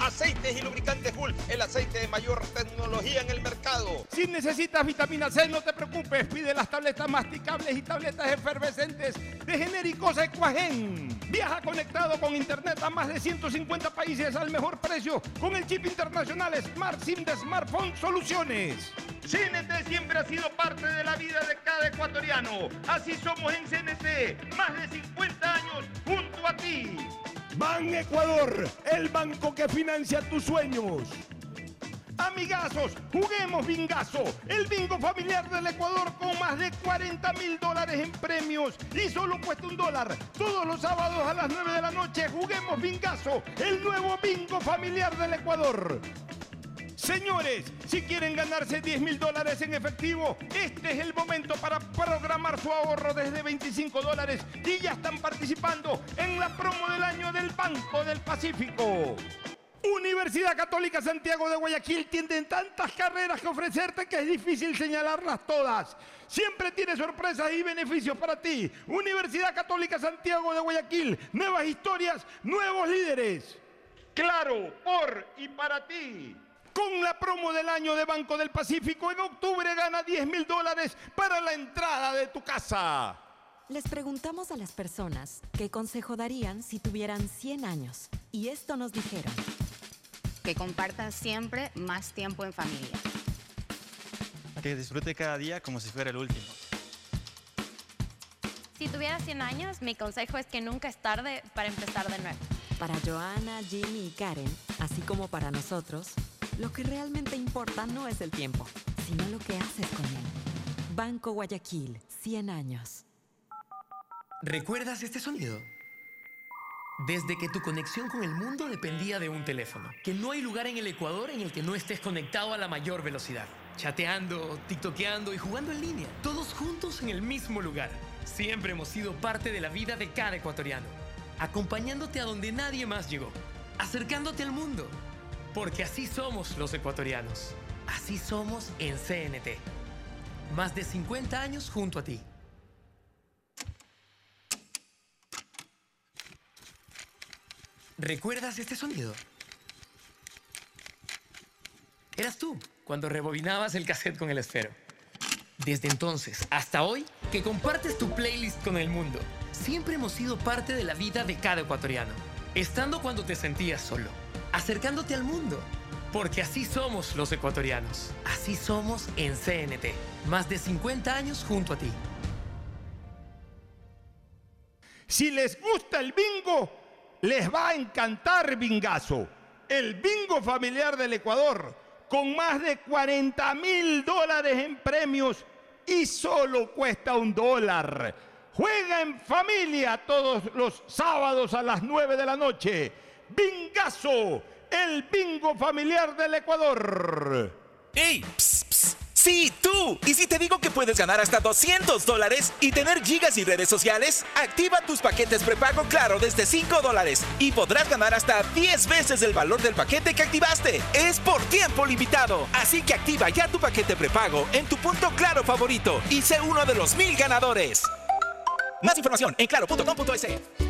Aceites y lubricantes Gulf, el aceite de mayor tecnología en el mercado. Si necesitas vitamina C, no te preocupes, pide las tabletas masticables y tabletas efervescentes de genéricos Equagen. Viaja conectado con internet a más de 150 países al mejor precio con el chip internacional Smart SIM de Smartphone Soluciones. CNT siempre ha sido parte de la vida de cada ecuatoriano. Así somos en CNT, más de 50 años junto a ti. Ban Ecuador, el banco que financia tus sueños. Amigazos, juguemos bingazo, el bingo familiar del Ecuador con más de 40 mil dólares en premios y solo cuesta un dólar. Todos los sábados a las 9 de la noche juguemos bingazo, el nuevo bingo familiar del Ecuador. Señores, si quieren ganarse 10 mil dólares en efectivo, este es el momento para programar su ahorro desde 25 dólares y ya están participando en la promo del año del Banco del Pacífico. Universidad Católica Santiago de Guayaquil tiene tantas carreras que ofrecerte que es difícil señalarlas todas. Siempre tiene sorpresas y beneficios para ti. Universidad Católica Santiago de Guayaquil, nuevas historias, nuevos líderes. Claro, por y para ti. Con la promo del año de Banco del Pacífico, en octubre gana 10 mil dólares para la entrada de tu casa. Les preguntamos a las personas qué consejo darían si tuvieran 100 años. Y esto nos dijeron. Que compartan siempre más tiempo en familia. Que disfrute cada día como si fuera el último. Si tuviera 100 años, mi consejo es que nunca es tarde para empezar de nuevo. Para Joana, Jimmy y Karen, así como para nosotros, lo que realmente importa no es el tiempo, sino lo que haces con él. Banco Guayaquil, 100 años. ¿Recuerdas este sonido? Desde que tu conexión con el mundo dependía de un teléfono. Que no hay lugar en el Ecuador en el que no estés conectado a la mayor velocidad. Chateando, tiktokeando y jugando en línea. Todos juntos en el mismo lugar. Siempre hemos sido parte de la vida de cada ecuatoriano. Acompañándote a donde nadie más llegó. Acercándote al mundo porque así somos los ecuatorianos. Así somos en CNT. Más de 50 años junto a ti. ¿Recuerdas este sonido? Eras tú cuando rebobinabas el cassette con el esfero. Desde entonces hasta hoy, que compartes tu playlist con el mundo, siempre hemos sido parte de la vida de cada ecuatoriano, estando cuando te sentías solo acercándote al mundo. Porque así somos los ecuatorianos. Así somos en CNT. Más de 50 años junto a ti. Si les gusta el bingo, les va a encantar Bingazo. El bingo familiar del Ecuador, con más de 40 mil dólares en premios y solo cuesta un dólar. Juega en familia todos los sábados a las 9 de la noche. Bingazo, el bingo familiar del Ecuador. ¡Ey! Psst. Sí, tú. ¿Y si te digo que puedes ganar hasta 200 dólares y tener gigas y redes sociales? Activa tus paquetes prepago Claro desde 5 dólares y podrás ganar hasta 10 veces el valor del paquete que activaste. Es por tiempo limitado. Así que activa ya tu paquete prepago en tu punto Claro favorito y sé uno de los mil ganadores. Más información en claro.com.es.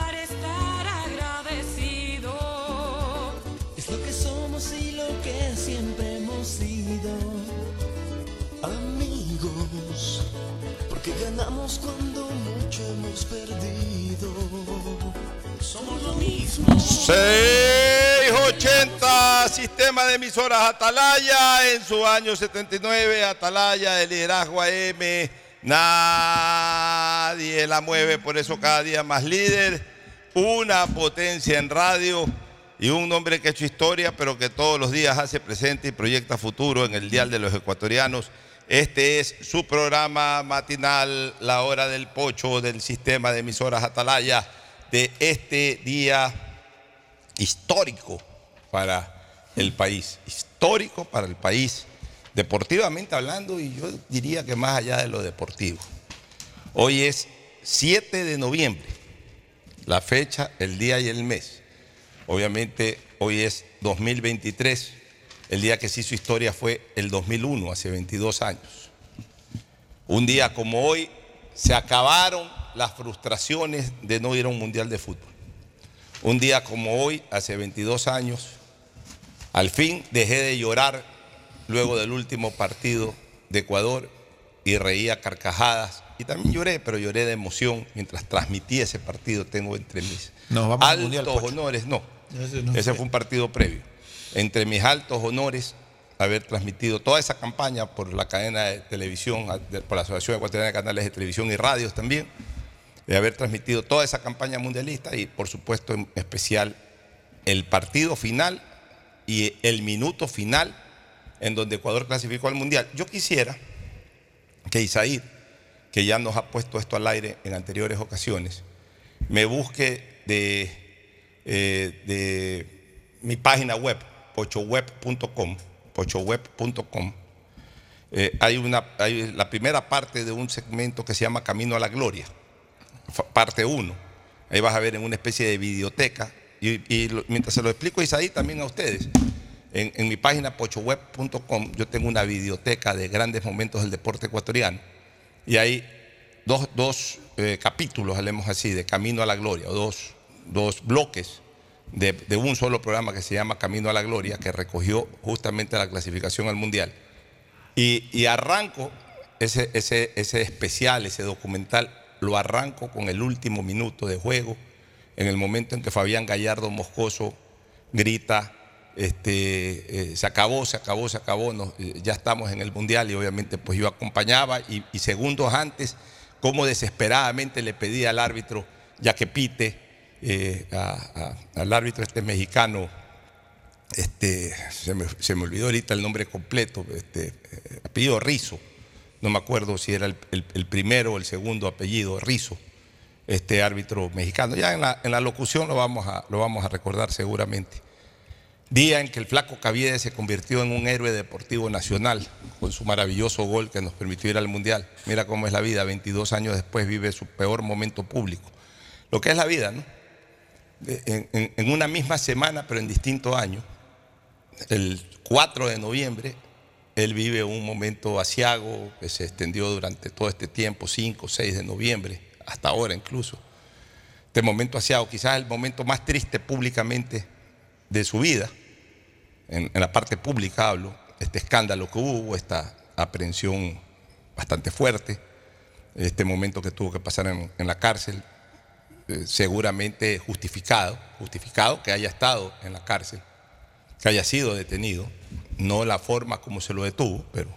porque ganamos cuando mucho hemos perdido. Somos lo mismo. 680, sistema de emisoras Atalaya, en su año 79, Atalaya, de liderazgo AM, nadie la mueve, por eso cada día más líder, una potencia en radio y un hombre que ha hecho historia, pero que todos los días hace presente y proyecta futuro en el Dial de los Ecuatorianos. Este es su programa matinal, la hora del pocho del sistema de emisoras Atalaya de este día histórico para el país, histórico para el país, deportivamente hablando y yo diría que más allá de lo deportivo. Hoy es 7 de noviembre, la fecha, el día y el mes. Obviamente hoy es 2023, el día que se hizo historia fue el 2001, hace 22 años. Un día como hoy se acabaron las frustraciones de no ir a un mundial de fútbol. Un día como hoy, hace 22 años, al fin dejé de llorar luego del último partido de Ecuador y reía carcajadas. Y también lloré, pero lloré de emoción mientras transmití ese partido. Tengo entre mis Nos vamos al altos mundial, honores, no, Ese no ese fue. fue un partido previo. Entre mis altos honores, haber transmitido toda esa campaña por la cadena de televisión, por la Asociación Ecuatoriana de Canales de Televisión y Radios también, de haber transmitido toda esa campaña mundialista y por supuesto en especial el partido final y el minuto final en donde Ecuador clasificó al Mundial. Yo quisiera que Isaí, que ya nos ha puesto esto al aire en anteriores ocasiones, me busque de, eh, de mi página web, pochoweb.com, pochoweb.com. Eh, hay, una, hay la primera parte de un segmento que se llama Camino a la Gloria, parte 1. Ahí vas a ver en una especie de biblioteca. Y, mientras se lo explico Isaí también a ustedes, en, en mi página pochoweb.com yo tengo una biblioteca de grandes momentos del deporte ecuatoriano. Y hay dos, dos, eh, capítulos, hablemos así, de Camino a la Gloria, o dos, dos bloques de, un solo programa que se llama Camino a la Gloria, que recogió justamente la clasificación al Mundial. Y, arranco ese, ese, ese especial, ese documental, lo arranco con el último minuto de juego, en el momento en que Fabián Gallardo Moscoso grita, este, eh, se acabó, se acabó, se acabó, no, eh, ya estamos en el Mundial y obviamente pues yo acompañaba y, y segundos antes, como desesperadamente le pedía al árbitro, ya que pite, eh, al árbitro este mexicano, este, se me, se me olvidó ahorita el nombre completo, este, eh, apellido Rizo, no me acuerdo si era el, el- primero o el segundo apellido, Rizo, este árbitro mexicano. Ya en la, en la locución lo vamos, a, lo vamos a recordar seguramente. Día en que el flaco Caviedes se convirtió en un héroe deportivo nacional con su maravilloso gol que nos permitió ir al Mundial. Mira cómo es la vida, 22 años después vive su peor momento público. Lo que es la vida, ¿no? En, una misma semana, pero en distintos años, el 4 de noviembre, él vive un momento asiago que se extendió durante todo este tiempo, 5, 6 de noviembre, hasta ahora incluso. Este momento asiago, quizás el momento más triste públicamente de su vida, en, la parte pública hablo, este escándalo que hubo, esta aprehensión bastante fuerte, este momento que tuvo que pasar en la cárcel, eh, seguramente justificado, justificado que haya estado en la cárcel, que haya sido detenido, no la forma como se lo detuvo, pero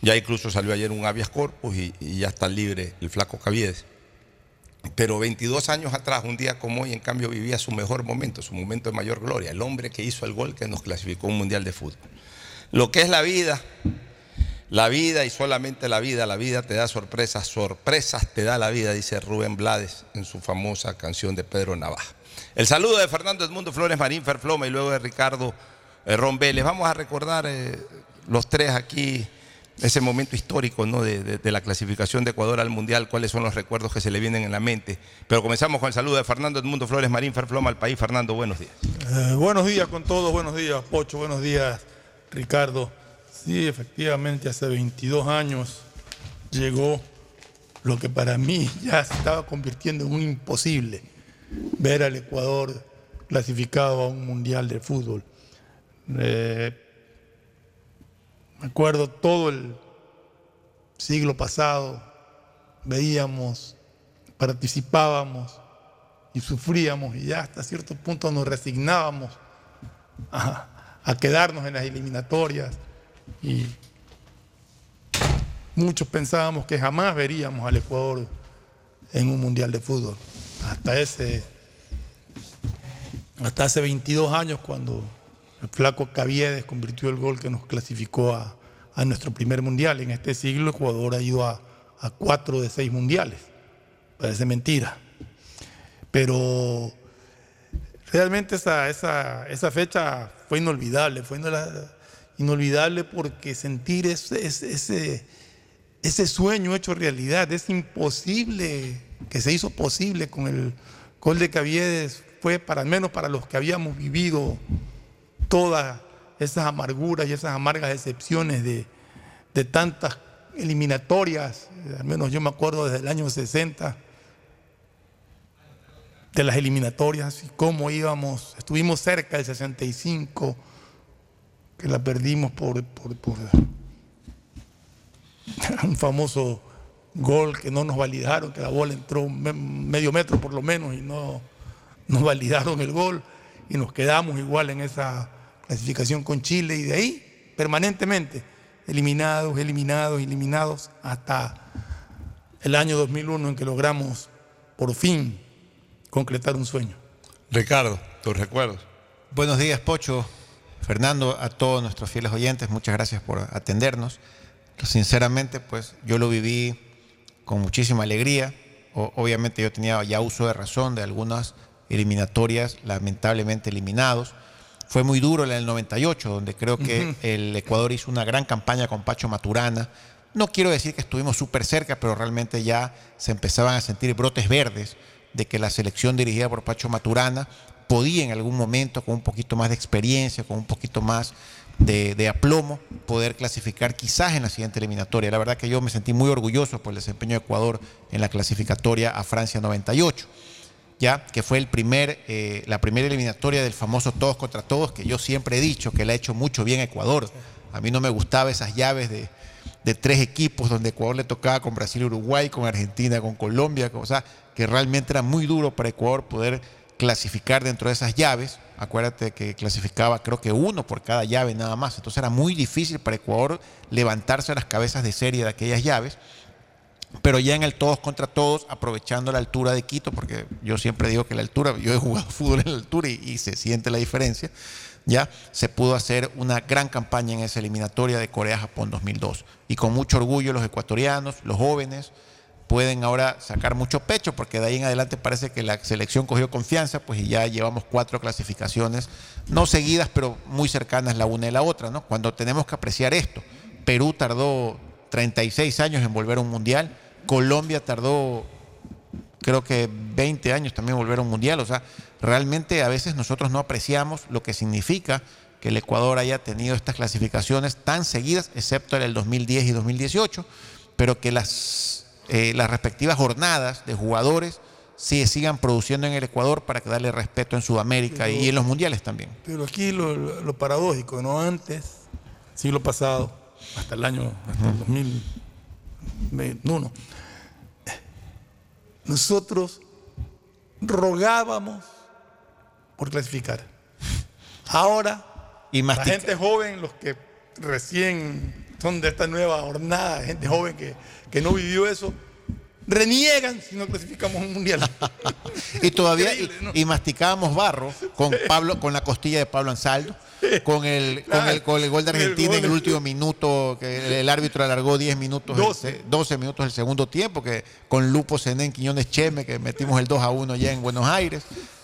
ya incluso salió ayer un habeas corpus y, y ya está libre el flaco Caviedes. Pero 22 años atrás, un día como hoy, en cambio vivía su mejor momento, su momento de mayor gloria, el hombre que hizo el gol que nos clasificó un mundial de fútbol. Lo que es la vida, la vida y solamente la vida, la vida te da sorpresas, sorpresas te da la vida, dice Rubén Blades en su famosa canción de Pedro Navaja. El saludo de Fernando Edmundo Flores Marín Ferfloma y luego de Ricardo eh, Ron Vélez. Vamos a recordar eh, los tres aquí ese momento histórico ¿no? de, la clasificación de Ecuador al Mundial, cuáles son los recuerdos que se le vienen en la mente. Pero comenzamos con el saludo de Fernando Edmundo Flores Marín Ferfloma al país. Fernando, buenos días. Eh, buenos días con todos, buenos días Pocho, buenos días Ricardo. Sí, efectivamente, hace 22 años llegó lo que para mí ya se estaba convirtiendo en un imposible, ver al Ecuador clasificado a un mundial de fútbol. Eh, me acuerdo todo el siglo pasado, veíamos, participábamos y sufríamos y ya hasta cierto punto nos resignábamos a, a quedarnos en las eliminatorias y muchos pensábamos que jamás veríamos al Ecuador en un mundial de fútbol. Hasta ese, hasta hace 22 años cuando el flaco Caviedes convirtió el gol que nos clasificó a, a nuestro primer mundial. En este siglo Ecuador ha ido a, a cuatro de seis mundiales. Parece mentira. Pero realmente esa, esa, esa fecha fue inolvidable, fue inolvidable porque sentir ese, ese, ese sueño hecho realidad, es imposible que se hizo posible con el gol de Caviedes, fue para al menos para los que habíamos vivido todas esas amarguras y esas amargas decepciones de, de tantas eliminatorias, al menos yo me acuerdo desde el año 60, de las eliminatorias y cómo íbamos, estuvimos cerca del 65, que la perdimos por, por, por un famoso gol que no nos validaron, que la bola entró medio metro por lo menos y no nos validaron el gol y nos quedamos igual en esa clasificación con Chile y de ahí permanentemente eliminados, eliminados, eliminados hasta el año 2001 en que logramos por fin concretar un sueño. Ricardo, tus recuerdos. Buenos días, Pocho, Fernando, a todos nuestros fieles oyentes, muchas gracias por atendernos. Sinceramente, pues yo lo viví con muchísima alegría. O, obviamente yo tenía ya uso de razón de algunas eliminatorias lamentablemente eliminados. Fue muy duro en el 98, donde creo que el Ecuador hizo una gran campaña con Pacho Maturana. No quiero decir que estuvimos súper cerca, pero realmente ya se empezaban a sentir brotes verdes de que la selección dirigida por Pacho Maturana podía en algún momento, con un poquito más de experiencia, con un poquito más de, aplomo, poder clasificar quizás en la siguiente eliminatoria. La verdad que yo me sentí muy orgulloso por el desempeño de Ecuador en la clasificatoria a Francia 98, ya que fue el primer, eh, la primera eliminatoria del famoso todos contra todos, que yo siempre he dicho que le ha hecho mucho bien a Ecuador. A mí no me gustaba esas llaves de, tres equipos donde Ecuador le tocaba con Brasil Uruguay, con Argentina, con Colombia, o sea, que realmente era muy duro para Ecuador poder clasificar dentro de esas llaves. Acuérdate que clasificaba creo que uno por cada llave nada más. Entonces era muy difícil para Ecuador levantarse las cabezas de serie de aquellas llaves. Pero ya en el todos contra todos, aprovechando la altura de Quito, porque yo siempre digo que la altura, yo he jugado fútbol en la altura y, y se siente la diferencia, ya se pudo hacer una gran campaña en esa eliminatoria de Corea-Japón 2002. Y con mucho orgullo los ecuatorianos, los jóvenes, pueden ahora sacar mucho pecho porque de ahí en adelante parece que la selección cogió confianza, pues y ya llevamos cuatro clasificaciones, no seguidas, pero muy cercanas la una y la otra, ¿no? Cuando tenemos que apreciar esto. Perú tardó 36 años en volver a un mundial, Colombia tardó creo que 20 años también en volver a un mundial, o sea, realmente a veces nosotros no apreciamos lo que significa que el Ecuador haya tenido estas clasificaciones tan seguidas, excepto en el 2010 y 2018, pero que las eh, las respectivas jornadas de jugadores se sigan produciendo en el Ecuador para que darle respeto en Sudamérica pero, y en los mundiales también. Pero aquí lo, lo, paradójico, ¿no? Antes, siglo pasado, hasta el año, hasta uh -huh. el 2001, nosotros rogábamos por clasificar. Ahora, y la gente joven, los que recién son de esta nueva jornada, gente joven que, que no vivió eso, reniegan si no clasificamos un mundial. y todavía y, ¿no? y, masticábamos barro con Pablo, con la costilla de Pablo Ansaldo, con el, claro, con el, con el gol de Argentina el en el último minuto, que el, el, árbitro alargó 10 minutos, 12. El, 12 minutos el segundo tiempo, que con Lupo Senén, Quiñones Cheme, que metimos el 2 a 1 ya en Buenos Aires.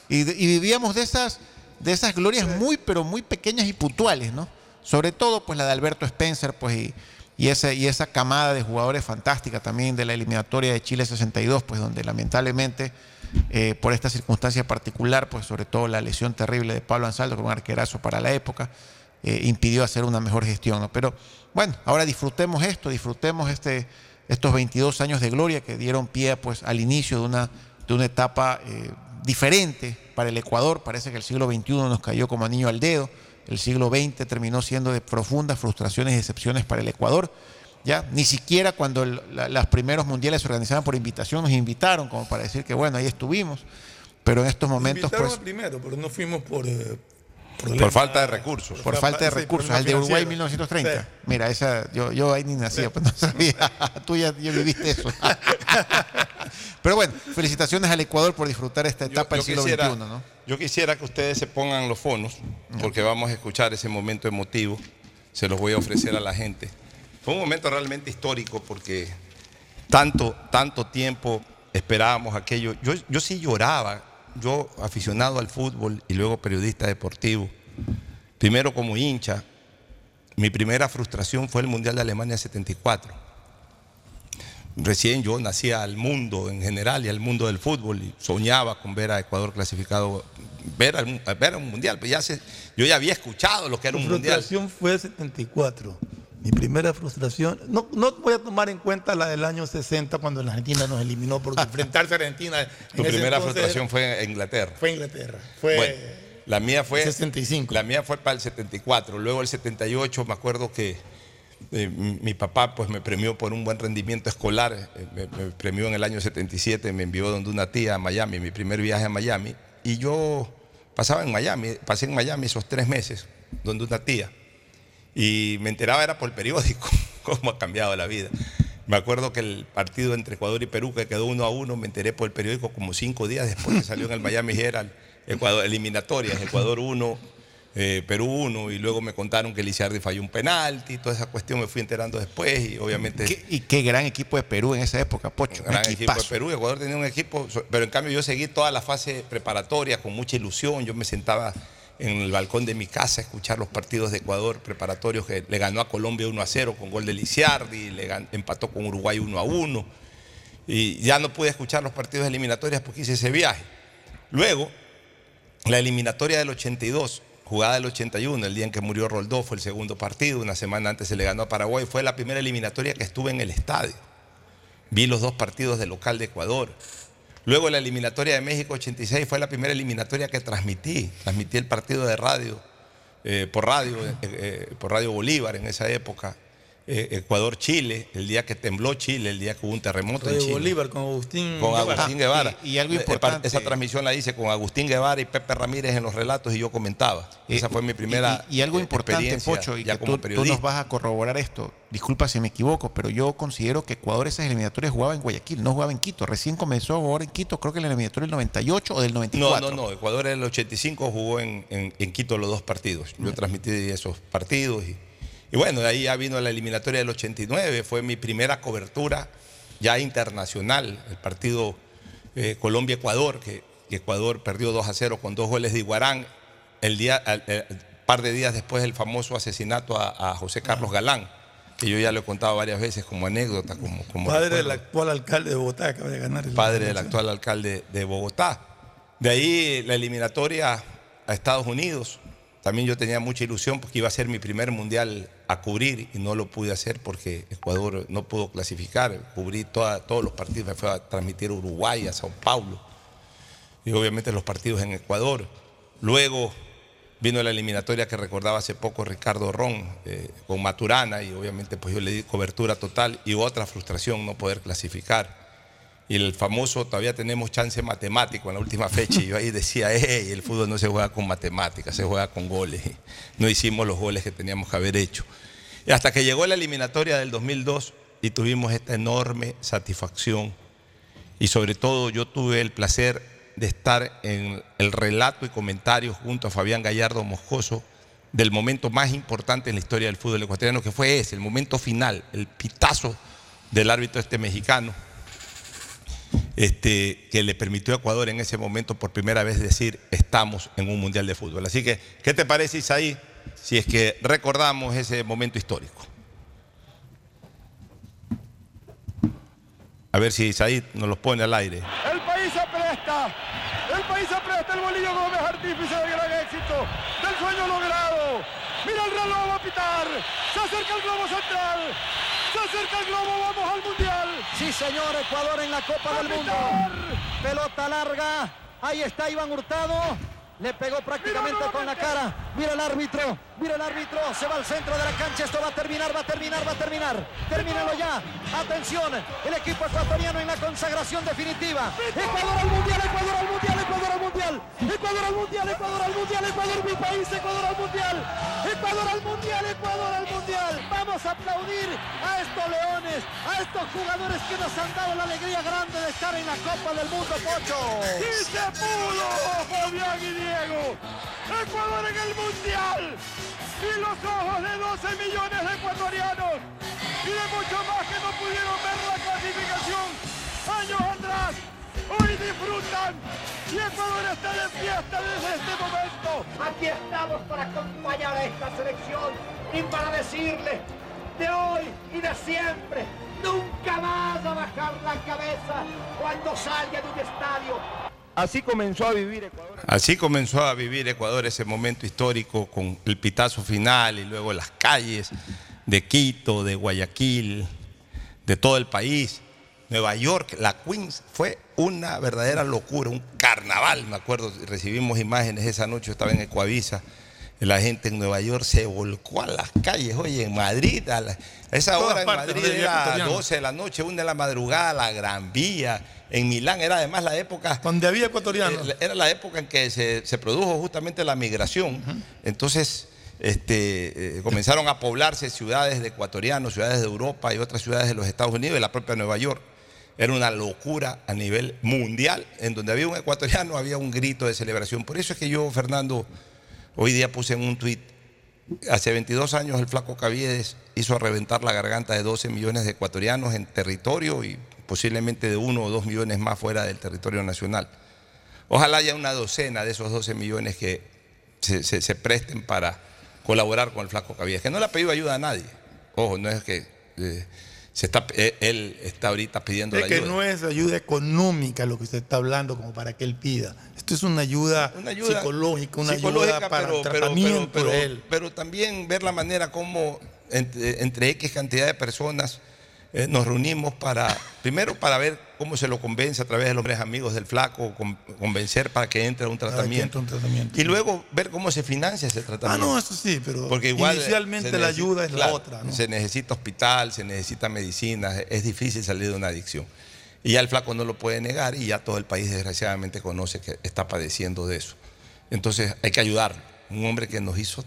Y, y vivíamos de esas, de esas glorias muy, pero muy pequeñas y puntuales, ¿no? Sobre todo, pues la de Alberto Spencer, pues y, y, esa camada de jugadores fantástica también de la eliminatoria de Chile 62, pues donde lamentablemente eh, por esta circunstancia particular, pues sobre todo la lesión terrible de Pablo Ansaldo, con un arquerazo para la época, eh, impidió hacer una mejor gestión. ¿no? Pero bueno, ahora disfrutemos esto, disfrutemos este, estos 22 años de gloria que dieron pie pues, al inicio de una, de una etapa eh, diferente para el Ecuador. Parece que el siglo XXI nos cayó como anillo al dedo. El siglo XX terminó siendo de profundas frustraciones y decepciones para el Ecuador. Ya, ni siquiera cuando el- la- los primeros mundiales se organizaban por invitación nos invitaron como para decir que bueno, ahí estuvimos. Pero en estos momentos Invitaron pues primero, pero no fuimos por... eh, Por falta de recursos. por falta de sí, recursos, al de Uruguay financieros. 1930. Sí. Mira, esa, yo, yo ahí ni nacía, pues no sabía. Tú ya, ya viviste eso. Pero bueno, felicitaciones al Ecuador por disfrutar esta etapa del siglo quisiera, XXI, ¿no? Yo quisiera que ustedes se pongan los fonos, porque vamos a escuchar ese momento emotivo. Se los voy a ofrecer a la gente. Fue un momento realmente histórico porque tanto, tanto tiempo esperábamos aquello. Yo, yo sí lloraba, yo aficionado al fútbol y luego periodista deportivo. Primero como hincha, mi primera frustración fue el Mundial de Alemania 74 recién yo nacía al mundo en general y al mundo del fútbol y soñaba con ver a Ecuador clasificado, ver, al- ver a un mundial. Pues ya se- yo ya había escuchado lo que era Mi un mundial. frustración fue 74. Mi primera frustración, no, no voy a tomar en cuenta la del año 60 cuando la Argentina nos eliminó, porque enfrentarse a Argentina. en Tu primera entonces frustración fue en Inglaterra. Fue Inglaterra. Fue Bueno, la mía fue 65. La mía fue para el 74. Luego el 78 me acuerdo que eh, mi papá pues me premió por un buen rendimiento escolar. eh, me, me premió en el año 77, me envió donde una tía a Miami, mi primer viaje a Miami. Y yo pasaba en Miami, pasé en Miami esos tres meses donde una tía. Y me enteraba era por el periódico cómo ha cambiado la vida. Me acuerdo que el partido entre Ecuador y Perú, que quedó uno a uno, me enteré por el periódico como cinco días después que salió en el Miami Herald, Ecuador, eliminatorias, Ecuador 1, eh, Perú 1, y luego me contaron que Lisiardi falló un penalti, toda esa cuestión me fui enterando después, y obviamente... ¿Qué- y qué gran equipo de Perú en esa época, Pocho. Un gran equipo de. Perú. Ecuador tenía un equipo, pero en cambio yo seguí toda la fase preparatoria con mucha ilusión. Yo me sentaba en el balcón de mi casa a escuchar los partidos de Ecuador preparatorios que le ganó a Colombia 1 a 0 con gol de Lisiardi, le empató con Uruguay 1 a 1. Y ya no pude escuchar los partidos eliminatorios porque hice ese viaje. Luego, la eliminatoria del 82, jugada del 81, el día en que murió Roldó, fue el segundo partido, una semana antes se le ganó a Paraguay, fue la primera eliminatoria que estuve en el estadio. Vi los dos partidos de local de Ecuador. Luego la eliminatoria de México 86 fue la primera eliminatoria que transmití. Transmití el partido de radio, eh, por radio, eh, eh, por Radio Bolívar en esa época. Eh, Ecuador-Chile, el día que tembló Chile, el día que hubo un terremoto en Chile. Bolívar con Agustín. Con Guevara. Agustín Guevara. y- y algo Eh, eh, importante- Esa transmisión la hice con Agustín Guevara y Pepe Ramírez en los relatos y yo comentaba. Esa fue mi primera Y, y algo eh, importante, Pocho, y ya que como tú, tú nos vas a corroborar esto. Disculpa si me equivoco, pero yo considero que Ecuador esas eliminatorias jugaba en Guayaquil, no jugaba en Quito. Recién comenzó a jugar en Quito, creo que en la eliminatoria del 98 o del No, 94. no, no. Ecuador en el 85 jugó en, en- en Quito los dos partidos. Yo transmití esos partidos. Y, y bueno, de ahí ya vino la eliminatoria del 89. Fue mi primera cobertura ya internacional. El partido eh, Colombia-Ecuador, que, que Ecuador perdió 2 a 0 con dos goles de Iguarán. El día, eh, par de días después del famoso asesinato a, a José Carlos Galán, que yo ya lo he contado varias veces como anécdota, como, como Padre del actual alcalde de Bogotá, que acaba de ganar. el- padre del actual alcalde de Bogotá. De ahí la eliminatoria a Estados Unidos. También yo tenía mucha ilusión porque iba a ser mi primer mundial a cubrir y no lo pude hacer porque Ecuador no pudo clasificar. Cubrí todos los partidos, me fue a transmitir Uruguay, a Sao Paulo y obviamente los partidos en Ecuador. Luego vino la eliminatoria que recordaba hace poco Ricardo Ron eh, con Maturana y obviamente pues yo le di cobertura total y otra frustración no poder clasificar. Y el famoso, todavía tenemos chance matemático en la última fecha. Y yo ahí decía, hey, el fútbol no se juega con matemáticas, se juega con goles. No hicimos los goles que teníamos que haber hecho. Y hasta que llegó la eliminatoria del 2002 y tuvimos esta enorme satisfacción. Y sobre todo yo tuve el placer de estar en el relato y comentario junto a Fabián Gallardo Moscoso del momento más importante en la historia del fútbol ecuatoriano, que fue ese, el momento final, el pitazo del árbitro este mexicano este, que le permitió a Ecuador en ese momento por primera vez decir estamos en un mundial de fútbol. Así que, ¿qué te parece, Isaí, si es que recordamos ese momento histórico? A ver si Isaí nos los pone al aire. El país se presta. El país se presta. El Bolillo Gómez, artífice del gran éxito. Del sueño logrado. Mira el reloj, a pitar. Se acerca el globo central. Se acerca el globo, vamos al mundial. Sí, señor, Ecuador en la Copa del Mundo. Pelota larga. Ahí está Iván Hurtado. Le pegó prácticamente con la cara. Mira el árbitro. Mira el árbitro. Se va al centro de la cancha. Esto va a terminar, va a terminar, va a terminar. Termínalo ya. Atención. El equipo ecuatoriano en la consagración definitiva. Ecuador al mundial, Ecuador al mundial, Ecuador al mundial. Ecuador al mundial, Ecuador al mundial, Ecuador mi país, Ecuador al mundial. Ecuador al mundial, Ecuador al mundial. Vamos a aplaudir a estos leones, a estos jugadores que nos han dado la alegría grande de estar en la Copa del Mundo, Pocho. ¡Y se pudo, Fabián y Diego! ¡Ecuador en el Mundial! Y los ojos de 12 millones de ecuatorianos y de muchos más que no pudieron ver la clasificación años atrás, hoy disfrutan y Ecuador está de fiesta desde este momento. Aquí estamos para acompañar a esta selección y para decirle de hoy y de siempre, nunca más a bajar la cabeza cuando salga de un estadio. Así comenzó a vivir Ecuador. Así comenzó a vivir Ecuador ese momento histórico con el pitazo final y luego las calles de Quito, de Guayaquil, de todo el país. Nueva York, la Queens, fue una verdadera locura, un carnaval, me acuerdo, recibimos imágenes esa noche, estaba en Ecuavisa, la gente en Nueva York se volcó a las calles, oye, en Madrid, a, la- a esa Todas hora en Madrid era ecuatorianos. 12 de la noche, 1 de la madrugada, la Gran Vía, en Milán era además la época... Donde había ecuatorianos. Eh, Era la época en que se, se produjo justamente la migración. Entonces, este, eh, comenzaron a poblarse ciudades de ecuatorianos, ciudades de Europa y otras ciudades de los Estados Unidos y la propia Nueva York. Era una locura a nivel mundial. En donde había un ecuatoriano había un grito de celebración. Por eso es que yo, Fernando, hoy día puse en un tuit, hace 22 años el flaco Caviedes hizo reventar la garganta de 12 millones de ecuatorianos en territorio y posiblemente de uno o dos millones más fuera del territorio nacional. Ojalá haya una docena de esos 12 millones que se, se- se presten para colaborar con el flaco Caviedes, que no le ha pedido ayuda a nadie. Ojo, no es que eh, se está, eh, él está ahorita pidiendo Es la que ayuda. no es ayuda económica lo que usted está hablando como para que él pida. Esto es una ayuda, Una ayuda psicológica, una psicológica, ayuda para pero, tratamiento pero- de él. pero también ver la manera como entre, entre X cantidad de personas eh, nos reunimos para, primero para ver cómo se lo convence a través de los hombres amigos del flaco, con- convencer para que entre a un tratamiento. un tratamiento. Y luego ver cómo se financia ese Ah, tratamiento. no, eso sí, pero Porque igual inicialmente la necesita- ayuda es la otra. ¿no? Se necesita hospital, se necesita medicina, es difícil salir de una adicción. Y ya el flaco no lo puede negar y ya todo el país desgraciadamente conoce que está padeciendo de eso. Entonces hay que ayudarlo. Un hombre que nos hizo,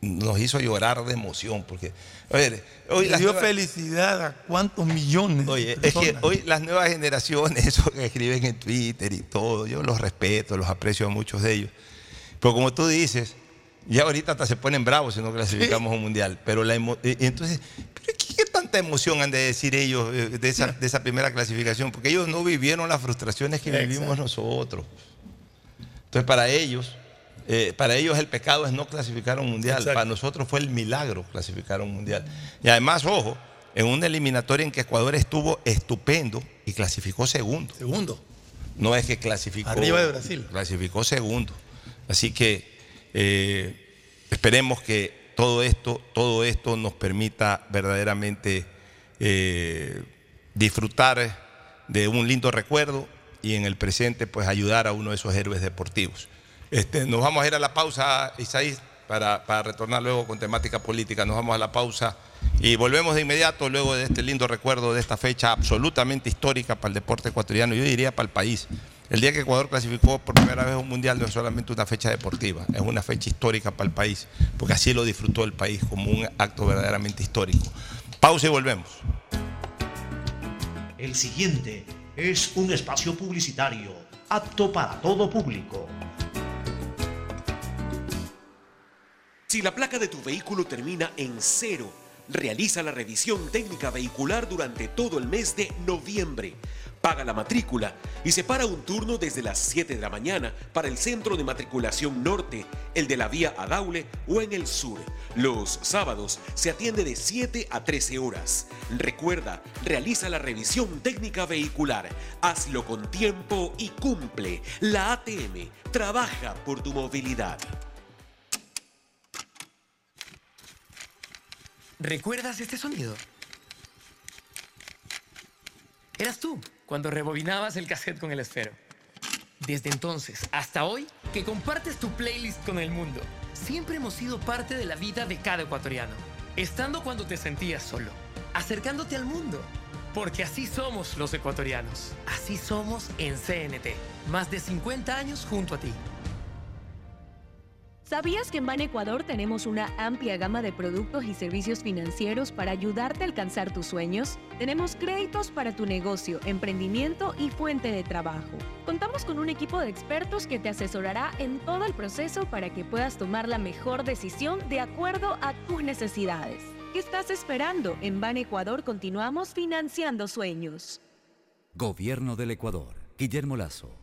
nos hizo llorar de emoción. Porque, oye, hoy Le las dio nuevas- felicidad a cuántos millones. de Oye, es que hoy las nuevas generaciones, eso que escriben en Twitter y todo, yo los respeto, los aprecio a muchos de ellos. Pero como tú dices, ya ahorita hasta se ponen bravos si no clasificamos a un mundial. Pero la emo- entonces, ¿pero qué, qué tanta emoción han de decir ellos eh, de esa, de esa primera clasificación? Porque ellos no vivieron las frustraciones que vivimos nosotros. Entonces, para ellos, eh, para ellos el pecado es no clasificar a un mundial. Exacto. Para nosotros fue el milagro clasificar a un mundial. Y además, ojo, en una eliminatoria en que Ecuador estuvo estupendo y clasificó segundo. Segundo. No es que clasificó. Arriba de Brasil. Clasificó segundo. Así que eh, esperemos que todo esto, todo esto nos permita verdaderamente eh, disfrutar de un lindo recuerdo y en el presente pues ayudar a uno de esos héroes deportivos. Este, nos vamos a ir a la pausa, Isaí, para, para retornar luego con temática política. Nos vamos a la pausa y volvemos de inmediato luego de este lindo recuerdo de esta fecha absolutamente histórica para el deporte ecuatoriano, yo diría para el país. El día que Ecuador clasificó por primera vez a un mundial no es solamente una fecha deportiva, es una fecha histórica para el país, porque así lo disfrutó el país como un acto verdaderamente histórico. Pausa y volvemos. El siguiente es un espacio publicitario apto para todo público. Si la placa de tu vehículo termina en cero, realiza la revisión técnica vehicular durante todo el mes de noviembre. Paga la matrícula y separa un turno desde las 7 de la mañana para el centro de matriculación norte, el de la vía Adaule o en el sur. Los sábados se atiende de 7 a 13 horas. Recuerda, realiza la revisión técnica vehicular. Hazlo con tiempo y cumple. La ATM trabaja por tu movilidad. ¿Recuerdas este sonido? Eras tú cuando rebobinabas el cassette con el esfero. Desde entonces hasta hoy, que compartes tu playlist con el mundo, siempre hemos sido parte de la vida de cada ecuatoriano. Estando cuando te sentías solo, acercándote al mundo. Porque así somos los ecuatorianos. Así somos en CNT. Más de 50 años junto a ti. ¿Sabías que en Ban Ecuador tenemos una amplia gama de productos y servicios financieros para ayudarte a alcanzar tus sueños? Tenemos créditos para tu negocio, emprendimiento y fuente de trabajo. Contamos con un equipo de expertos que te asesorará en todo el proceso para que puedas tomar la mejor decisión de acuerdo a tus necesidades. ¿Qué estás esperando? En Ban Ecuador continuamos financiando sueños. Gobierno del Ecuador. Guillermo Lazo,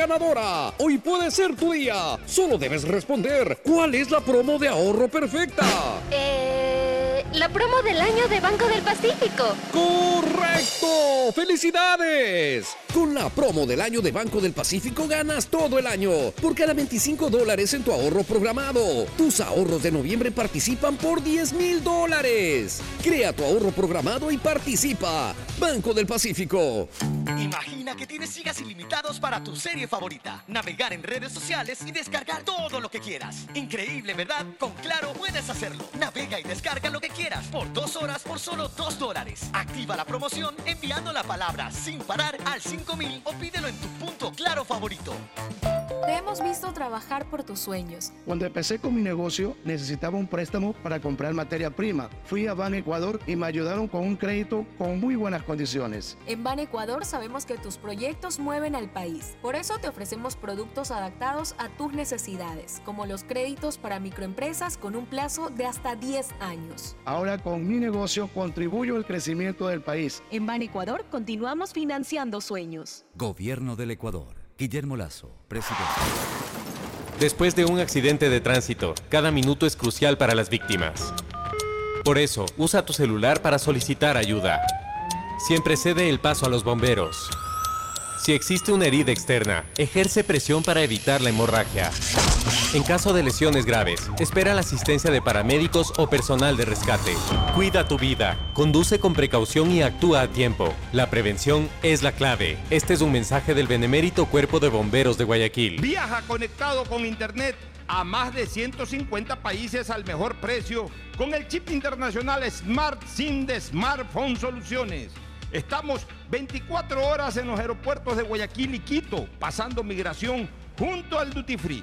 ganadora. Hoy puede ser tu día. Solo debes responder. ¿Cuál es la promo de ahorro perfecta? Eh, la promo del año de Banco del Pacífico. ¡Correcto! ¡Felicidades! Con la promo del año de Banco del Pacífico ganas todo el año. Por cada 25 dólares en tu ahorro programado. Tus ahorros de noviembre participan por 10 mil dólares. Crea tu ahorro programado y participa. Banco del Pacífico. Imagina que tienes gigas ilimitados para tu serie favorita, navegar en redes sociales y descargar todo lo que quieras. Increíble, ¿verdad? Con Claro puedes hacerlo. Navega y descarga lo que quieras por dos horas por solo dos dólares. Activa la promoción enviando la palabra sin parar al 5000 o pídelo en tu punto Claro favorito. Te hemos visto trabajar por tus sueños. Cuando empecé con mi negocio necesitaba un préstamo para comprar materia prima. Fui a Ban Ecuador y me ayudaron con un crédito con muy buenas condiciones. En Ban Ecuador sabemos que tus proyectos mueven al país. Por eso te ofrecemos productos adaptados a tus necesidades, como los créditos para microempresas con un plazo de hasta 10 años. Ahora con mi negocio contribuyo al crecimiento del país. En Ban Ecuador continuamos financiando sueños. Gobierno del Ecuador. Guillermo Lazo, presidente. Después de un accidente de tránsito, cada minuto es crucial para las víctimas. Por eso, usa tu celular para solicitar ayuda. Siempre cede el paso a los bomberos. Si existe una herida externa, ejerce presión para evitar la hemorragia. En caso de lesiones graves, espera la asistencia de paramédicos o personal de rescate. Cuida tu vida, conduce con precaución y actúa a tiempo. La prevención es la clave. Este es un mensaje del benemérito Cuerpo de Bomberos de Guayaquil. Viaja conectado con Internet a más de 150 países al mejor precio con el chip internacional Smart SIM de Smartphone Soluciones. Estamos 24 horas en los aeropuertos de Guayaquil y Quito, pasando migración junto al Duty Free.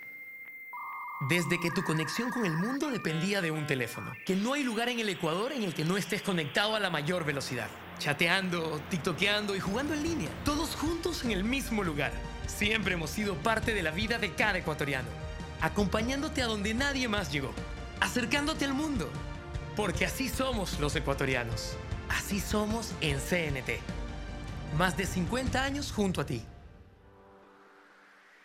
Desde que tu conexión con el mundo dependía de un teléfono, que no hay lugar en el Ecuador en el que no estés conectado a la mayor velocidad. Chateando, tiktokeando y jugando en línea, todos juntos en el mismo lugar. Siempre hemos sido parte de la vida de cada ecuatoriano, acompañándote a donde nadie más llegó, acercándote al mundo, porque así somos los ecuatorianos. Así somos en CNT. Más de 50 años junto a ti.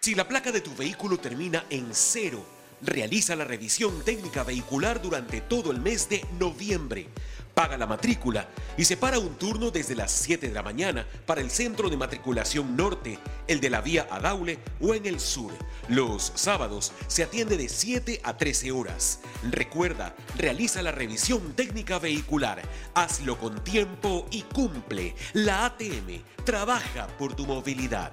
Si la placa de tu vehículo termina en cero, realiza la revisión técnica vehicular durante todo el mes de noviembre. Paga la matrícula y separa un turno desde las 7 de la mañana para el centro de matriculación norte, el de la vía a Daule o en el sur. Los sábados se atiende de 7 a 13 horas. Recuerda, realiza la revisión técnica vehicular. Hazlo con tiempo y cumple. La ATM trabaja por tu movilidad.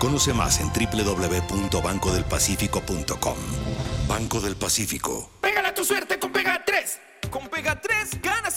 Conoce más en www.bancodelpacifico.com. Banco del Pacífico. Pégala tu suerte con Pega 3. Con Pega 3 ganas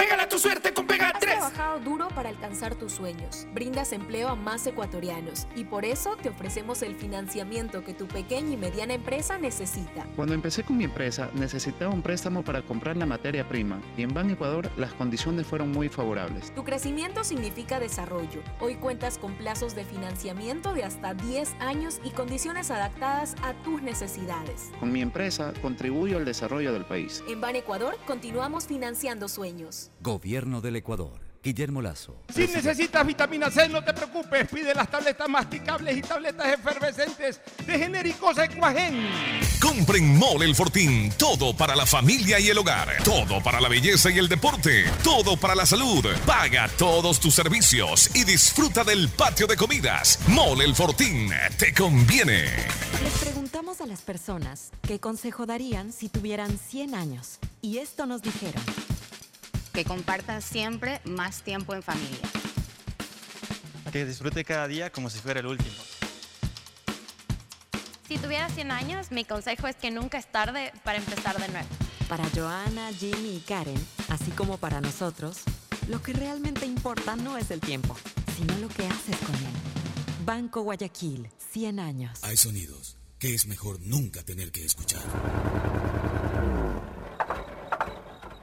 Pégale a tu suerte con Pega 3. Has trabajado duro para alcanzar tus sueños. Brindas empleo a más ecuatorianos y por eso te ofrecemos el financiamiento que tu pequeña y mediana empresa necesita. Cuando empecé con mi empresa necesitaba un préstamo para comprar la materia prima y en Ban Ecuador las condiciones fueron muy favorables. Tu crecimiento significa desarrollo. Hoy cuentas con plazos de financiamiento de hasta 10 años y condiciones adaptadas a tus necesidades. Con mi empresa contribuyo al desarrollo del país. En Ban Ecuador continuamos financiando sueños. Gobierno del Ecuador. Guillermo Lazo. Si necesitas vitamina C, no te preocupes. Pide las tabletas masticables y tabletas efervescentes de genéricos Equagen. Compren Mole el Fortín. Todo para la familia y el hogar. Todo para la belleza y el deporte. Todo para la salud. Paga todos tus servicios y disfruta del patio de comidas. Mole el Fortín. Te conviene. Les preguntamos a las personas qué consejo darían si tuvieran 100 años. Y esto nos dijeron. Que compartan siempre más tiempo en familia. Que disfrute cada día como si fuera el último. Si tuviera 100 años, mi consejo es que nunca es tarde para empezar de nuevo. Para Joana, Jimmy y Karen, así como para nosotros, lo que realmente importa no es el tiempo, sino lo que haces con él. Banco Guayaquil, 100 años. Hay sonidos que es mejor nunca tener que escuchar.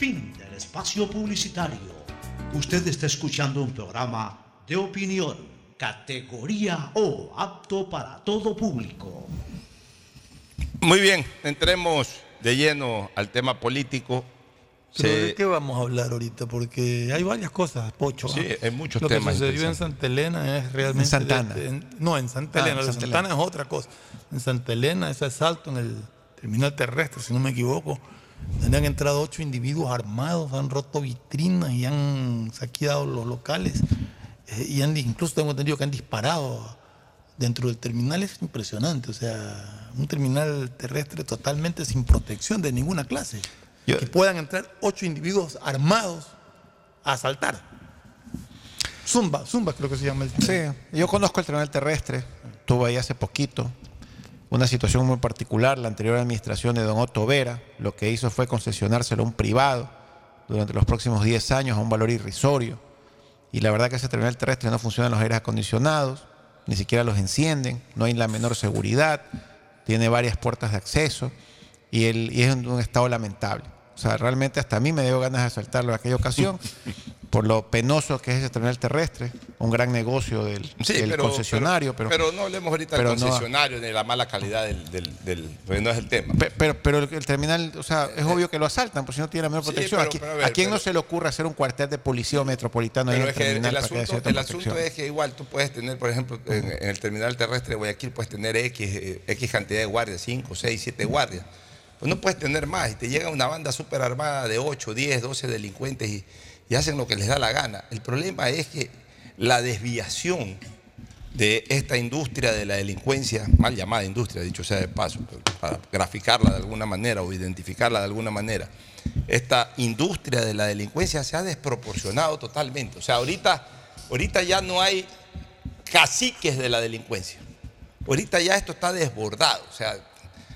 Fin del espacio publicitario. Usted está escuchando un programa de opinión, categoría O, apto para todo público. Muy bien, entremos de lleno al tema político. Pero ¿De qué vamos a hablar ahorita? Porque hay varias cosas, Pocho. Sí, ¿ah? hay muchos Lo temas que sucedió en. Santa Elena es realmente... En Santana. de- en- no, en Santa Ah, Elena. en Lo Santa Santana Elena. es otra cosa. En Santa Elena, ese asalto en el terminal terrestre, si no me equivoco, donde han entrado ocho individuos armados, han roto vitrinas y han saqueado los locales. eh, y han, incluso tengo entendido que han disparado dentro del terminal. Es impresionante. O sea, un terminal terrestre totalmente sin protección de ninguna clase. que puedan entrar ocho individuos armados a asaltar. Zumba, Zumba creo que se llama el Sí, yo conozco el terminal terrestre, estuve ahí hace poquito, una situación muy particular, la anterior administración de don Otto Vera, lo que hizo fue concesionárselo a un privado durante los próximos 10 años a un valor irrisorio, y la verdad que ese terminal terrestre no funcionan los aires acondicionados, ni siquiera los encienden, no hay la menor seguridad, tiene varias puertas de acceso, y, es en un estado lamentable. O sea, realmente hasta a mí me dio ganas de asaltarlo en aquella ocasión, por lo penoso que es ese terminal terrestre, un gran negocio del, Sí, del pero, concesionario. pero, Pero, pero no hablemos ahorita del no- concesionario ni de la mala calidad del, del, del- porque no es el tema. Pe- Pero, pero el, el terminal, o sea, es obvio que lo asaltan, porque si no tiene la menor Sí, protección. Aquí- a ver, ¿A quién no se le ocurre hacer un cuartel de policía metropolitano en el el, terminal haya asunto, el asunto es que igual tú puedes tener, por ejemplo, en, en el terminal terrestre de Guayaquil puedes tener X, eh, X cantidad de guardias, 5, 6, 7 guardias. Pues no puedes tener más y te llega una banda súper armada de 8, 10, 12 delincuentes y, y hacen lo que les da la gana. El problema es que la desviación de esta industria de la delincuencia, mal llamada industria, dicho sea de paso, para graficarla de alguna manera o identificarla de alguna manera, esta industria de la delincuencia se ha desproporcionado totalmente. O sea, ahorita, ahorita ya no hay caciques de la delincuencia. Ahorita ya esto está desbordado. O sea,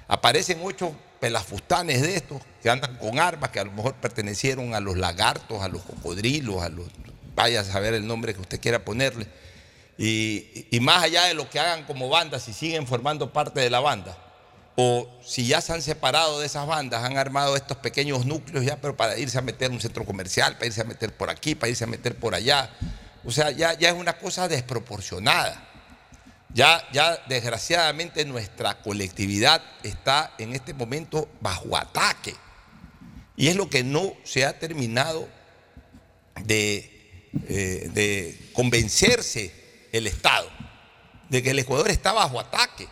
aparecen ocho pelafustanes de estos que andan con armas que a lo mejor pertenecieron a los lagartos, a los cocodrilos, a los. Vaya a saber el nombre que usted quiera ponerle. Y, más allá de lo que hagan como bandas, si siguen formando parte de la banda, o si ya se han separado de esas bandas, han armado estos pequeños núcleos ya, pero para irse a meter un centro comercial, para irse a meter por aquí, para irse a meter por allá. O sea, ya, ya es una cosa desproporcionada. Ya, ya desgraciadamente nuestra colectividad está en este momento bajo ataque. Y es lo que no se ha terminado de, eh, de convencerse el Estado, de que el Ecuador está bajo ataque.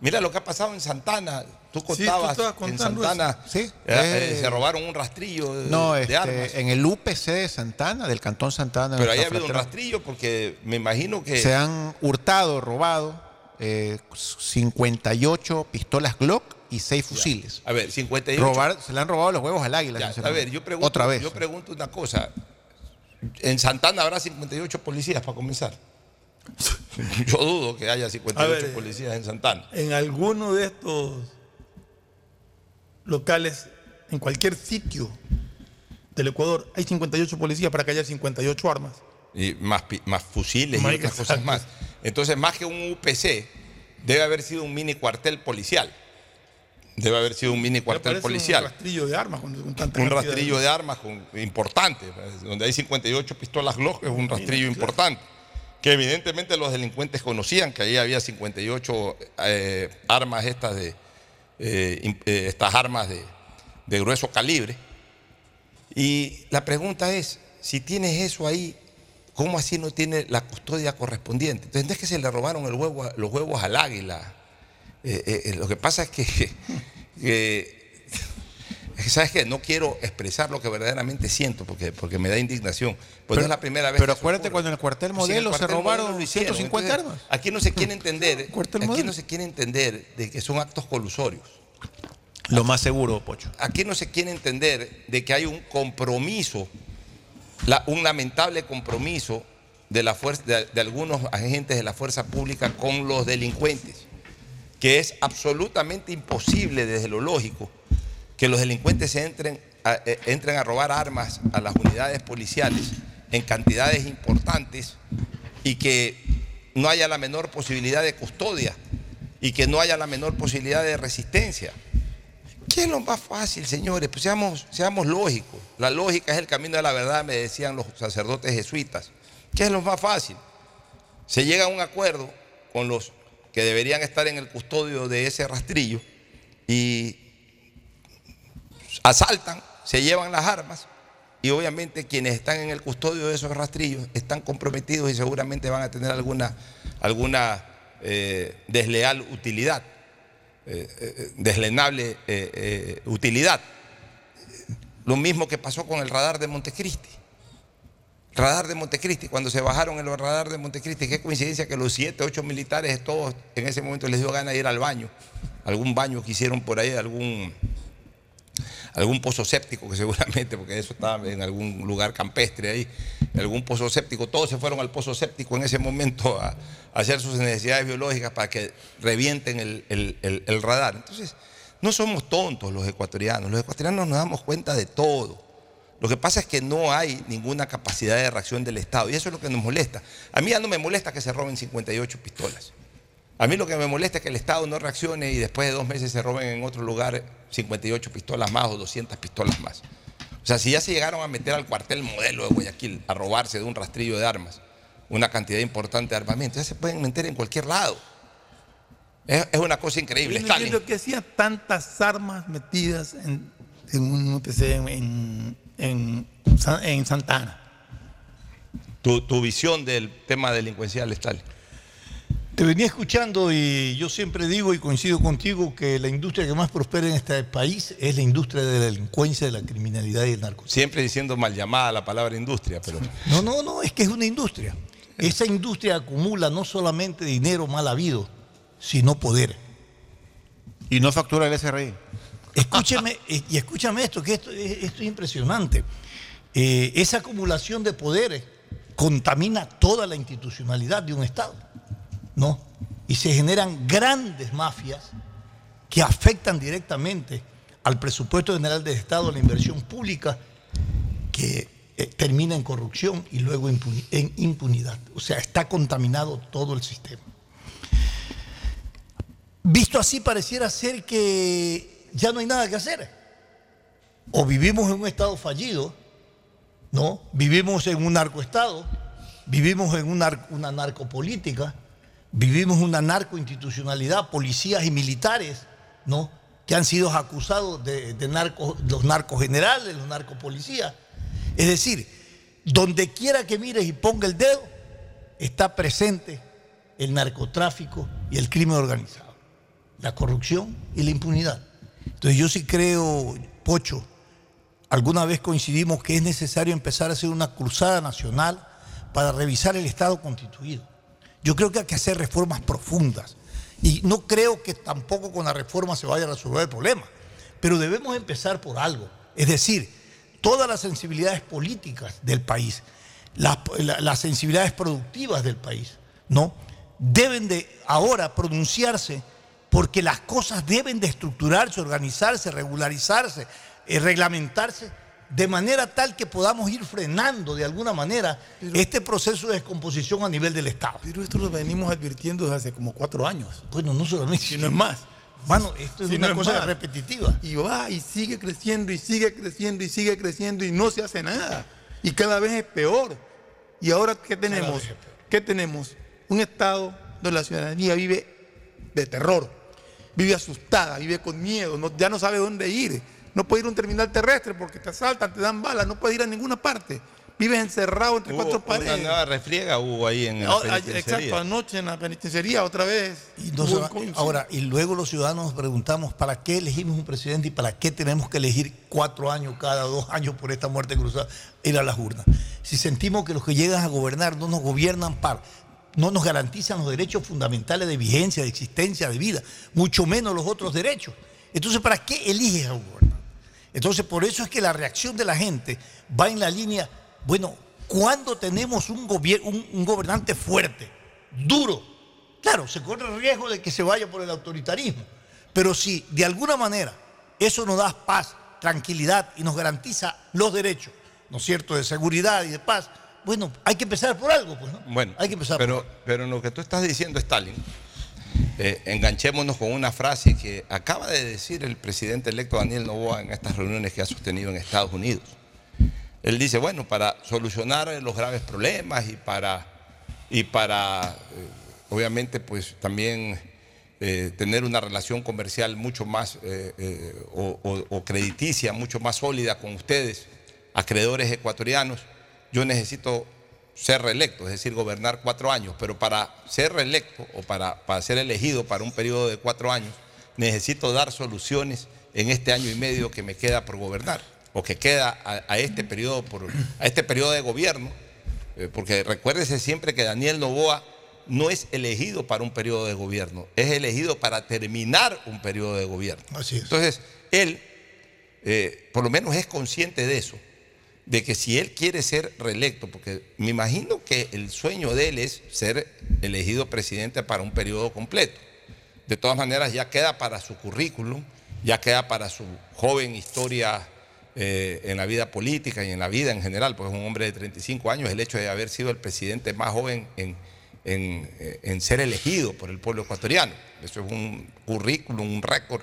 Mira lo que ha pasado en Santana. Tú tú contabas estabas en contando Santana. Sí, eh, eh, eh, se robaron un rastrillo de, No, de este, armas. en el UPC de Santana, del Cantón Santana. Pero ahí ha habido un rastrillo porque me imagino que... Se han hurtado, robado eh, 58 pistolas Glock y 6 fusiles. A ver, 58... Robar, se le han robado los huevos al águila. Ya, a ver, yo pregunto, Otra vez. yo pregunto una cosa. En Santana habrá 58 policías para comenzar. Yo dudo que haya 58 A ver, eh, policías en Santana. En alguno de estos locales, en cualquier sitio del Ecuador, hay 58 policías para que haya 58 armas. Y más, más fusiles y otras cosas más. Entonces, más que un UPC, debe haber sido un mini cuartel policial. Debe haber sido un mini cuartel policial. Un rastrillo de armas con, con tanta un rastrillo de armas con- importante, pues, donde hay 58 pistolas Glock, es un rastrillo importante. Que evidentemente los delincuentes conocían que ahí había 58 eh, armas estas de eh, eh, estas armas de, grueso calibre. Y la pregunta es, si tienes eso ahí, ¿cómo así no tiene la custodia correspondiente? Entonces no es que se le robaron el huevo los huevos al águila. Eh, lo que pasa es que, ¿sabes qué? No quiero expresar lo que verdaderamente siento porque, porque me da indignación. Pues no es la primera vez Pero que acuérdate ocurre. cuando en el cuartel Pues si en el modelo se modelo robaron lo hicieron. 150 Entonces, armas. Aquí no se quiere entender, Cuartel aquí modelo. no se quiere entender de que son actos colusorios. Lo más seguro, Pocho. Aquí no se quiere entender de que hay un compromiso, la- un lamentable compromiso de, la fuerza, de, de algunos agentes de la fuerza pública con los delincuentes, que es absolutamente imposible desde lo lógico que los delincuentes entren a, eh, entren a robar armas a las unidades policiales en cantidades importantes y que no haya la menor posibilidad de custodia y que no haya la menor posibilidad de resistencia. ¿Qué es lo más fácil, señores? Pues seamos, seamos lógicos. La lógica es el camino de la verdad, me decían los sacerdotes jesuitas. ¿Qué es lo más fácil? Se llega a un acuerdo con los que deberían estar en el custodio de ese rastrillo y asaltan, se llevan las armas y obviamente quienes están en el custodio de esos rastrillos están comprometidos y seguramente van a tener alguna, alguna eh, desleal utilidad eh, eh, deslenable eh, utilidad. Lo mismo que pasó con el radar de Montecristi. Radar de Montecristi, cuando se bajaron el radar de Montecristi, qué coincidencia que los siete, ocho militares, todos en ese momento les dio gana de ir al baño. Algún baño que hicieron por ahí, algún, algún pozo séptico, que seguramente, porque eso estaba en algún lugar campestre ahí, algún pozo séptico. Todos se fueron al pozo séptico en ese momento a, hacer sus necesidades biológicas para que revienten el- el radar. Entonces, no somos tontos los ecuatorianos. Los ecuatorianos nos damos cuenta de todo. Lo que pasa es que no hay ninguna capacidad de reacción del Estado y eso es lo que nos molesta. A mí ya no me molesta que se roben 58 pistolas. A mí lo que me molesta es que el Estado no reaccione y después de dos meses se roben en otro lugar 58 pistolas más o 200 pistolas más. O sea, si ya se llegaron a meter al cuartel modelo de Guayaquil a robarse de un rastrillo de armas, una cantidad importante de armamento, ya se pueden meter en cualquier lado. Es, es una cosa increíble. Stalin. entiendo que hacía tantas armas metidas en, en, un- en, en, en Santana. Tu, tu visión del tema delincuencial, Stalin. Te venía escuchando y yo siempre digo y coincido contigo que la industria que más prospera en este país es la industria de la delincuencia, de la criminalidad y el narcotráfico. Siempre diciendo mal llamada la palabra industria, pero No, no, no, es que es una industria. Esa industria acumula no solamente dinero mal habido, sino poder. Y no factura el SRI. Escúcheme, y escúchame esto, que esto, es- esto es impresionante. Eh, esa acumulación de poderes contamina toda la institucionalidad de un Estado, ¿no? Y se generan grandes mafias que afectan directamente al presupuesto general del Estado, a la inversión pública, que eh, termina en corrupción y luego en impunidad. O sea, está contaminado todo el sistema. Visto así, pareciera ser que ya no hay nada que hacer. O vivimos en un Estado fallido, ¿no? Vivimos en un narcoestado, vivimos en una narcopolítica, vivimos una narcoinstitucionalidad, policías y militares, ¿no? Que han sido acusados de, narco- los narcogenerales, los narcopolicías. Es decir, donde quiera que mires y ponga el dedo, está presente el narcotráfico y el crimen organizado, la corrupción y la impunidad. Entonces yo sí creo, Pocho, alguna vez coincidimos que es necesario empezar a hacer una cruzada nacional para revisar el Estado constituido. Yo creo que hay que hacer reformas profundas. Y no creo que tampoco con la reforma se vaya a resolver el problema, pero debemos empezar por algo, es decir, todas las sensibilidades políticas del país, las, la- las sensibilidades productivas del país, ¿no? Deben de ahora pronunciarse porque las cosas deben de estructurarse, organizarse, regularizarse, eh, reglamentarse de manera tal que podamos ir frenando de alguna manera este proceso de descomposición a nivel del Estado. Pero esto lo venimos advirtiendo desde hace como cuatro años. Bueno, no solamente. Si no es más. Mano, esto es Si una no es cosa más. repetitiva. Y va y sigue creciendo y sigue creciendo y sigue creciendo y no se hace nada. Y cada vez es peor. Y ahora, ¿qué tenemos? ¿Qué tenemos? Un estado donde la ciudadanía vive de terror, vive asustada, vive con miedo, no- ya no sabe dónde ir. No puede ir a un terminal terrestre porque te asaltan, te dan balas, no puede ir a ninguna parte. Vives encerrado entre Hubo cuatro una paredes. nueva refriega hubo ahí en la ah, penitenciaría. Exacto, anoche en la penitenciaría otra vez. Y no Hubo se un va- con- ahora, y luego los ciudadanos nos preguntamos, ¿para qué elegimos un presidente y para qué tenemos que elegir cuatro años cada dos años por esta muerte cruzada, ir a las urnas? Si sentimos que los que llegan a gobernar no nos gobiernan para, no nos garantizan los derechos fundamentales de vigencia, de existencia, de vida, mucho menos los otros derechos. Entonces, ¿para qué eliges a un gobernante? Entonces, por eso es que la reacción de la gente va en la línea, bueno, ¿cuándo tenemos un, un- un gobernante fuerte, duro? Claro, se corre el riesgo de que se vaya por el autoritarismo, pero si de alguna manera eso nos da paz, tranquilidad y nos garantiza los derechos, ¿no es cierto?, de seguridad y de paz, bueno, hay que empezar por algo, pues, ¿no? Bueno, Hay que empezar pero, pero en lo que tú estás diciendo, Stalin, eh, enganchémonos con una frase que acaba de decir el presidente electo Daniel Novoa en estas reuniones que ha sostenido en Estados Unidos. Él dice, bueno, para solucionar los graves problemas y para, y para eh, obviamente, pues también eh, tener una relación comercial mucho más o- o crediticia, mucho más sólida con ustedes, acreedores ecuatorianos, yo necesito ser reelecto, es decir, gobernar cuatro años, pero para ser reelecto o para, para ser elegido para un periodo de cuatro años, necesito dar soluciones en este año y medio que me queda por gobernar, o que queda a, a este periodo por, a este periodo de gobierno, eh, porque recuérdese siempre que Daniel Novoa no es elegido para un periodo de gobierno, es elegido para terminar un periodo de gobierno. Así es. Entonces, él eh, por lo menos es consciente de eso, de que si él quiere ser reelecto, porque me imagino que el sueño de él es ser elegido presidente para un periodo completo. De todas maneras, ya queda para su currículum, ya queda para su joven historia eh, en la vida política y en la vida en general, porque es un hombre de 35 años, el hecho de haber sido el presidente más joven en, en, eh, en ser elegido por el pueblo ecuatoriano. Eso es un currículum, un récord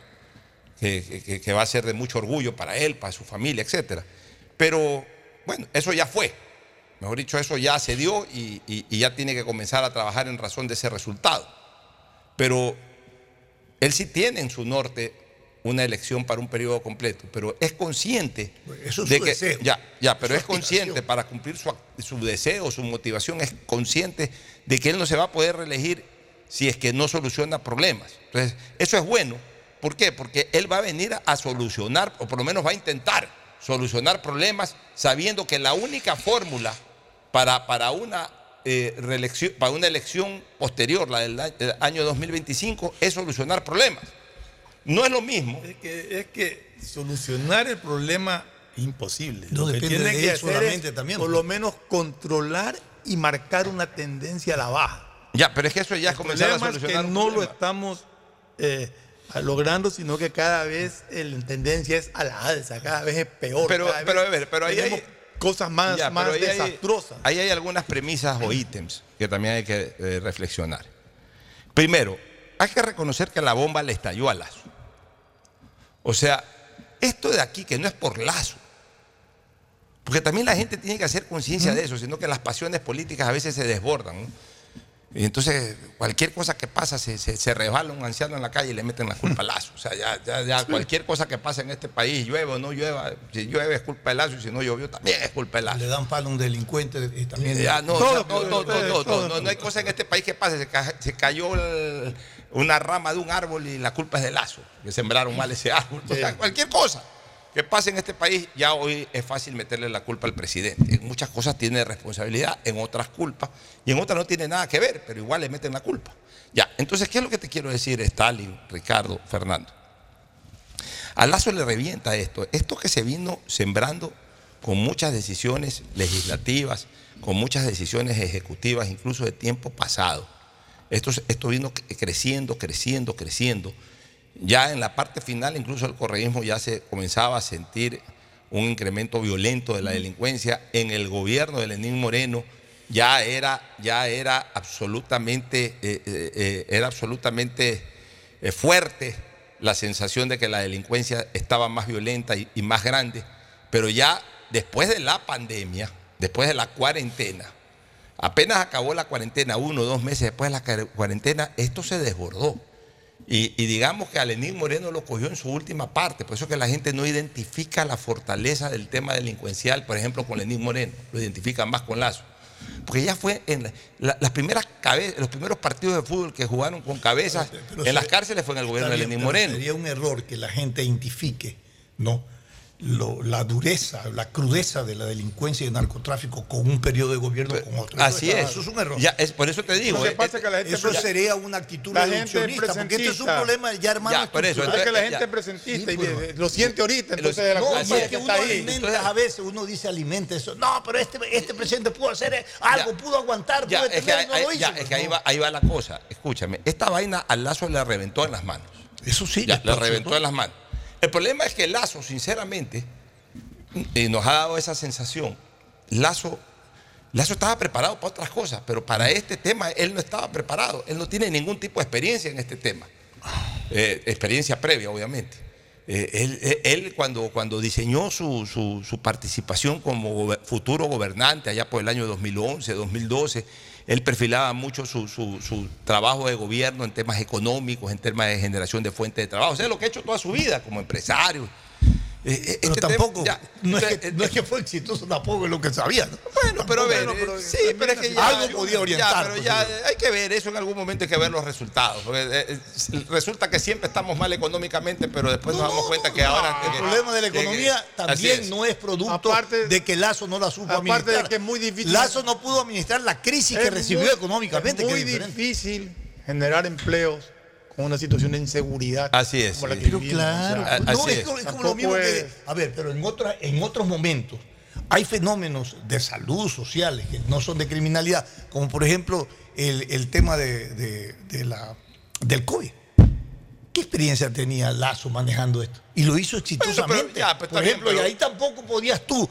que, que- que va a ser de mucho orgullo para él, para su familia, etcétera. pero bueno, eso ya fue. Mejor dicho, eso ya se dio y, y- y ya tiene que comenzar a trabajar en razón de ese resultado. Pero él sí tiene en su norte una elección para un periodo completo, pero es consciente Eso es de su que deseo, ya, ya, pero es consciente para cumplir su deseo, su motivación, es consciente de que él no se va a poder reelegir si es que no soluciona problemas. Entonces, eso es bueno. ¿Por qué? Porque él va a venir a solucionar, o por lo menos va a intentar solucionar problemas, sabiendo que la única fórmula para, para una eh, reelección, para una elección posterior, la del año 2025, es solucionar problemas. No es lo mismo. Es que, es que solucionar el problema es imposible. No Lo que depende tiene de que hacer solamente es, también, Por lo menos controlar y marcar una tendencia a la baja. Ya, pero es que eso ya es comenzar a es solucionar que no lo estamos eh, logrando, sino que cada vez la tendencia es a la alza, cada vez es peor. Pero- a ver, pero ahí hay- cosas más, Ya, más ahí hay- desastrosas. Ahí hay algunas premisas o ítems que también hay que eh, reflexionar. Primero, hay que reconocer que la bomba le estalló a Lazo. O sea, esto de aquí, que no es por Lazo, porque también la gente tiene que hacer conciencia de eso, sino que las pasiones políticas a veces se desbordan. ¿no? Y entonces cualquier cosa que pasa, se, se, se resbala un anciano en la calle y le meten la culpa a Lazo. O sea, ya, ya, ya cualquier cosa que pasa en este país, llueve o no llueva, si llueve es culpa de Lazo y si no llovió también es culpa de Lazo. Le dan palo a un delincuente y también. Ya, no, Todo, todo, no, no, todo, no, no, todo. no, no hay cosa en este país que pase. Se, ca- se cayó el- una rama de un árbol y la culpa es de Lazo, que sembraron mal ese árbol. O sea, cualquier cosa que pase en este país, ya hoy es fácil meterle la culpa al presidente. En muchas cosas tiene responsabilidad, en otras culpa, y en otras no tiene nada que ver, pero igual le meten la culpa. Ya, entonces, ¿qué es lo que te quiero decir, Stalin, Ricardo, Fernando? A Lazo le revienta esto. Esto que se vino sembrando con muchas decisiones legislativas, con muchas decisiones ejecutivas, incluso de tiempo pasado. Esto, esto vino creciendo, creciendo, creciendo. Ya en la parte final, incluso el correísmo ya se comenzaba a sentir un incremento violento de la delincuencia. En el gobierno de Lenín Moreno ya era, ya era absolutamente, eh, eh, eh, era absolutamente eh, fuerte la sensación de que la delincuencia estaba más violenta y, y más grande, pero ya después de la pandemia, después de la cuarentena, apenas acabó la cuarentena, uno o dos meses después de la cuarentena, esto se desbordó. Y, y digamos que a Lenín Moreno lo cogió en su última parte, por eso que la gente no identifica la fortaleza del tema delincuencial, por ejemplo, con Lenín Moreno, lo identifican más con Lazo. Porque ya fue en la- la- las primeras cabe- los primeros partidos de fútbol que jugaron con cabezas Pero en las cárceles fue en el gobierno de Lenín Moreno. Sería un error que la gente identifique, ¿no? Lo- la dureza, la crudeza de la delincuencia y el narcotráfico con un periodo de gobierno con otro. Eso Así es. Eso es un error. Ya, es por eso te digo. Lo que eh, pasa es que la eh, gente Eso sería una actitud La gente reduccionista, porque este es un problema ya, hermano. Ya, por eso, estructural. Es que la ya. gente es presentista Sí, y pero- ve- lo siente ahorita, entonces la no, culpa es es que uno alimenta a veces, uno dice alimenta eso. No, pero este, este presidente pudo hacer algo, pudo aguantar, Ya, pudo es que, detener, ahí- no lo ahí- hizo. ya, pues, es que ahí, va, ahí va la cosa. Escúchame, esta vaina al Lazo le reventó en las manos. Eso sí, Ya, le reventó en las manos. El problema es que Lazo, sinceramente, y nos ha dado esa sensación. Lazo, Lazo estaba preparado para otras cosas, pero para este tema él no estaba preparado. Él no tiene ningún tipo de experiencia en este tema. Eh, experiencia previa, obviamente. Eh, él, él- cuando, cuando diseñó su, su- participación como futuro gobernante allá por el año 2011, 2012, él perfilaba mucho su, su- su trabajo de gobierno en temas económicos, en temas de generación de fuentes de trabajo. O sea, lo que ha hecho toda su vida como empresario. Eh, eh, Pero este tampoco, tema- no, es que, no es que fue exitoso tampoco, es lo que sabía. ¿no? bueno, pero a ver, eh, sí, pero es que ya, algo podía orientar. ya, pero pues, ya eh, hay que ver eso en algún momento hay que ver los resultados. Porque eh, eh, resulta que siempre estamos mal económicamente, pero después nos damos cuenta que ahora El problema de la economía también es. no es producto Aparte- de que Lazo no la supo aparte administrar. de que es muy difícil- Lazo no pudo administrar la crisis que recibió muy- económicamente. Es que muy es difícil generar empleos con una situación de inseguridad. Así es, Como la que Pero vivimos, claro, o sea, no, así es, es. como- es como Tampoco lo mismo que. A ver, pero en, otra, en otros momentos hay fenómenos de salud sociales que no son de criminalidad, como por ejemplo el, el tema de, de- de la, del COVID. ¿Qué experiencia tenía Lazo manejando esto? Y lo hizo exitosamente. ya, pues, por bien, ejemplo, pero- y ahí tampoco podías tú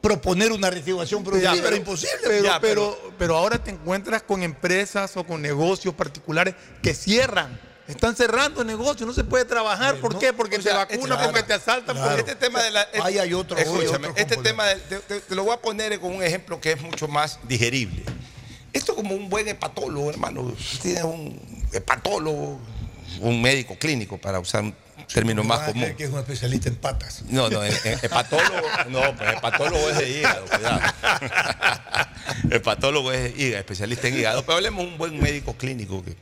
proponer una reactivación productiva, Ya, era imposible. Pero, Ya, pero, pero ahora te encuentras con empresas o con negocios particulares que cierran Están cerrando negocios, no se puede trabajar. ¿Por qué? Porque te vacunan, porque te asaltan. Claro. porque Este tema de la. este- Ahí hay otro- Escúchame, otro este tema, de- te, te- te lo voy a poner con un ejemplo que es mucho más digerible. Esto es como un buen hepatólogo, hermano. Tienes un hepatólogo, un médico clínico, para usar un término más común. que es un especialista en patas. No, no, en- en- hepatólogo, no, pues hepatólogo es de hígado, cuidado. Hepatólogo es de hígado, especialista en hígado. Pero hablemos de un buen médico clínico que.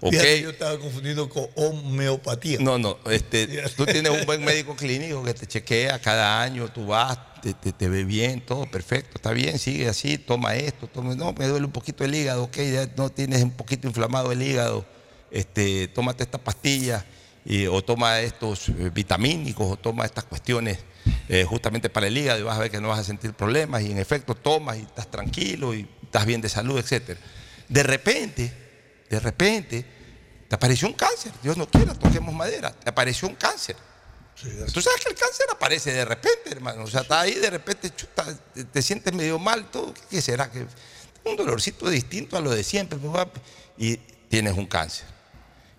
Ok. Fíjate, yo estaba confundido con homeopatía. No, no, este, tú tienes un buen médico clínico que te chequea cada año, tú vas, te, te- te ve bien, todo perfecto, está bien, sigue así, toma esto, toma, no, me duele un poquito el hígado, ok, ya no tienes un poquito inflamado el hígado, este, tómate esta pastilla, y- o toma estos eh, vitamínicos, o toma estas cuestiones eh, justamente para el hígado y vas a ver que no vas a sentir problemas, y en efecto tomas y estás tranquilo y estás bien de salud, etc. De repente, de repente, te apareció un cáncer. Dios no quiera, toquemos madera. Te apareció un cáncer. Tú sabes que el cáncer aparece de repente, hermano. O sea, está ahí de repente, chuta, te, te sientes medio mal, todo. ¿Qué, qué será? que Un dolorcito distinto a lo de siempre. pues, Y tienes un cáncer.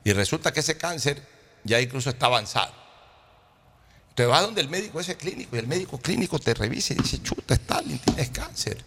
Y resulta que ese cáncer ya incluso está avanzado. Te vas donde el médico ese clínico y el médico clínico te revisa y dice, chuta, Stalin, tienes cáncer.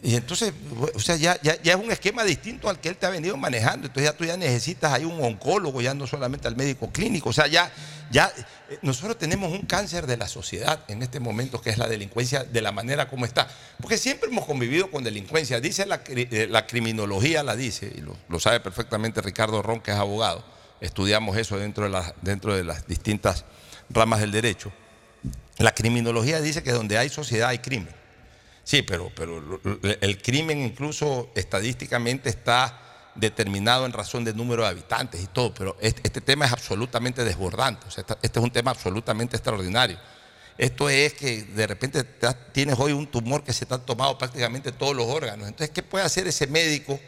Y entonces, o sea, ya, ya, ya es un esquema distinto al que él te ha venido manejando. Entonces ya tú ya necesitas ahí un oncólogo, ya no solamente al médico clínico. O sea, ya, ya eh, nosotros tenemos un cáncer de la sociedad en este momento, que es la delincuencia de la manera como está. Porque siempre hemos convivido con delincuencia. Dice la, eh, la criminología, la dice, y lo, lo sabe perfectamente Ricardo Ron, que es abogado. Estudiamos eso dentro de, las dentro de las distintas ramas del derecho. La criminología dice que donde hay sociedad hay crimen. Sí, pero, pero el crimen incluso estadísticamente está determinado en razón del número de habitantes y todo, pero este, tema es absolutamente desbordante, este es un tema absolutamente extraordinario. Esto es que de repente tienes hoy un tumor que se te han tomado prácticamente todos los órganos. Entonces, ¿qué puede hacer ese médico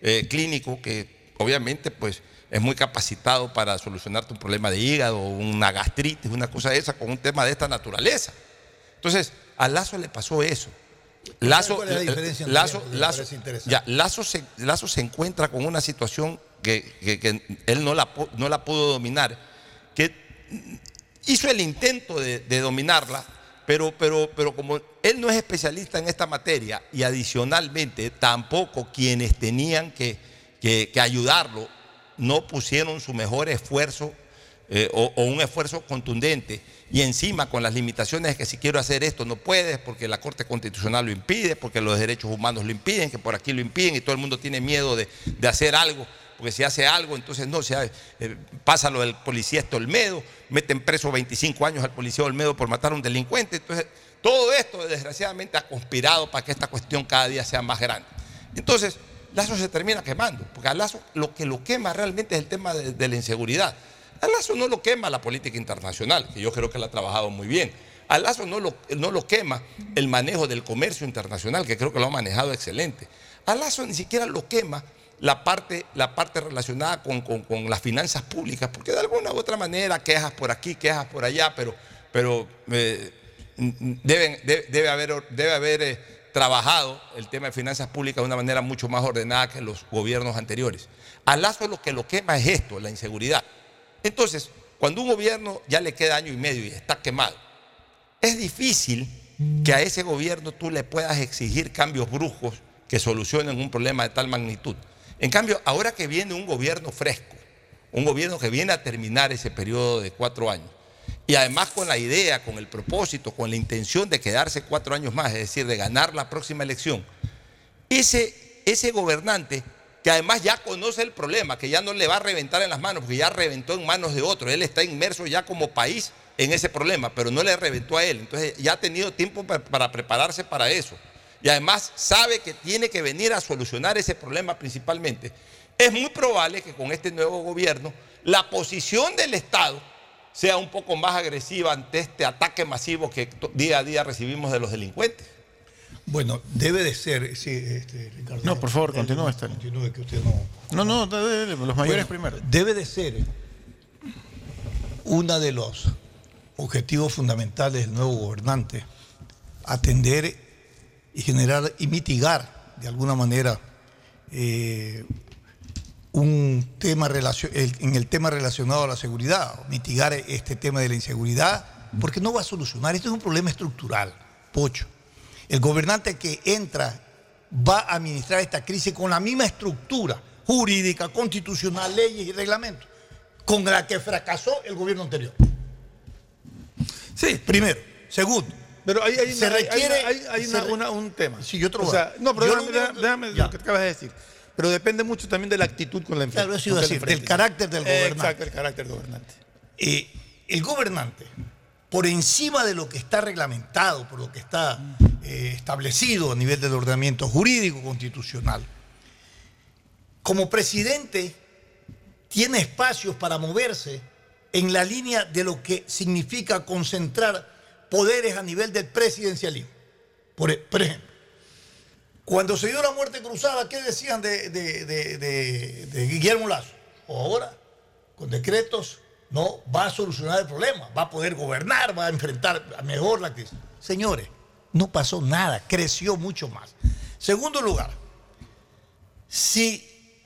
eh, clínico que obviamente pues es muy capacitado para solucionarte un problema de hígado, una gastritis, una cosa de esa, con un tema de esta naturaleza? Entonces, a Lazo le pasó eso. Lazo, cuál es la diferencia entre Lazo, ambos? Me Lazo- ya, Lazo, se, Lazo se encuentra con una situación que, que- que él no la, no la pudo dominar, que hizo el intento de, de dominarla, pero, pero, pero como él no es especialista en esta materia y adicionalmente tampoco quienes tenían que, que- que ayudarlo no pusieron su mejor esfuerzo eh, o, un esfuerzo contundente y encima con las limitaciones de que si quiero hacer esto no puedes porque la Corte Constitucional lo impide, porque los derechos humanos lo impiden, que por aquí lo impiden y todo el mundo tiene miedo de, de hacer algo, porque si hace algo entonces no, se eh, pasa lo del policía este Olmedo, meten preso 25 años al policía Olmedo por matar a un delincuente, entonces todo esto desgraciadamente ha conspirado para que esta cuestión cada día sea más grande. Entonces, Lazo se termina quemando, porque a Lazo lo que lo quema realmente es el tema de la inseguridad. A Lazo no lo quema la política internacional, que yo creo que la ha trabajado muy bien. A Lazo no lo, no lo quema el manejo del comercio internacional, que creo que lo ha manejado excelente. A Lazo ni siquiera lo quema la parte, la parte relacionada con, con- las finanzas públicas, porque de alguna u otra manera quejas por aquí, quejas por allá, pero, pero eh, debe haber, debe haber eh, trabajado el tema de finanzas públicas de una manera mucho más ordenada que los gobiernos anteriores. A Lazo lo que lo quema es esto, la inseguridad. Entonces, cuando un gobierno ya le queda año y medio y está quemado, es difícil que a ese gobierno tú le puedas exigir cambios bruscos que solucionen un problema de tal magnitud. En cambio, ahora que viene un gobierno fresco, un gobierno que viene a terminar ese periodo de cuatro años, y además con la idea, con el propósito, con la intención de quedarse cuatro años más, es decir, de ganar la próxima elección, ese, ese gobernante que además ya conoce el problema, que ya no le va a reventar en las manos, porque ya reventó en manos de otro, él está inmerso ya como país en ese problema, pero no le reventó a él, entonces ya ha tenido tiempo pa- para prepararse para eso. Y además sabe que tiene que venir a solucionar ese problema principalmente. Es muy probable que con este nuevo gobierno la posición del Estado sea un poco más agresiva ante este ataque masivo que día a día recibimos de los delincuentes. Bueno, debe de ser, sí, este, Ricardo. No, por favor, Dele, continúe. Continúe, que usted no. No, no, dale, los mayores Bueno, primero. Debe de ser uno de los objetivos fundamentales del nuevo gobernante atender y generar y mitigar de alguna manera eh, un tema en el tema relacionado a la seguridad, mitigar este tema de la inseguridad, porque no va a solucionar. Esto es un problema estructural, Pocho. El gobernante que entra va a administrar esta crisis con la misma estructura jurídica, constitucional, leyes y reglamentos, con la que fracasó el gobierno anterior. Sí. Primero. Segundo. Pero hay, hay se una- hay- requiere hay, hay- hay se una- re- una- un tema. Sí, yo O sea, no, pero yo déjame, lo- déjame- lo que acabas de decir. Pero depende mucho también de la actitud con la empresa. Claro, eso iba a decir, del carácter del gobernante. Exacto, el carácter del gobernante. Eh, el gobernante, por encima de lo que está reglamentado, por lo que está eh, establecido a nivel del ordenamiento jurídico constitucional, como presidente tiene espacios para moverse en la línea de lo que significa concentrar poderes a nivel del presidencialismo. Por, e- ejemplo, cuando se dio la muerte cruzada, ¿qué decían de, Guillermo Lazo? Ahora, con decretos, no va a solucionar el problema, va a poder gobernar, va a enfrentar mejor la crisis. Señores, no pasó nada, creció mucho más. Segundo lugar, si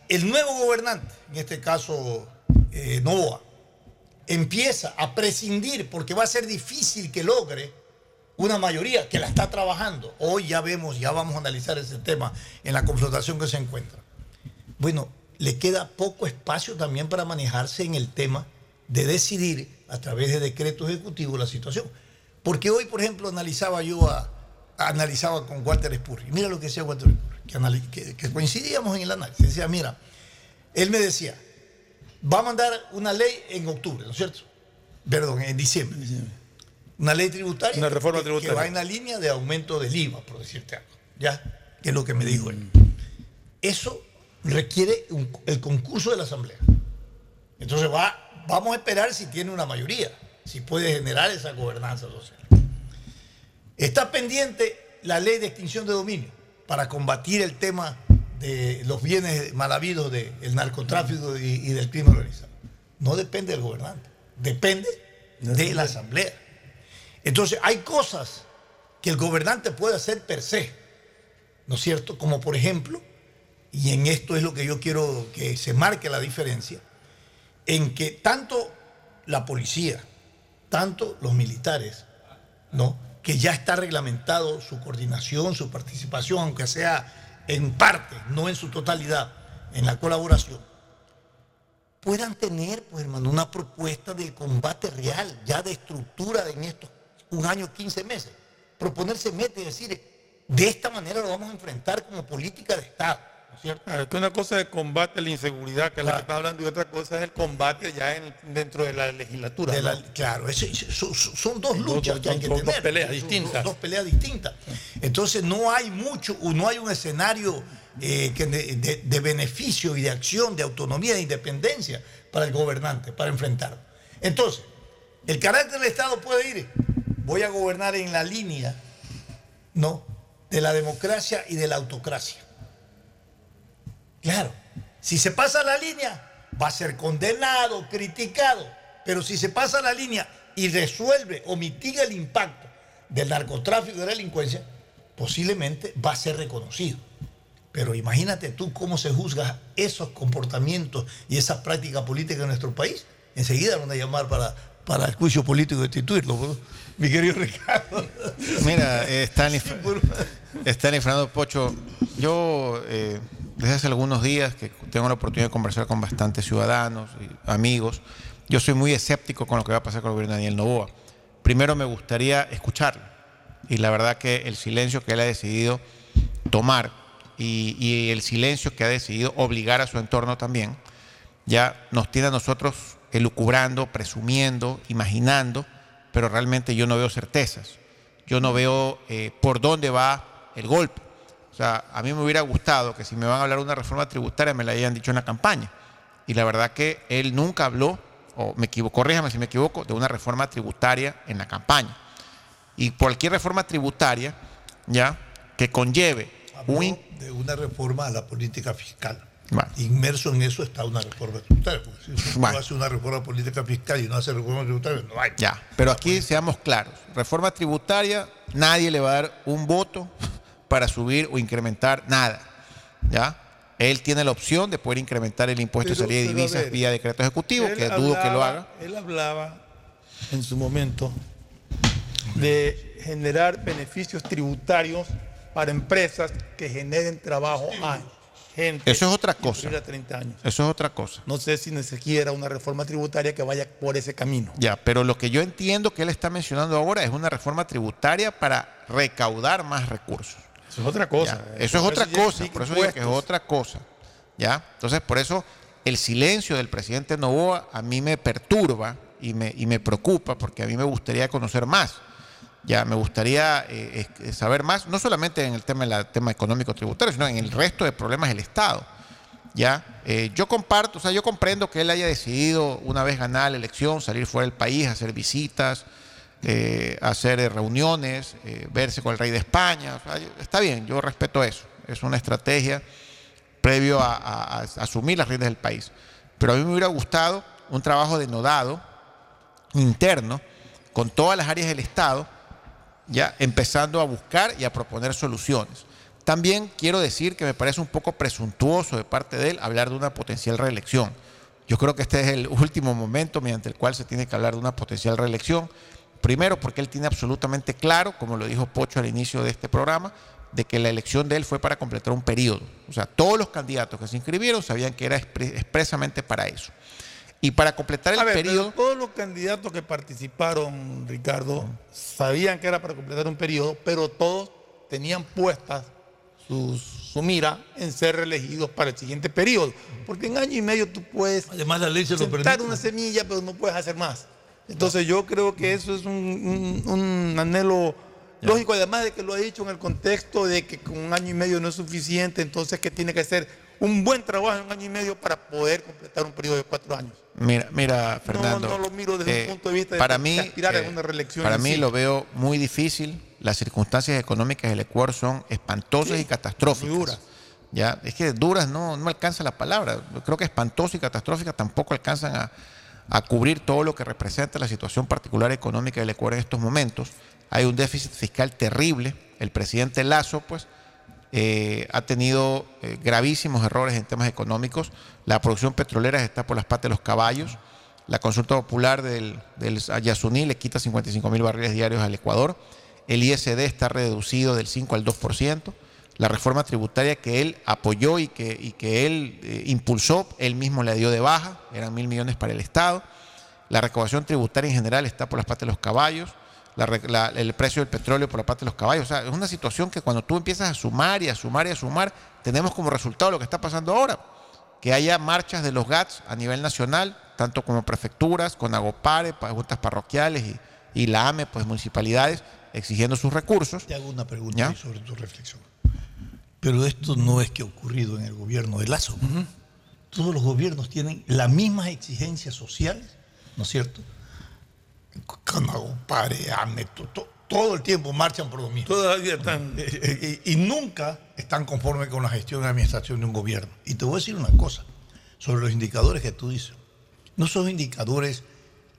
el nuevo gobernante, en este caso eh, Novoa, empieza a prescindir, porque va a ser difícil que logre una mayoría que la está trabajando. Hoy ya vemos, ya vamos a analizar ese tema en la confrontación que se encuentra. Bueno, le queda poco espacio también para manejarse en el tema de decidir a través de decreto ejecutivo la situación. Porque hoy, por ejemplo, analizaba yo a, analizaba con Walter Spurri. Mira lo que decía Walter Spurri, que, anali- que- que coincidíamos en el análisis. Decía, mira, él me decía, va a mandar una ley en octubre, ¿no es cierto? Perdón, en diciembre. Una ley tributaria. Una reforma que- tributaria. Que va en la línea de aumento del IVA, por decirte algo. ¿Ya? Que es lo que me dijo él. Eso requiere un- el concurso de la Asamblea. Entonces va, vamos a esperar si tiene una mayoría, si puede generar esa gobernanza social. Está pendiente la ley de extinción de dominio para combatir el tema de los bienes mal habidos del narcotráfico y, y del crimen organizado. No depende del gobernante, depende de la asamblea. Entonces hay cosas que el gobernante puede hacer per se, ¿no es cierto? Como por ejemplo, y en esto es lo que yo quiero que se marque la diferencia, en que tanto la policía, tanto los militares, ¿no? Que ya está reglamentado su coordinación, su participación, aunque sea en parte, no en su totalidad, en la colaboración, puedan tener, pues hermano, una propuesta del combate real, ya de estructura en estos un año, 15 meses. Proponerse mete y decir, de esta manera lo vamos a enfrentar como política de Estado, ¿no es cierto? Ah, que una cosa es el combate a la inseguridad, que es la que está hablando, y otra cosa es el combate ya en- dentro de la legislatura. De la- ¿no? claro, eso- son, son dos luchas dos- que hay que son tener. dos peleas Son distintas. Dos, peleas distintas. Entonces no hay mucho, no hay un escenario eh, que de, de- de beneficio y de acción, de autonomía, de independencia para el gobernante, para enfrentarlo. Entonces, el carácter del Estado puede ir, voy a gobernar en la línea, ¿no? De la democracia y de la autocracia. Claro, si se pasa la línea, va a ser condenado, criticado, pero si se pasa la línea y resuelve o mitiga el impacto del narcotráfico y de la delincuencia, posiblemente va a ser reconocido. Pero imagínate tú cómo se juzga esos comportamientos y esa práctica política en nuestro país. Enseguida van a llamar para, para el juicio político de destituirlo, ¿no? mi querido Ricardo. Mira, eh, Stanley, Stanley Fernando Pocho, yo eh, desde hace algunos días que tengo la oportunidad de conversar con bastantes ciudadanos y amigos, yo soy muy escéptico con lo que va a pasar con el gobierno de Daniel Novoa. Primero me gustaría escucharlo y la verdad que el silencio que él ha decidido tomar y, el silencio que ha decidido obligar a su entorno también, ya nos tiene a nosotros elucubrando, presumiendo, imaginando, pero realmente yo no veo certezas. Yo no veo eh, por dónde va el golpe. O sea, a mí me hubiera gustado que si me van a hablar de una reforma tributaria me la hayan dicho en la campaña. Y la verdad que él nunca habló, o me equivoco, corríjame si me equivoco, de una reforma tributaria en la campaña. Y cualquier reforma tributaria, ya, que conlleve un, de una reforma a la política fiscal. Bueno. Inmerso en eso está una reforma tributaria. Porque si uno Bueno. hace una reforma política fiscal y no hace reforma tributaria, no hay. Ya, pero aquí seamos claros. Reforma tributaria, nadie le va a dar un voto para subir o incrementar nada. ¿Ya? Él tiene la opción de poder incrementar el impuesto de Pero- salida de pero a divisas ver, vía decreto ejecutivo, que dudo que lo haga. Él hablaba en su momento de generar beneficios tributarios para empresas que generen trabajo a gente. Eso es otra cosa. inferior a 30 años. Eso es otra cosa. No sé si ni siquiera una reforma tributaria que vaya por ese camino. Ya, pero lo que yo entiendo que él está mencionando ahora es una reforma tributaria para recaudar más recursos. Eso es otra cosa. Ya, eso es otra cosa, por eso digo que es otra cosa. ¿Ya? Entonces, por eso el silencio del presidente Novoa a mí me perturba y me, y me preocupa porque a mí me gustaría conocer más. Ya, me gustaría eh, eh, saber más, no solamente en el tema, tema económico tributario, sino en el resto de problemas del Estado. Ya, Eh, yo comparto, o sea, yo comprendo que él haya decidido una vez ganar la elección salir fuera del país, hacer visitas, eh, hacer eh, reuniones, eh, verse con el rey de España. está bien, yo respeto eso. Es una estrategia previo a- a asumir las riendas del país. Pero a mí me hubiera gustado un trabajo denodado, interno, con todas las áreas del Estado, ya empezando a buscar y a proponer soluciones. También quiero decir que me parece un poco presuntuoso de parte de él hablar de una potencial reelección. Yo creo que este es el último momento mediante el cual se tiene que hablar de una potencial reelección. Primero, porque él tiene absolutamente claro, como lo dijo Pocho al inicio de este programa, de que la elección de él fue para completar un periodo. O sea, todos los candidatos que se inscribieron sabían que era expre- expresamente para eso. Y para completar el A ver, pero periodo... todos los candidatos que participaron, Ricardo, sabían que era para completar un periodo, pero todos tenían puestas su, su mira en ser reelegidos para el siguiente periodo. Porque en año y medio tú puedes Además, la ley se lo sentar permite. una semilla, pero no puedes hacer más. Entonces yo creo que eso es un, un- un anhelo lógico, además de que lo ha dicho en el contexto de que con un año y medio no es suficiente, entonces que tiene que hacer un buen trabajo en un año y medio para poder completar un periodo de cuatro años. Mira, mira, Fernando. no lo miro desde un punto de vista de para mí, aspirar a eh, una reelección Para mí sí. lo veo muy difícil. Las circunstancias económicas del Ecuador son espantosas y catastróficas. Ya, es que duras no, no alcanza la palabra. Creo que espantoso y catastrófica tampoco alcanzan a, a cubrir todo lo que representa la situación particular económica del Ecuador en estos momentos. Hay un déficit fiscal terrible. El presidente Lazo, pues, eh, ha tenido eh, gravísimos errores en temas económicos. La producción petrolera está por las patas de los caballos. La consulta popular del, del le quita 55 mil barriles diarios al Ecuador. El ISD está reducido del 5 al 2%. La reforma tributaria que él apoyó y que, y que él eh, impulsó, él mismo la dio de baja, eran mil millones para el Estado. La recaudación tributaria en general está por las patas de los caballos. La re- la- el precio del petróleo por la parte de los caballos. O sea, es una situación que cuando tú empiezas a sumar y a sumar y a sumar, tenemos como resultado lo que está pasando ahora. Que haya marchas de los GATS a nivel nacional, tanto como prefecturas, con Agopare, pa- juntas parroquiales y, y la AME, pues municipalidades, exigiendo sus recursos. Te hago una pregunta sobre tu reflexión. Pero esto no es que ha ocurrido en el gobierno de Lazo. Todos los gobiernos tienen las mismas exigencias sociales, ¿no es cierto? Con Agopare, AME, to- to- todo el tiempo marchan por lo mismo. Todavía están. Eh, eh, y, y nunca están conformes con la gestión y administración de un gobierno. Y te voy a decir una cosa sobre los indicadores que tú dices. No son indicadores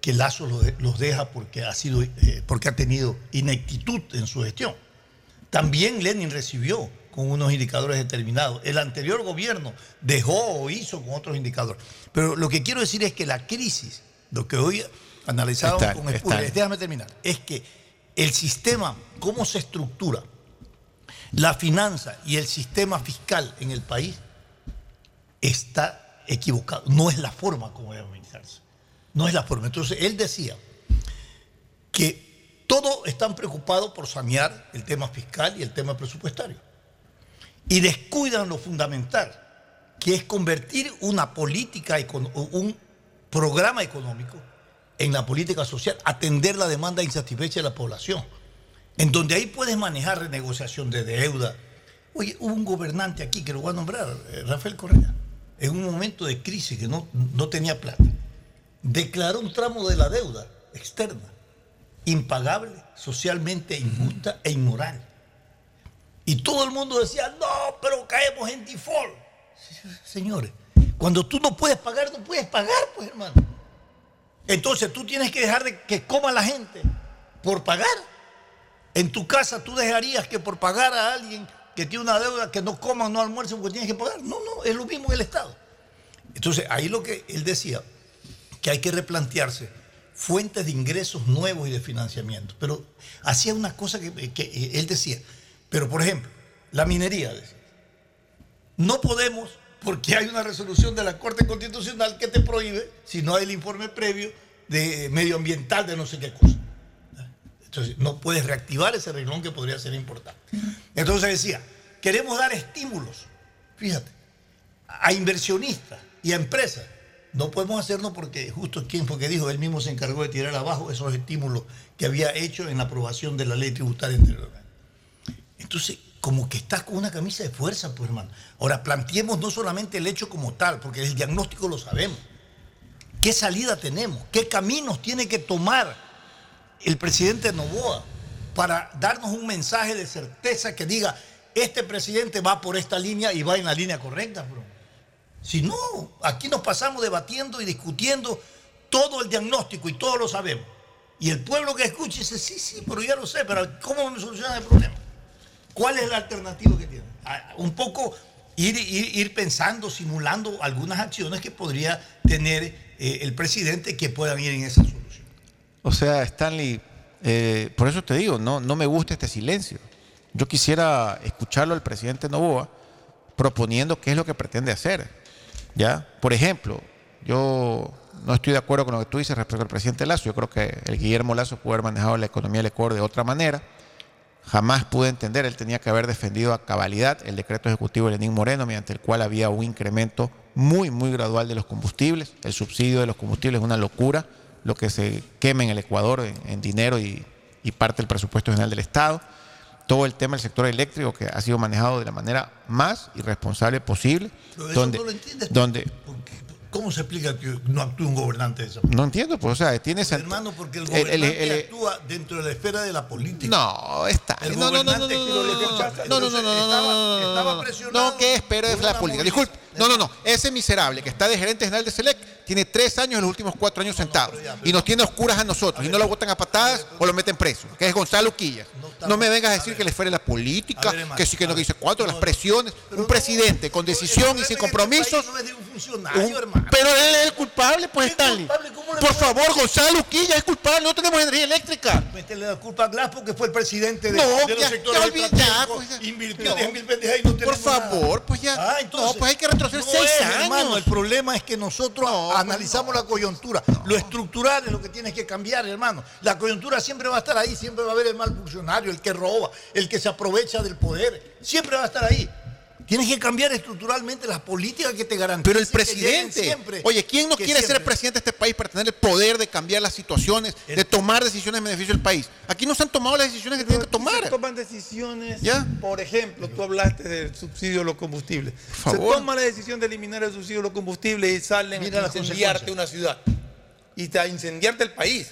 que Lazo los, de- los deja porque ha, sido, eh, porque ha tenido ineptitud en su gestión. También Lenin recibió con unos indicadores determinados. El anterior gobierno dejó o hizo con otros indicadores. Pero lo que quiero decir es que la crisis, lo que hoy analizábamos Está- con. Spurrier, déjame terminar, es que el sistema, cómo se estructura, la finanza y el sistema fiscal en el país está equivocado. No es la forma como debe administrarse. No es la forma. Entonces, él decía que todos están preocupados por sanear el tema fiscal y el tema presupuestario. Y descuidan lo fundamental, que es convertir una política, un programa económico en la política social, atender la demanda insatisfecha de la población, en donde ahí puedes manejar renegociación de deuda. Oye, hubo un gobernante aquí que lo voy a nombrar, eh, Rafael Correa, en un momento de crisis que no, no tenía plata, declaró un tramo de la deuda externa impagable, socialmente injusta e inmoral. Y todo el mundo decía, no, pero caemos en default. Señores, cuando tú no puedes pagar, no puedes pagar, pues hermano. Entonces tú tienes que dejar de que coma la gente por pagar. En tu casa tú dejarías que por pagar a alguien que tiene una deuda que no coman, no almuercen porque tienen que pagar. No, no, es lo mismo el Estado. Entonces, ahí lo que él decía, que hay que replantearse fuentes de ingresos nuevos y de financiamiento. Pero hacía una cosa que, que él decía, pero por ejemplo, la minería, no podemos, porque hay una resolución de la Corte Constitucional que te prohíbe, si no hay el informe previo de medioambiental de no sé qué cosa. Entonces, no puedes reactivar ese reglón que podría ser importante. Entonces decía, queremos dar estímulos, fíjate, a inversionistas y a empresas. No podemos hacerlo porque justo quien fue que dijo, él mismo se encargó de tirar abajo esos estímulos que había hecho en la aprobación de la ley tributaria anteriormente. Entonces, como que estás con una camisa de fuerza, pues hermano. Ahora, planteemos no solamente el hecho como tal, porque el diagnóstico lo sabemos. ¿Qué salida tenemos? ¿Qué caminos tiene que tomar el presidente Novoa para darnos un mensaje de certeza que diga, este presidente va por esta línea y va en la línea correcta, bro? Si no, aquí nos pasamos debatiendo y discutiendo todo el diagnóstico y todos lo sabemos. Y el pueblo que escucha dice, sí, sí, pero ya lo sé, pero ¿cómo me solucionan el problema? ¿Cuál es la alternativa que tiene? Ah, un poco ir, pensando, simulando algunas acciones que podría tener eh, el presidente que puedan ir en esa solución. O sea, Stanley, eh, por eso te digo, no, no me gusta este silencio. Yo quisiera escucharlo al presidente Novoa proponiendo qué es lo que pretende hacer. ¿ya? Por ejemplo, yo no estoy de acuerdo con lo que tú dices respecto al presidente Lazo. Yo creo que el Guillermo Lazo pudo haber manejado la economía del Ecuador de otra manera. Jamás pude entender, él tenía que haber defendido a cabalidad el decreto ejecutivo de Lenín Moreno, mediante el cual había un incremento muy, muy gradual de los combustibles. El subsidio de los combustibles es una locura, lo que se quema en el Ecuador en, dinero y, y parte del presupuesto general del Estado todo el tema del sector eléctrico que ha sido manejado de la manera más irresponsable posible. donde, no lo entiendes. Donde, ¿Cómo se explica que no actúe un gobernante de esa manera? No entiendo, pues, o sea, tiene Hermano, porque el gobernante actúa dentro de la esfera de la política. No, está. El no, no, no, no, no, no, no, no, no, no. No, ¿qué espera de la política? Disculpe. No, no, no. Ese miserable que está de gerente general de Select tiene tres años en los últimos cuatro años sentados y nos tiene oscuras a nosotros y no lo botan a patadas o lo meten preso, que es Gonzalo Quillas. No me vengas a decir que le fuere la política, que sí que no dice cuatro, las presiones. Un presidente con decisión y sin compromisos. Pero él es el culpable, pues Stanley. Por favor, Gonzalo Quillas es culpable, no tenemos energía eléctrica. Métele la culpa a Glass porque fue el presidente de, no, los ya, sectores pues. Invirtió No. 10 mil pendejas y no Por favor, pues ya. Ah, entonces, no, pues hay que retroceder no seis es, años. hermano, el problema es que nosotros analizamos la coyuntura. Lo estructural es lo que tienes que cambiar, hermano. La coyuntura siempre va a estar ahí, siempre va a haber el mal funcionario, el que roba, el que se aprovecha del poder. Siempre va a estar ahí. Tienes que cambiar estructuralmente las políticas que te garanticen. Pero el presidente, siempre, oye, ¿quién no quiere ser siempre. presidente de este país para tener el poder de cambiar las situaciones, de tomar decisiones en beneficio del país? Aquí no se han tomado las decisiones que tienen que tomar. Se toman decisiones, ¿Ya? por ejemplo, tú hablaste del subsidio de los combustibles. Se favor. toma la decisión de eliminar el subsidio de los combustibles y salen Mira a incendiarte una ciudad y a incendiarte el país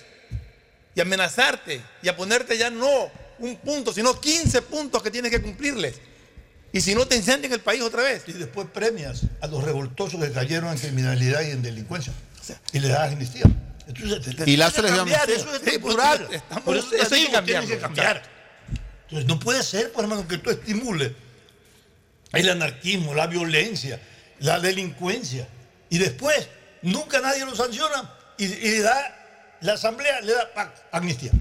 y amenazarte y a ponerte ya no un punto, sino 15 puntos que tienes que cumplirles. Y si no te incendian el país otra vez. Y después premias a los revoltosos que cayeron en criminalidad y en delincuencia. Y le das amnistía. Entonces, te- te- Y Lazo les dio amnistía. Eso es Sí, pues, estructural. estamos- Por eso, eso hay que cambiar. Entonces, no puede ser, pues, hermano, que tú estimules el anarquismo, la violencia, la delincuencia. Y después, nunca nadie lo sanciona y, y le da, la asamblea le da amnistía.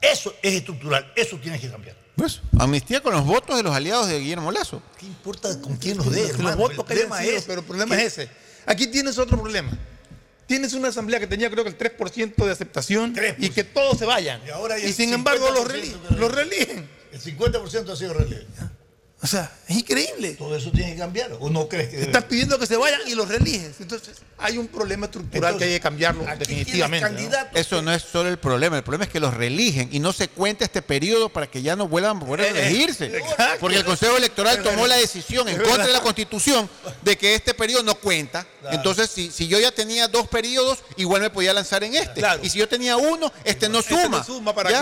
Eso es estructural, eso tienes que cambiar. Pues, amnistía con los votos de los aliados de Guillermo Lazo. ¿Qué importa con quién los dé, los votos El que hayan problema sido, es pero el problema es ese. Aquí tienes otro problema. Tienes una asamblea que tenía creo que el 3% de aceptación y que todos se vayan. Y ahora sin embargo los, 50% religen, de los religen. El 50% ha sido relevo. O sea, es increíble. Todo eso tiene que cambiar. ¿O no crees que debe? Estás pidiendo que se vayan y los religes. Entonces, hay un problema estructural Entonces, que hay que cambiarlo aquí definitivamente. Eso no es solo el problema, el problema es que los religen y no se cuenta este periodo para que ya no vuelvan a poder Eh, elegirse. exacto. Porque el Consejo Electoral tomó la decisión en contra de la. Constitución de que este periodo no cuenta. Claro. Entonces, si, si yo ya tenía dos periodos, igual me podía lanzar en este. Claro. Y si yo tenía uno, este no Este suma. no suma para que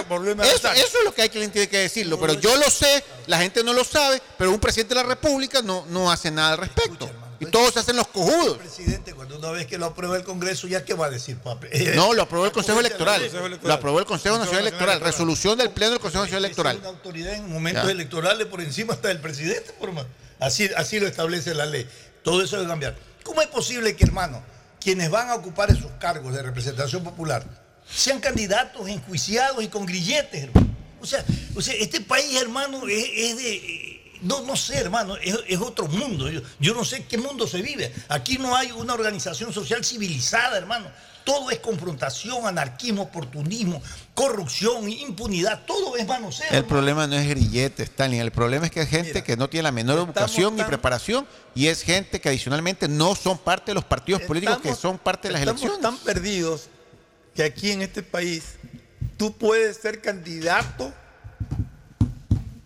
eso, eso es lo que hay que, tiene que decirlo. Pero yo lo sé, la gente no lo sabe, pero un presidente de la República no, no hace nada al respecto. Y todos se hacen los cojudos. presidente, cuando una vez que lo aprueba el Congreso, ¿ya qué va a decir, papi? No, lo aprobó el Consejo Electoral. Lo aprobó el Consejo Nacional Electoral. Resolución del Pleno del Consejo Nacional Electoral. Una autoridad en momentos electorales por encima está del presidente, por más. Así, así lo establece la ley. Todo eso debe cambiar. ¿Cómo es posible que, hermano, quienes van a ocupar esos cargos de representación popular sean candidatos enjuiciados y con grilletes, hermano? O sea, o sea este país, hermano, es, es de. No, no sé, hermano, es, es otro mundo. Yo, yo no sé qué mundo se vive. Aquí no hay una organización social civilizada, hermano. Todo es confrontación, anarquismo, oportunismo, corrupción, impunidad. Todo es manoseo. El problema no es grillete, Stalin. El problema es que hay gente que no tiene la menor educación ni preparación y es gente que adicionalmente no son parte de los partidos políticos que son parte de las Estamos elecciones. tan perdidos que aquí en este país tú puedes ser candidato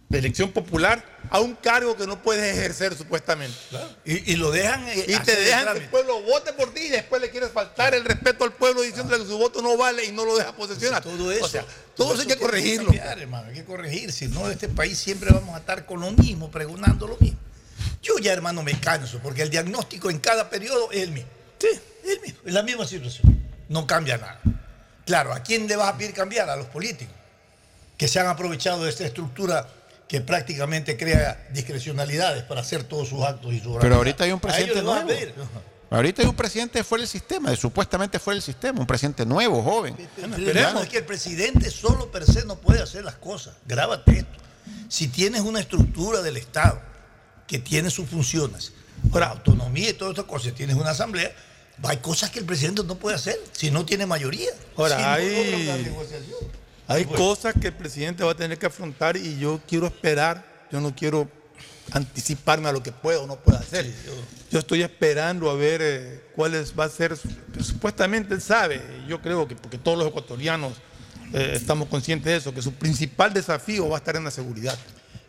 de elección popular a un cargo que no puedes ejercer supuestamente. Y, y lo dejan. eh, y te el dejan que trámite. el pueblo vote por ti y después le quieres faltar el respeto al pueblo diciéndole que su voto no vale y no lo deja posesionar. Todo eso. O sea, todo eso hay que corregirlo. cambiar, hermano, hay que corregir. Si no, este país siempre vamos a estar con lo mismo, pregonando lo mismo. Yo ya, hermano, me canso, porque el diagnóstico en cada periodo es el mismo. Sí, es el mismo. Es la misma situación. No cambia nada. Claro, ¿a quién le vas a pedir cambiar? A los políticos, que se han aprovechado de esta estructura que prácticamente crea discrecionalidades para hacer todos sus actos y sus Pero ahorita hay un presidente nuevo. Ahorita hay un presidente fuera del sistema, de- supuestamente fuera del sistema, un presidente nuevo, joven. Hermano, es que el presidente solo per se no puede hacer las cosas. Grábate esto. Si tienes una estructura del Estado que tiene sus funciones, ahora autonomía y todas estas cosas, tienes una asamblea, hay cosas que el presidente no puede hacer si no tiene mayoría. Ahora, Si no hay- logra una negociación. Hay Bueno. cosas que el presidente va a tener que afrontar y yo quiero esperar, yo no quiero anticiparme a lo que puedo o no puedo hacer. yo, estoy esperando a ver eh, cuáles va a ser, su- supuestamente él sabe, yo creo que porque todos los ecuatorianos eh, estamos conscientes de eso, que su principal desafío va a estar en la seguridad.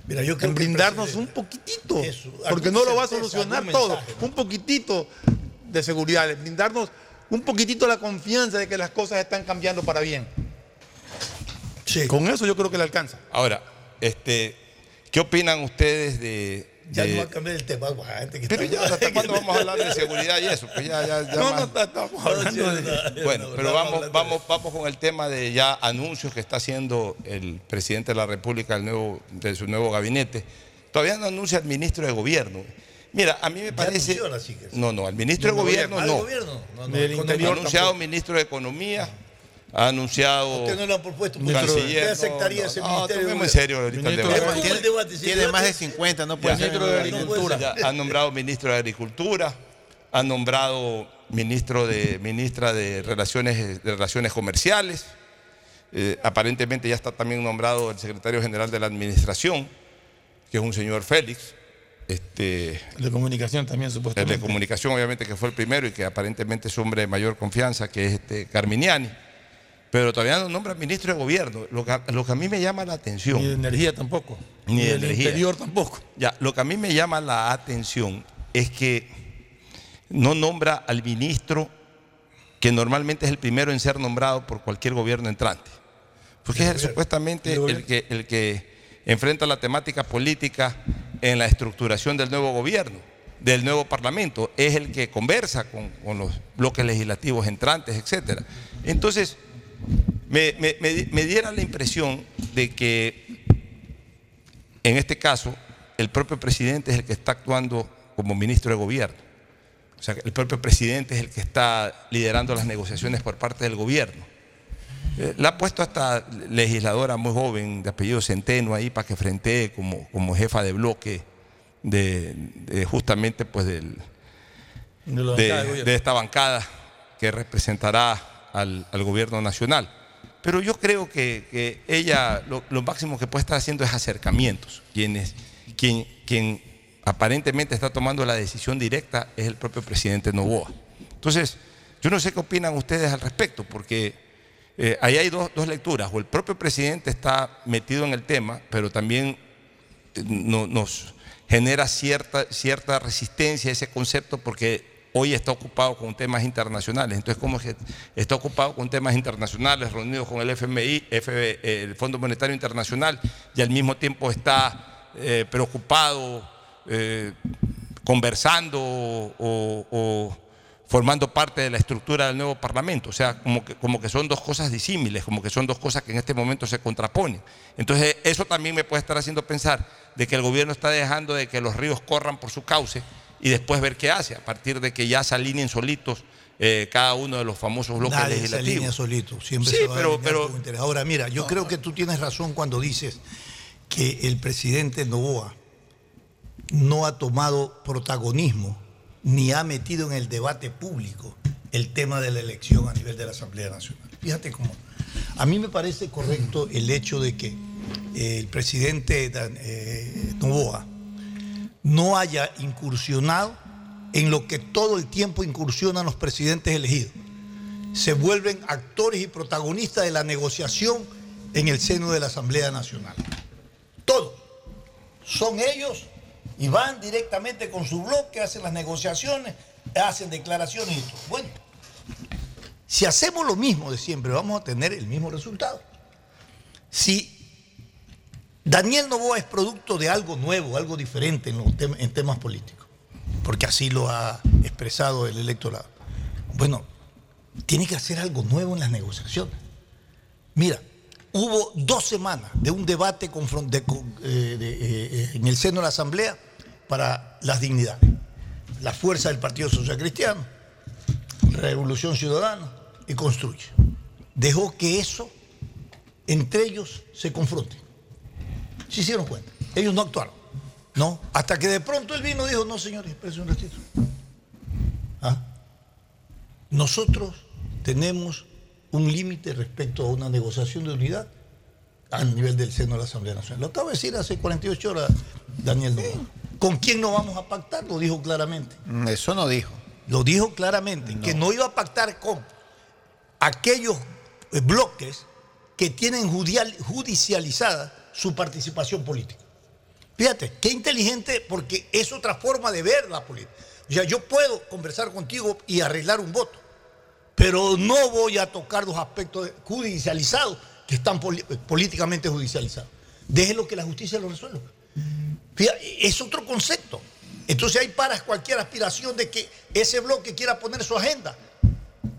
Mira, yo en brindarnos un poquitito, Eso, porque no lo va a solucionar todo, un poquitito de seguridad, brindarnos un poquitito la confianza de que las cosas están cambiando para bien. Con eso yo creo que le alcanza. Ahora, este, ¿qué opinan ustedes de... Ya de- no va a cambiar el tema, guau, gente que Pero está- ya, ¿hasta cuándo vamos a hablar de seguridad y eso? Pues ya, ya, ya No, más- no, estamos hablando de- Bueno, no, pero vamos, vamos, vamos con el tema de ya anuncios que está haciendo el presidente de la República del nuevo, de su nuevo gabinete. Todavía no anuncia al ministro de Gobierno. Mira, a mí me parece. No, no, al ministro de Gobierno no. Al gobierno. No, no, Del el Interior anunciado ministro de Economía, ha anunciado. Usted no lo han propuesto, pues, canciller. ¿usted aceptaría no, ese no, ministerio? tomemos en serio ahorita el debate. de- tiene- debate, si tiene debate- más de 50, no puede Ya. ser. Ministro de Agricultura. Ya, ha nombrado ministro de Agricultura, ha nombrado ministro de, ministra de Relaciones, de Relaciones Comerciales, eh, aparentemente ya está también nombrado el secretario general de la Administración, que es un señor Félix, este, El de comunicación también, el supuestamente. de comunicación obviamente que fue el primero y que aparentemente es hombre de mayor confianza, que es este Carminiani, pero todavía no nombra ministro de Gobierno, lo que, lo que a mí me llama la atención. Ni de energía tampoco. Ni de del energía. interior tampoco. Ya, lo que a mí me llama la atención es que no nombra al ministro que normalmente es el primero en ser nombrado por cualquier gobierno entrante. Porque es el- supuestamente el que, el que enfrenta la temática política en la estructuración del nuevo gobierno, del nuevo parlamento. Es el que conversa con, con los bloques legislativos entrantes, etc. Entonces, me, me- me- me diera la impresión de que en este caso, el propio presidente es el que está actuando como ministro de gobierno. O sea, el propio presidente es el que está liderando las negociaciones por parte del gobierno. Eh, la ha puesto hasta legisladora muy joven, de apellido Centeno, ahí para que frente como, como jefa de bloque de, de justamente pues del, de esta bancada que representará al, gobierno nacional. Pero yo creo que, ella lo, lo máximo que puede estar haciendo es acercamientos. Quien, es- quien, quien aparentemente está tomando la decisión directa es el propio presidente Novoa. Entonces, yo no sé qué opinan ustedes al respecto, porque eh, ahí hay dos, dos lecturas. O el propio presidente está metido en el tema, pero también eh, no- nos genera cierta, cierta resistencia a ese concepto porque hoy está ocupado con temas internacionales. Entonces, ¿cómo es que está ocupado con temas internacionales, reunidos con el FMI, el Fondo Monetario Internacional, y al mismo tiempo está eh, preocupado eh, conversando o formando parte de la estructura del nuevo Parlamento. O sea, como que, como que son dos cosas disímiles, como que son dos cosas que en este momento se contraponen. Entonces, eso también me puede estar haciendo pensar de que el gobierno está dejando de que los ríos corran por su cauce y después ver qué hace, a partir de que ya se alineen solitos eh, cada uno de los famosos bloques Nadie se legislativos. alinea solito, siempre Sí, se va a pero- alinear pero- interés. Ahora, mira, yo creo que tú tienes razón cuando dices que el presidente Novoa no ha tomado protagonismo ni ha metido en el debate público el tema de la elección a nivel de la Asamblea Nacional. Fíjate cómo. A mí me parece correcto el hecho de que el presidente eh, Novoa no haya incursionado en lo que todo el tiempo incursionan los presidentes elegidos. Se vuelven actores y protagonistas de la negociación en el seno de la Asamblea Nacional. Todos. Son ellos y van directamente con su bloque, hacen las negociaciones, hacen declaraciones y todo. Bueno, si hacemos lo mismo de siempre, vamos a tener el mismo resultado. Si Daniel Novoa es producto de algo nuevo, algo diferente en, los temas políticos, porque así lo ha expresado el electorado. Bueno, tiene que hacer algo nuevo en las negociaciones. Mira, hubo dos semanas de un debate eh, eh, en el seno de la Asamblea para las dignidades. La fuerza del Partido Social Cristiano, Revolución Ciudadana y Construye. Dejó que eso entre ellos se confronte. Se hicieron cuenta. Ellos no actuaron. No. Hasta que de pronto él vino y dijo, no, señores, espérense un ratito. ¿Ah? Nosotros tenemos un límite respecto a una negociación de unidad a nivel del seno de la Asamblea Nacional. Lo acaba de decir hace 48 horas Daniel Novoa. ¿Con quién no vamos a pactar? Lo dijo claramente. Mm, Eso no dijo. Lo dijo claramente, que no iba a pactar con aquellos bloques que tienen judial- judicializada su participación política. Fíjate, qué inteligente, porque es otra forma de ver la política. O sea, yo puedo conversar contigo y arreglar un voto, pero no voy a tocar los aspectos judicializados que están políticamente judicializados. Déjelo que la justicia lo resuelva. Es otro concepto. Entonces ahí paras cualquier aspiración de que ese bloque quiera poner su agenda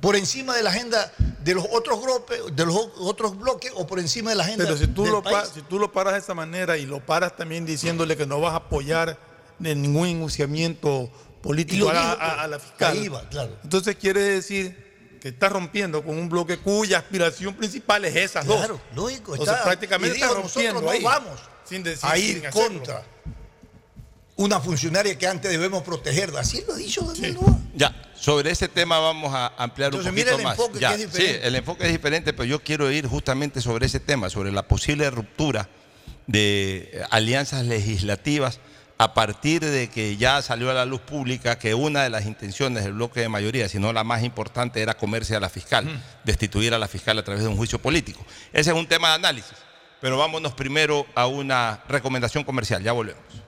por encima de la agenda de los otros bloques, de los otros bloques o por encima de la agenda Pero si tú, del lo país. si tú lo paras de esa manera y lo paras también diciéndole que no vas a apoyar ningún enunciamiento político a, dijo, a- a la fiscal. ahí va, claro. Entonces quiere decir que estás rompiendo con un bloque cuya aspiración principal es esas dos. Claro, lógico. Sea, está- prácticamente y digo, está rompiendo nosotros ahí. no vamos Sin decir- a ir contra una funcionaria que antes debemos protegerla. Así lo ha dicho Daniel Novoa. Ya, sobre ese tema vamos a ampliar Entonces, un mira poquito el más. enfoque que es diferente. Sí, el enfoque es diferente, pero yo quiero ir justamente sobre ese tema, sobre la posible ruptura de alianzas legislativas a partir de que ya salió a la luz pública que una de las intenciones del bloque de mayoría, si no la más importante, era comerse a la fiscal, destituir a la fiscal a través de un juicio político. Ese es un tema de análisis, pero vámonos primero a una recomendación comercial, ya volvemos.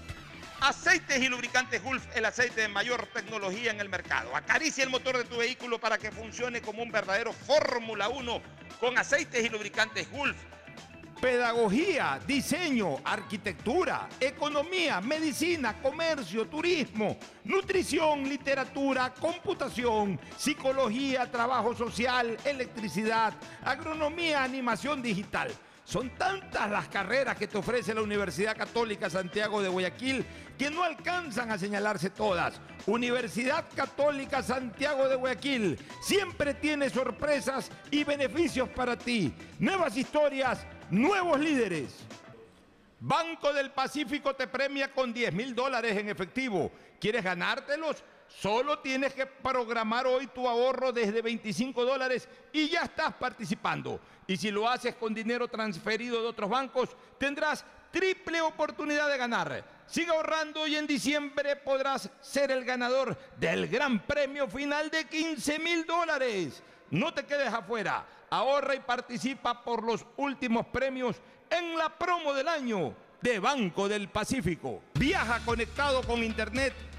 Aceites y lubricantes Gulf, el aceite de mayor tecnología en el mercado. Acaricia el motor de tu vehículo para que funcione como un verdadero Fórmula 1 con aceites y lubricantes Gulf. Pedagogía, diseño, arquitectura, economía, medicina, comercio, turismo, nutrición, literatura, computación, psicología, trabajo social, electricidad, agronomía, animación digital. Son tantas las carreras que te ofrece la Universidad Católica Santiago de Guayaquil que no alcanzan a señalarse todas. Universidad Católica Santiago de Guayaquil siempre tiene sorpresas y beneficios para ti. Nuevas historias, nuevos líderes. Banco del Pacífico te premia con 10 mil dólares en efectivo. ¿Quieres ganártelos? Solo tienes que programar hoy tu ahorro desde 25 dólares y ya estás participando. Y si lo haces con dinero transferido de otros bancos, tendrás triple oportunidad de ganar. Sigue ahorrando y en diciembre podrás ser el ganador del gran premio final de 15 mil dólares. No te quedes afuera. Ahorra y participa por los últimos premios en la promo del año de Banco del Pacífico. Viaja conectado con Internet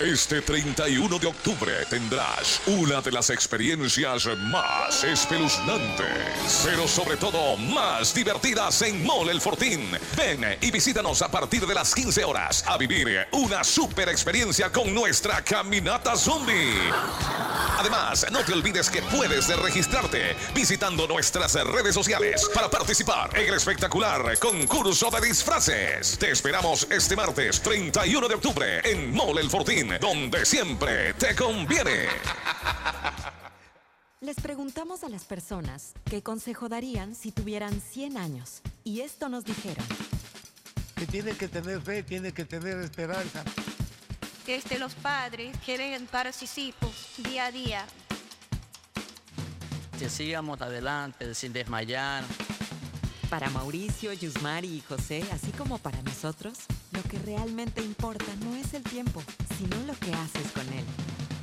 Este 31 de octubre tendrás una de las experiencias más espeluznantes, pero sobre todo más divertidas en Mall El Fortín. Ven y visítanos a partir de las 15 horas a vivir una super experiencia con nuestra caminata zombie. Además, no te olvides que puedes registrarte visitando nuestras redes sociales para participar en el espectacular concurso de disfraces. Te esperamos este martes 31 de octubre en Mall El Fortín donde siempre te conviene. Les preguntamos a las personas qué consejo darían si tuvieran 100 años. Y esto nos dijeron. Que tiene que tener fe, tiene que tener esperanza. Que este, los padres quieren para sus hijos día a día. Que sigamos adelante sin desmayar. Para Mauricio, Yusmari y José, así como para nosotros, lo que realmente importa no es el tiempo, sino lo que haces con él.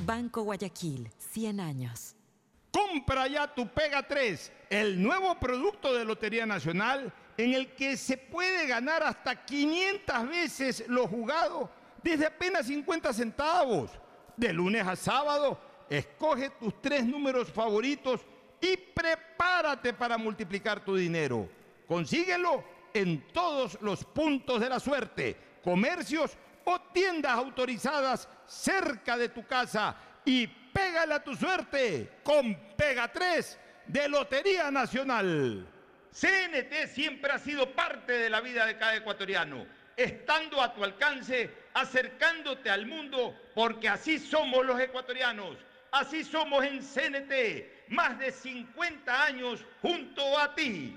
Banco Guayaquil, 100 años. Compra ya tu Pega 3, el nuevo producto de Lotería Nacional en el que se puede ganar hasta 500 veces lo jugado desde apenas 50 centavos. De lunes a sábado, escoge tus tres números favoritos y prepárate para multiplicar tu dinero. Consíguelo en todos los puntos de la suerte, comercios o tiendas autorizadas cerca de tu casa y pégale a tu suerte con Pega 3 de Lotería Nacional. CNT siempre ha sido parte de la vida de cada ecuatoriano, estando a tu alcance, acercándote al mundo, porque así somos los ecuatorianos, así somos en CNT, más de 50 años junto a ti.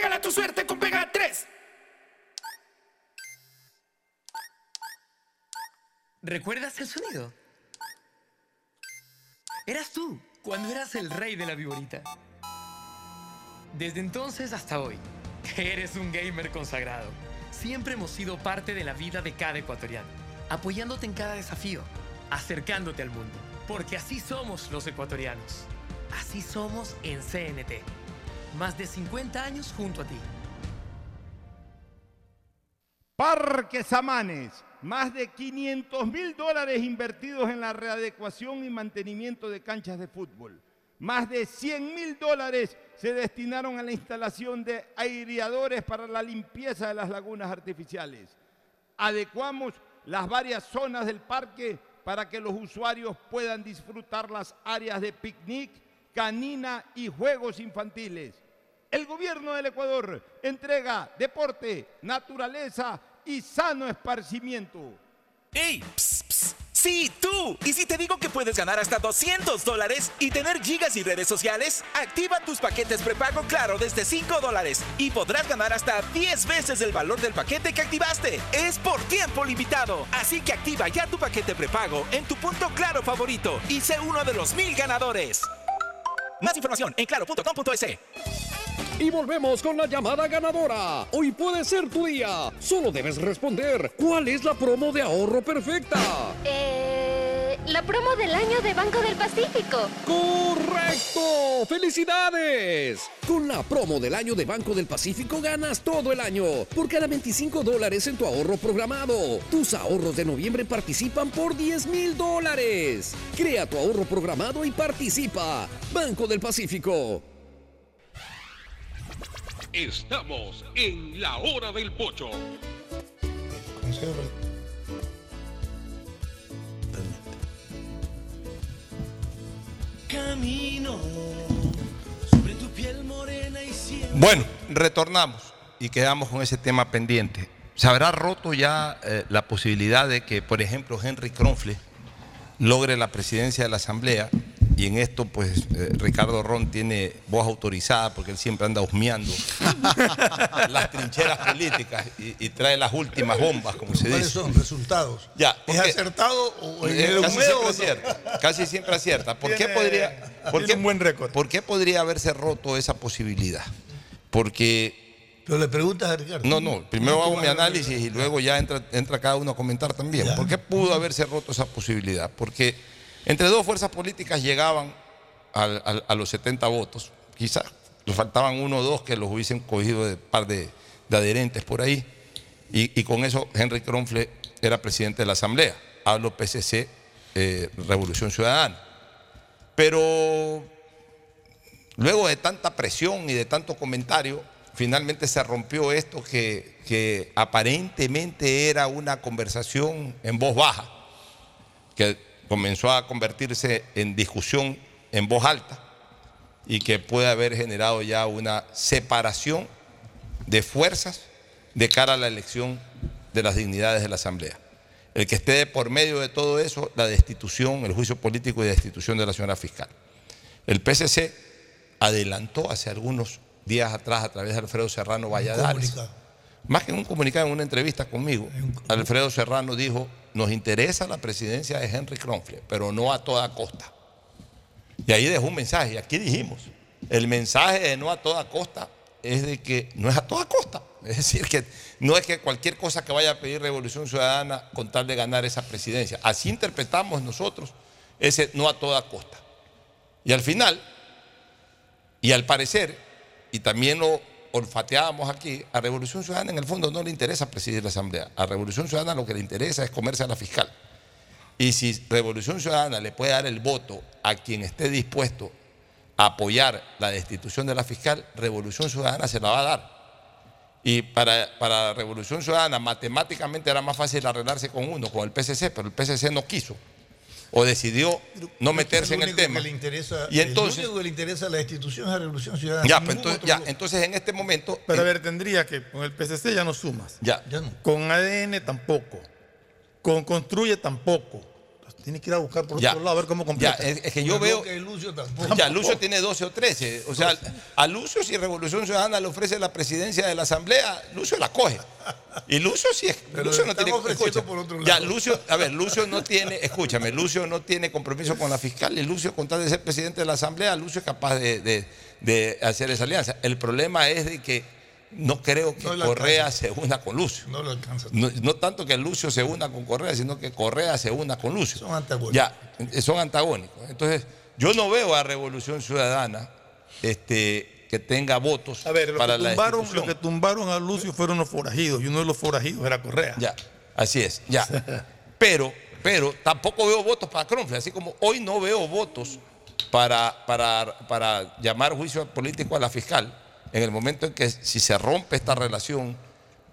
Pégale a tu suerte con Pega 3. ¿Recuerdas el sonido? Eras tú, cuando eras el rey de la viborita. Desde entonces hasta hoy, eres un gamer consagrado. Siempre hemos sido parte de la vida de cada ecuatoriano, apoyándote en cada desafío, acercándote al mundo, porque así somos los ecuatorianos. Así somos en CNT. Más de 50 años junto a ti. Parque Samanes, más de 500 mil dólares invertidos en la readecuación y mantenimiento de canchas de fútbol. Más de 100 mil dólares se destinaron a la instalación de aireadores para la limpieza de las lagunas artificiales. Adecuamos las varias zonas del parque para que los usuarios puedan disfrutar las áreas de picnic, canina y juegos infantiles. El gobierno del Ecuador entrega deporte, naturaleza y sano esparcimiento. ¡Ey! Psst, psst. Sí, tú. ¿Y si te digo que puedes ganar hasta 200 dólares y tener gigas y redes sociales? Activa tus paquetes prepago Claro desde 5 dólares y podrás ganar hasta 10 veces el valor del paquete que activaste. Es por tiempo limitado. Así que activa ya tu paquete prepago en tu punto Claro favorito y sé uno de los mil ganadores. Más información en claro.com.es. Y volvemos con la llamada ganadora. Hoy puede ser tu día. Solo debes responder cuál es la promo de ahorro perfecta. Eh, la promo del año de Banco del Pacífico. ¡Correcto! ¡Felicidades! Con la promo del año de Banco del Pacífico ganas todo el año. Por cada 25 dólares en tu ahorro programado, tus ahorros de noviembre participan por 10 mil dólares. Crea tu ahorro programado y participa. Banco del Pacífico. Estamos en la hora del pocho. Bueno, retornamos y quedamos con ese tema pendiente. ¿Se habrá roto ya eh, la posibilidad de que, por ejemplo, Henry Kronfle logre la presidencia de la Asamblea? Y en esto, pues, eh, Ricardo Ron tiene voz autorizada porque él siempre anda husmeando las trincheras políticas y, y trae las últimas bombas, como se ¿Cuáles dice. son resultados? Ya, ¿Es acertado o en el casi siempre o no? acierta. Casi siempre acierta. ¿Por qué podría, por qué, un buen récord. ¿Por qué podría haberse roto esa posibilidad? Porque. Pero le preguntas a Ricardo. No, no. Primero hago mi análisis y luego ya entra, entra cada uno a comentar también. ¿Por qué pudo haberse roto esa posibilidad? Porque entre dos fuerzas políticas llegaban a los 70 votos. Quizás le faltaban uno o dos que los hubiesen cogido de par de, adherentes por ahí. Y, y con eso Henry Kronfle era presidente de la Asamblea. Hablo PCC, eh, Revolución Ciudadana. Pero luego de tanta presión y de tanto comentario, finalmente se rompió esto que, que aparentemente era una conversación en voz baja, que comenzó a convertirse en discusión en voz alta y que puede haber generado ya una separación de fuerzas de cara a la elección de las dignidades de la Asamblea. El que esté por medio de todo eso, la destitución, el juicio político y destitución de la señora fiscal. El PCC adelantó hace algunos días atrás a través de Alfredo Serrano Valladares. Más que en un comunicado, en una entrevista conmigo, Alfredo Serrano dijo, nos interesa la presidencia de Henry Kronfle, pero no a toda costa. Y ahí dejó un mensaje, y aquí dijimos, el mensaje de no a toda costa es de que no es a toda costa. Es decir, que no es que cualquier cosa que vaya a pedir Revolución Ciudadana con tal de ganar esa presidencia. Así interpretamos nosotros ese no a toda costa. Y al final, y al parecer, y también lo olfateábamos aquí, a Revolución Ciudadana en el fondo no le interesa presidir la Asamblea. A Revolución Ciudadana lo que le interesa es comerse a la fiscal. Y si Revolución Ciudadana le puede dar el voto a quien esté dispuesto a apoyar la destitución de la fiscal, Revolución Ciudadana se la va a dar. Y para, para Revolución Ciudadana matemáticamente era más fácil arreglarse con uno, con el PCC, pero el PCC no quiso o decidió no meterse en el tema. que le interesa, Y entonces- el único que le interesa la destitución es la revolución ciudadana. Ya, pues, entonces, ya, entonces en este momento. Pero a ver, tendría que con el PCC ya no sumas. Ya. Con ADN tampoco. Con Construye tampoco. Entonces, Tiene que ir a buscar por Ya. otro lado a ver cómo Ya, completa. es, es que yo veo. Ya, Lucio tiene 12 o 13. O sea, a Lucio, si Revolución Ciudadana le ofrece la presidencia de la Asamblea, Lucio la coge. Y Lucio sí es. Pero Lucio no tiene. escucha, por otro Ya, lado. Lucio, a ver, Lucio no tiene. Escúchame, Lucio no tiene compromiso con la fiscal. Y Lucio, con tal de ser presidente de la Asamblea, Lucio es capaz de, de- de hacer esa alianza. El problema es de que no creo que No Correa alcanza. se una con Lucio. No lo alcanza. No, no tanto que Lucio se una con Correa, sino que Correa se una con Lucio. Son antagónicos. Ya, son antagónicos. Entonces, yo no veo a Revolución Ciudadana este, que tenga votos A ver, para que, la tumbaron, lo que tumbaron a Lucio fueron los forajidos y uno de los forajidos era Correa. Ya, así es, ya. Pero, pero tampoco veo votos para Cronfle, así como hoy no veo votos para, para, para llamar juicio político a la fiscal, en el momento en que si se rompe esta relación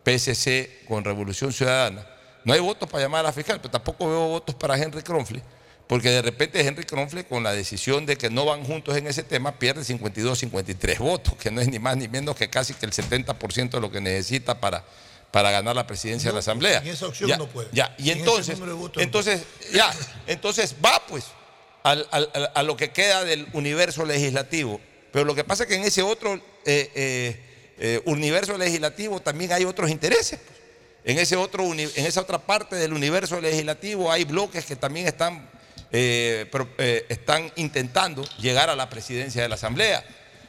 PSC con Revolución Ciudadana, no hay votos para llamar a la fiscal, pero tampoco veo votos para Henry Kronfle, porque de repente Henry Kronfle, con la decisión de que no van juntos en ese tema, pierde 52, 53 votos, que no es ni más ni menos que casi que el 70% de lo que necesita para, para ganar la presidencia de la Asamblea. en esa opción Ya, no puede. Ya, y En entonces, entonces, ya, entonces va pues al- al- al- a lo que queda del universo legislativo. Pero lo que pasa es que en ese otro eh, eh, eh, universo legislativo también hay otros intereses. pues. En, ese otro, en esa otra parte del universo legislativo hay bloques que también están, están intentando llegar a la presidencia de la Asamblea.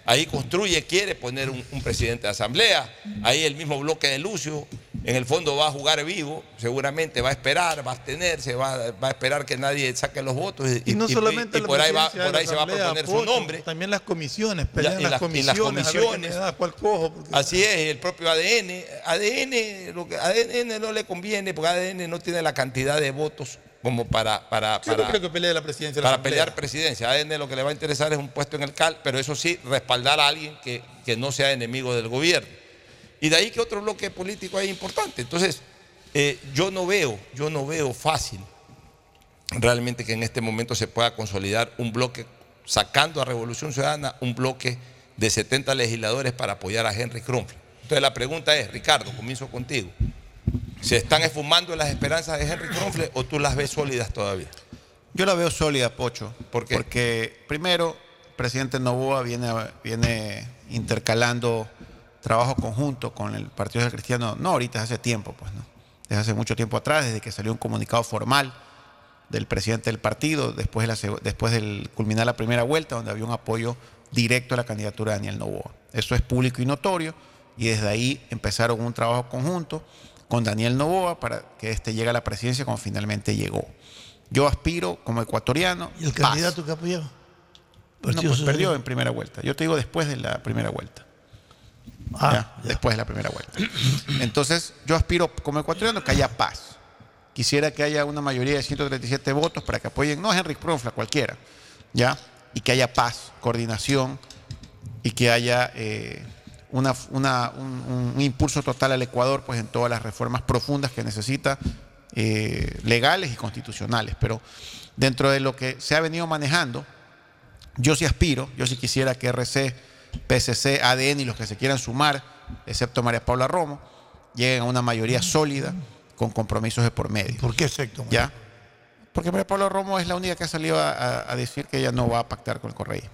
Ahí construye, quiere poner un, un presidente de asamblea. Ahí el mismo bloque de Lucio en el fondo va a jugar vivo, seguramente va a esperar, va a abstenerse, va, va a esperar que nadie saque los votos y, Y no y- solamente y la por ahí, va, por la ahí se va a proponer su nombre. También las comisiones, La- pelean y las, las- y las comisiones, da, cojo. porque- Así es, el propio ADN. ADN, lo que ADN no le conviene porque ADN no tiene la cantidad de votos como para, para, Yo no para, creo que pelee la presidencia de la para Asamblea. pelear presidencia. ADN lo que le va a interesar es un puesto en el CAL, pero eso sí, respaldar a alguien que, que no sea enemigo del gobierno. Y de ahí que otro bloque político es importante. Entonces, eh, yo no veo, yo no veo fácil realmente que en este momento se pueda consolidar un bloque, sacando a Revolución Ciudadana, un bloque de 70 legisladores para apoyar a Henry Kronfeld. Entonces la pregunta es, Ricardo, comienzo contigo. ¿Se están esfumando las esperanzas de Henry Kronfeld o tú las ves sólidas todavía? Yo la veo sólida, Pocho. ¿Por qué? Porque primero, el presidente Novoa viene, viene intercalando trabajo conjunto con el Partido Social Cristiano, no ahorita, hace tiempo, pues, ¿no? Desde hace mucho tiempo atrás, desde que salió un comunicado formal del presidente del partido, después de la después del culminar la primera vuelta, donde había un apoyo directo a la candidatura de Daniel Novoa. Eso es público y notorio, y desde ahí empezaron un trabajo conjunto con Daniel Novoa para que este llegue a la presidencia como finalmente llegó. Yo aspiro como ecuatoriano. ¿Y el paz. candidato que apoyaba? No, pues perdió en primera vuelta. Yo te digo después de la primera vuelta. Ah, Ya, Después de la primera vuelta. Entonces, yo aspiro como ecuatoriano que haya paz. Quisiera que haya una mayoría de 137 votos para que apoyen, no a Henry Kronfla, cualquiera, ¿ya? Y que haya paz, coordinación y que haya eh, una, una- un, un impulso total al Ecuador pues, en todas las reformas profundas que necesita, eh, legales y constitucionales. Pero dentro de lo que se ha venido manejando, yo sí aspiro, yo sí quisiera que RC, PSC, ADN y los que se quieran sumar, excepto María Paula Romo, lleguen a una mayoría sólida con compromisos de por medio. ¿Por qué excepto? ¿Ya? Porque María Paula Romo es la única que ha salido a, a- a decir que ella no va a pactar con el correísmo.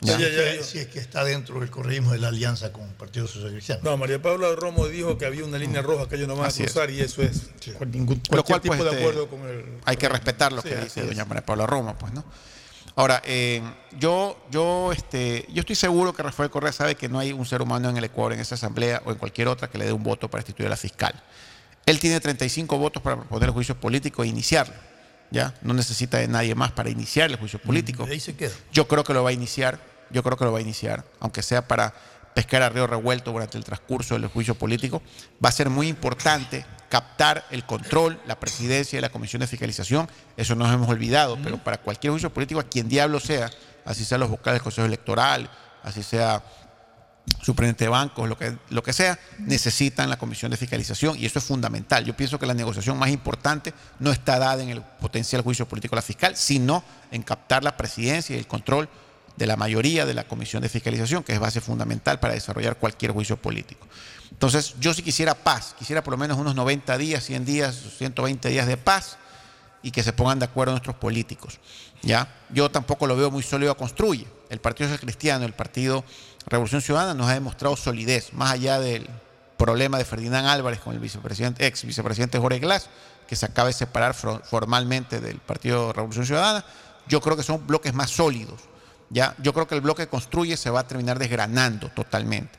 Si, es que, si es que está dentro del correísmo de la alianza con el Partido Social Cristiano. No, María Paula Romo dijo que había una línea roja que ellos no van Así a es. cruzar y eso es con ningún, Lo cual, pues, tipo de este, acuerdo con el... Hay que respetar lo Sí, que dice doña María Paula Roma, pues, ¿no? Ahora, eh, yo, yo, este, yo estoy seguro que Rafael Correa sabe que no hay un ser humano en el Ecuador, en esa asamblea o en cualquier otra que le dé un voto para instituir a la fiscal. Él tiene 35 votos para proponer el juicio político e iniciarlo. ¿ya? No necesita de nadie más para iniciar el juicio político. Ahí se queda. Yo creo que lo va a iniciar, yo creo que lo va a iniciar, aunque sea para pescar a río revuelto durante el transcurso del juicio político. Va a ser muy importante captar el control, la presidencia y la comisión de fiscalización. Eso nos hemos olvidado, pero para cualquier juicio político, a quien diablo sea, así sean los vocales del Consejo Electoral, así sea superintendente de bancos, lo que, lo que sea, necesitan la comisión de fiscalización y eso es fundamental. Yo pienso que la negociación más importante no está dada en el potencial juicio político de la fiscal, sino en captar la presidencia y el control de la mayoría de la comisión de fiscalización, que es base fundamental para desarrollar cualquier juicio político. Entonces, yo sí quisiera paz, quisiera por lo menos unos 90 días, 100 días, 120 días de paz y que se pongan de acuerdo nuestros políticos. ¿ya? Yo tampoco lo veo muy sólido a construye. El Partido Social Cristiano, el Partido Revolución Ciudadana nos ha demostrado solidez, más allá del problema de Ferdinand Álvarez con el vicepresidente, ex vicepresidente Jorge Glass, que se acaba de separar formalmente del Partido Revolución Ciudadana. Yo creo que son bloques más sólidos. ¿ya? Yo creo que el bloque que construye se va a terminar desgranando totalmente.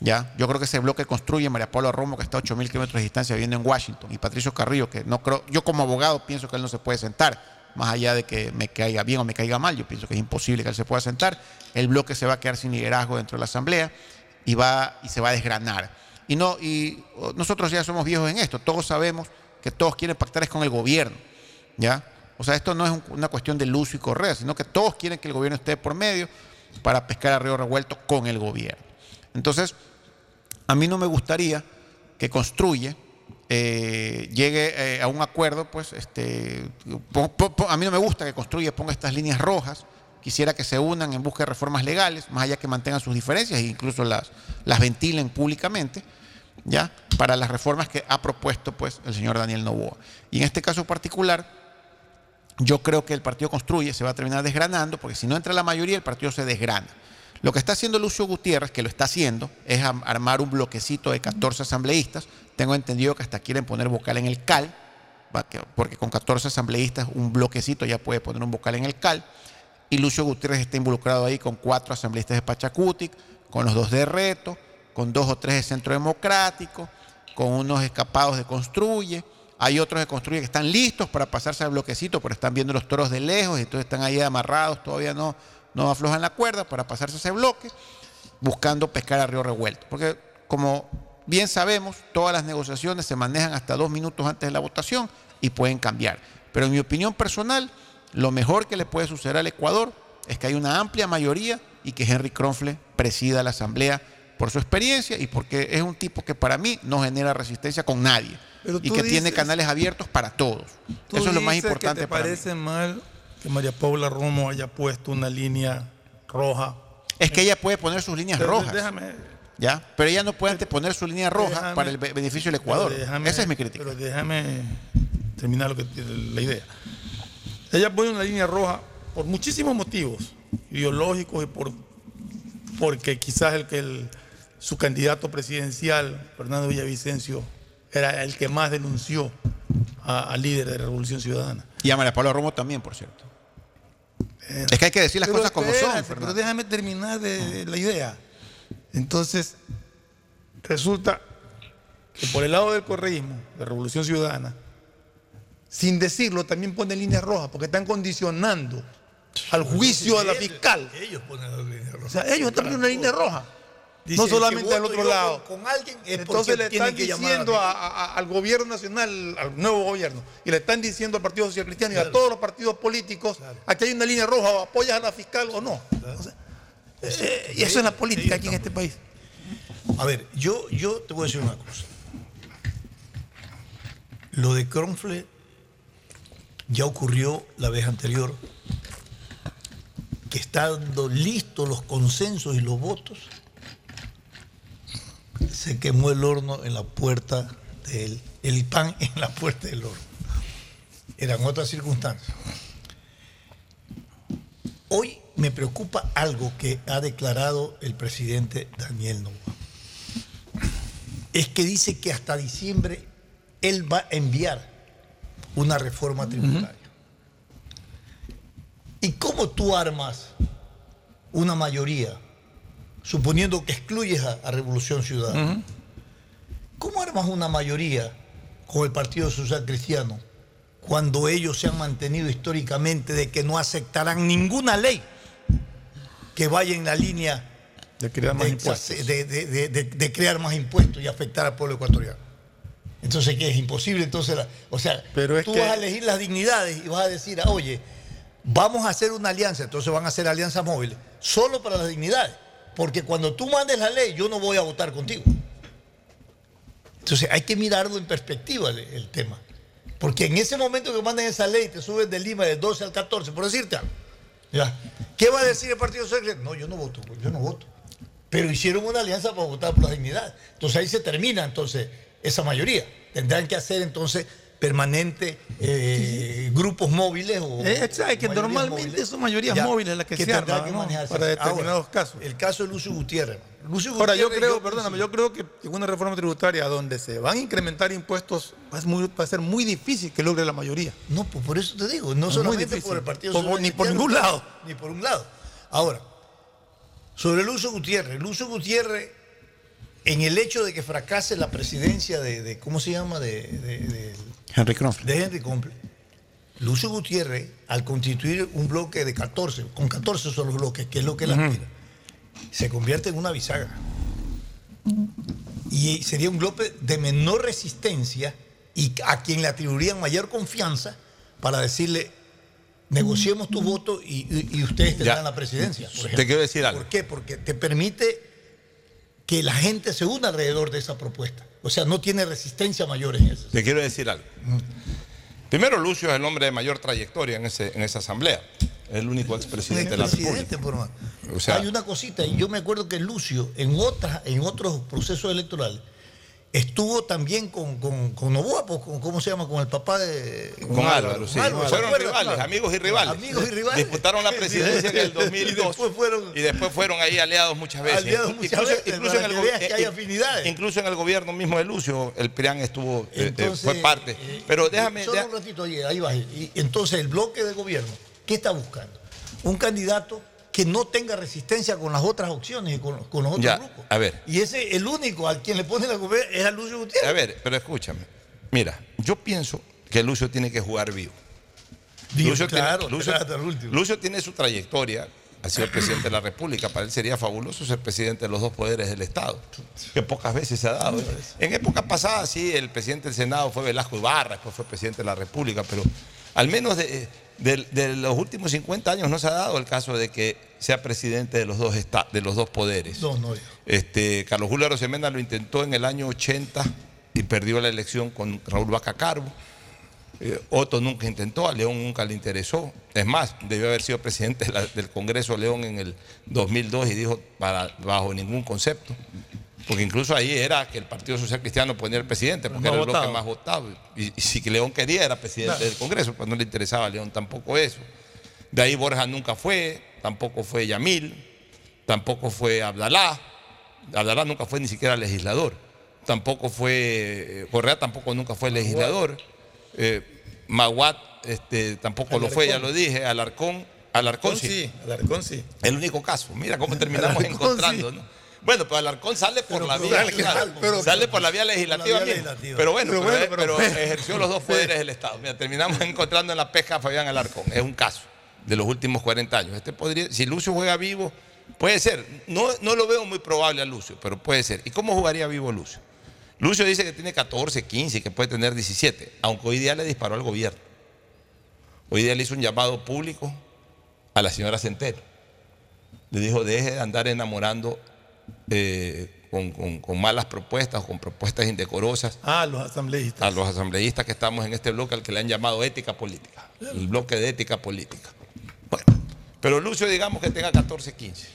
¿Ya? Yo creo que ese bloque construye María Paula Romo, que está a 8.000 kilómetros de distancia viviendo en Washington, y Patricio Carrillo, que no creo, yo como abogado pienso que él no se puede sentar, más allá de que me caiga bien o me caiga mal, yo pienso que es imposible que él se pueda sentar. El bloque se va a quedar sin liderazgo dentro de la Asamblea y, va, y se va a desgranar. Y, no, y oh, nosotros ya somos viejos en esto, todos sabemos que todos quieren pactar es con el gobierno. ¿ya? O sea, esto no es un- una cuestión de Lucio y Correa, sino que todos quieren que el gobierno esté por medio para pescar a río revuelto con el gobierno. Entonces, a mí no me gustaría que construye, eh, llegue eh, a un acuerdo, pues, este, a mí no me gusta que construye, ponga estas líneas rojas, quisiera que se unan en busca de reformas legales, más allá que mantengan sus diferencias e incluso las, las ventilen públicamente, ¿ya? Para las reformas que ha propuesto, pues, el señor Daniel Novoa. Y en este caso particular, yo creo que el partido construye, se va a terminar desgranando, porque si no entra la mayoría, el partido se desgrana. Lo que está haciendo Lucio Gutiérrez, que lo está haciendo, es armar un bloquecito de 14 asambleístas. Tengo entendido que hasta quieren poner vocal en el CAL, porque con 14 asambleístas un bloquecito ya puede poner un vocal en el CAL. Y Lucio Gutiérrez está involucrado ahí con cuatro asambleístas de Pachacutic, con los dos de Reto, con dos o tres de Centro Democrático, con unos escapados de construye, hay otros de construye que están listos para pasarse al bloquecito, pero están viendo los toros de lejos, y entonces están ahí amarrados, todavía no, no aflojan la cuerda para pasarse ese bloque, buscando pescar a río revuelto. Porque como bien sabemos, todas las negociaciones se manejan hasta dos minutos antes de la votación y pueden cambiar. Pero en mi opinión personal, lo mejor que le puede suceder al Ecuador es que hay una amplia mayoría y que Henry Kronfle presida la Asamblea por su experiencia y porque es un tipo que para mí no genera resistencia con nadie y que tiene canales abiertos para todos. Eso es lo más importante que te para mí. parece mal que María Paula Romo haya puesto una línea roja. Es que ella puede poner sus líneas Pero rojas. Déjame, ¿ya? Pero ella no puede anteponer su línea roja Déjame- para el be- beneficio del Ecuador. déjame- Esa es mi crítica. Pero déjame terminar lo que, la idea. Ella pone una línea roja por muchísimos motivos ideológicos y por porque quizás el que el- su candidato presidencial, Fernando Villavicencio, era el que más denunció al líder de la Revolución Ciudadana. Y a María Paula Romo también, por cierto. Es que hay que decir las Pero cosas como son, Pero déjame terminar de, de la idea. Entonces, resulta que por el lado del correísmo, de Revolución Ciudadana, sin decirlo, también ponen líneas rojas, porque están condicionando al juicio de la fiscal. Ellos ponen la línea roja. O sea, ellos están poniendo una línea roja. Dice, no solamente al voto otro lado. Con, con alguien es Entonces le están que diciendo mí. a- a- al gobierno nacional, al nuevo gobierno, y le están diciendo al Partido Social Cristiano y a todos los partidos políticos, aquí hay una línea roja, apoyas a la fiscal o no. O sea, eh, y eso es la política aquí en este país. A ver, yo, yo te voy a decir una cosa. Lo de Kronfle ya ocurrió la vez anterior, que estando listos los consensos y los votos, se quemó el horno en la puerta del el pan en la puerta del horno. Eran otras circunstancias. Hoy me preocupa algo que ha declarado el presidente Daniel Novoa. Es que dice que hasta diciembre él va a enviar una reforma tributaria. ¿Y cómo tú armas una mayoría, suponiendo que excluyes a, a Revolución Ciudadana? ¿Cómo armas una mayoría con el Partido Social Cristiano cuando ellos se han mantenido históricamente de que no aceptarán ninguna ley que vaya en la línea de crear más de, impuestos? de- de- de- de- de crear más impuestos y afectar al pueblo ecuatoriano? Entonces, ¿qué es imposible? Entonces, la- o sea, Pero tú que- vas a elegir las dignidades y vas a decir, ah, oye, vamos a hacer una alianza, entonces van a hacer alianzas móviles, solo para las dignidades. Porque cuando tú mandes la ley, yo no voy a votar contigo. Entonces hay que mirarlo en perspectiva el, tema. Porque en ese momento que manden esa ley, te suben de Lima del 12 al 14, por decirte algo. ¿ya? ¿Qué va a decir el Partido Social? No, yo no voto, yo no voto. Pero hicieron una alianza para votar por la dignidad. Entonces ahí se termina entonces esa mayoría. Tendrán que hacer entonces permanente eh, grupos móviles o Eh, exacto, que mayorías normalmente móviles, son mayorías ya, móviles las que, se tendrán arman que ¿no? para determinados Ahora, casos. El caso de Lucio Gutiérrez. Lucio Ahora, yo creo, yo perdóname, yo creo que en una reforma tributaria donde se van a incrementar impuestos va a, ser muy- va a ser muy difícil que logre la mayoría. No, pues por eso te digo, no Es muy solamente por el Partido Por- Social ni por ningún lado. Ni por un lado. Ahora, sobre Lucio Gutiérrez. Lucio Gutiérrez, en el hecho de que fracase la presidencia de, de- ¿cómo se llama? De- Henry Kronfle. de Henry Comple. Lucio Gutiérrez, al constituir un bloque de 14, con 14 son los bloques, que es lo que él aspira, se convierte en una bisagra. Y sería un bloque de menor resistencia y a quien le atribuirían mayor confianza para decirle, negociemos tu voto y, y- y ustedes tendrán Ya. la presidencia. por Te quiero decir algo. ¿Por qué? Porque te permite que la gente se una alrededor de esa propuesta. O sea, no tiene resistencia mayor en eso. Te quiero decir algo. Primero, Lucio es el hombre de mayor trayectoria en, ese, en esa asamblea. Es el único expresidente de la República. por más. O sea- Hay una cosita, y yo me acuerdo que Lucio, en otras, en otros procesos electorales, estuvo también con, con, con Novoa, pues, con- ¿cómo se llama? Con el papá de. Con Álvaro, sí. Álvaro, ¿se fueron rivales, Claro. amigos y rivales. Amigos y rivales. Disputaron la presidencia en el 2002. Y después fueron. Y después fueron ahí aliados muchas veces. Aliados Inclu- muchas veces, que go- veas que hay eh, afinidades. Incluso en el gobierno mismo de Lucio, el PRIAN estuvo, eh, eh, Entonces, fue parte. eh, Pero déjame. Solo un ratito, ahí va. Y entonces el bloque de gobierno, ¿qué está buscando? Un candidato que no tenga resistencia con las otras opciones y con, con los otros Ya, grupos. a ver. Y ese, el único al quien le pone la culpa es a Lucio Gutiérrez. A ver, pero escúchame. Mira, yo pienso que Lucio tiene que jugar vivo. Lucio, claro, tiene, Lucio- hasta el último. Lucio tiene su trayectoria, ha sido presidente de la República. Para él sería fabuloso ser presidente de los dos poderes del Estado, que pocas veces se ha dado. En época pasada, sí, el presidente del Senado fue Velasco Ibarra, después fue presidente de la República, pero al menos de, de- de los últimos 50 años no se ha dado el caso de que sea presidente de los dos, esta- de los dos poderes. No, no. Este, Carlos Julio Arosemena lo intentó en el año 80 y perdió la elección con Raúl Vaca Carbo. Eh, Otto nunca intentó, a León nunca le interesó. Es más, debió haber sido presidente de la- del Congreso León en el 2002 y dijo para, bajo ningún concepto. Porque incluso ahí era que el Partido Social Cristiano ponía el presidente, porque era el bloque votado. más votado. Y, y si León quería era presidente del Congreso, pues no le interesaba a León tampoco eso. De ahí Borja nunca fue, tampoco fue Yamil, tampoco fue Abdalá. Abdalá nunca fue ni siquiera legislador. Tampoco fue, eh, Correa tampoco nunca fue legislador. Eh, Maguat este, tampoco lo fue, ya lo dije. Alarcón, Alarcón sí. Alarcón sí. El único caso. Mira cómo terminamos Alarcón encontrando. sí. ¿no? Bueno, pero Alarcón sale por Pero la vía, claro, pero- sale por la vía legislativa, la vía legislativa. Pero bueno, Pero bueno, fue- ejerció los dos poderes del Estado. Mira, terminamos encontrando en la pesca a Fabián Alarcón. Es un caso de los últimos 40 años. Este podría, si Lucio juega vivo, puede ser. No, no lo veo muy probable a Lucio, pero puede ser. ¿Y cómo jugaría vivo Lucio? Lucio dice que tiene 14, 15, que puede tener 17, aunque hoy día le disparó al gobierno. Hoy día le hizo un llamado público a la señora Centeno. Le dijo, deje de andar enamorando eh, con, con- con malas propuestas o con propuestas indecorosas Ah, los asambleístas. a los asambleístas que estamos en este bloque al que le han llamado ética política, el bloque de ética política. Bueno, pero Lucio digamos que tenga 14, 15,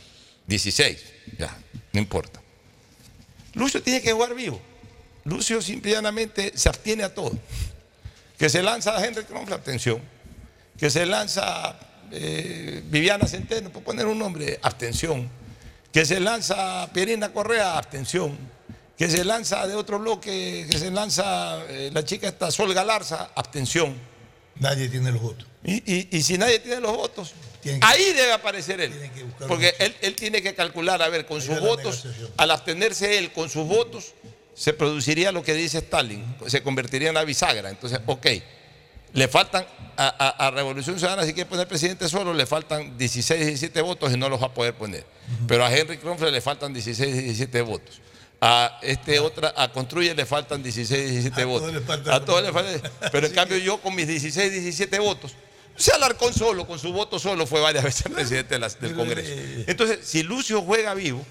16, ya, no importa. Lucio tiene que jugar vivo. Lucio simplemente se abstiene a todo. Que se lanza a Henry Kronfle, abstención. Que se lanza eh, Viviana Centeno, por poner un nombre, abstención. Que se lanza Pierina Correa, abstención. Que se lanza de otro bloque, que se lanza eh, la chica esta Sol Galarza, abstención. Nadie tiene los votos. Y, y- y si nadie tiene los votos, que- ahí debe aparecer él. Porque él, él tiene que calcular, a ver, con sus la votos, al abstenerse él con sus votos, se produciría lo que dice Stalin, se convertiría en una bisagra. Entonces, ok, le faltan a, a- a Revolución Ciudadana, si quiere poner presidente solo, le faltan 16, 17 votos y no los va a poder poner. Pero a Henry Kronfle le faltan 16, 17 votos. A este otra, a Construye le faltan 16, 17 A votos. todos a todos le faltan. Pero en cambio yo con mis 16, 17 votos, se Alarcón solo, con su voto solo, fue varias veces presidente de la- del Congreso. Entonces, si Lucio juega vivo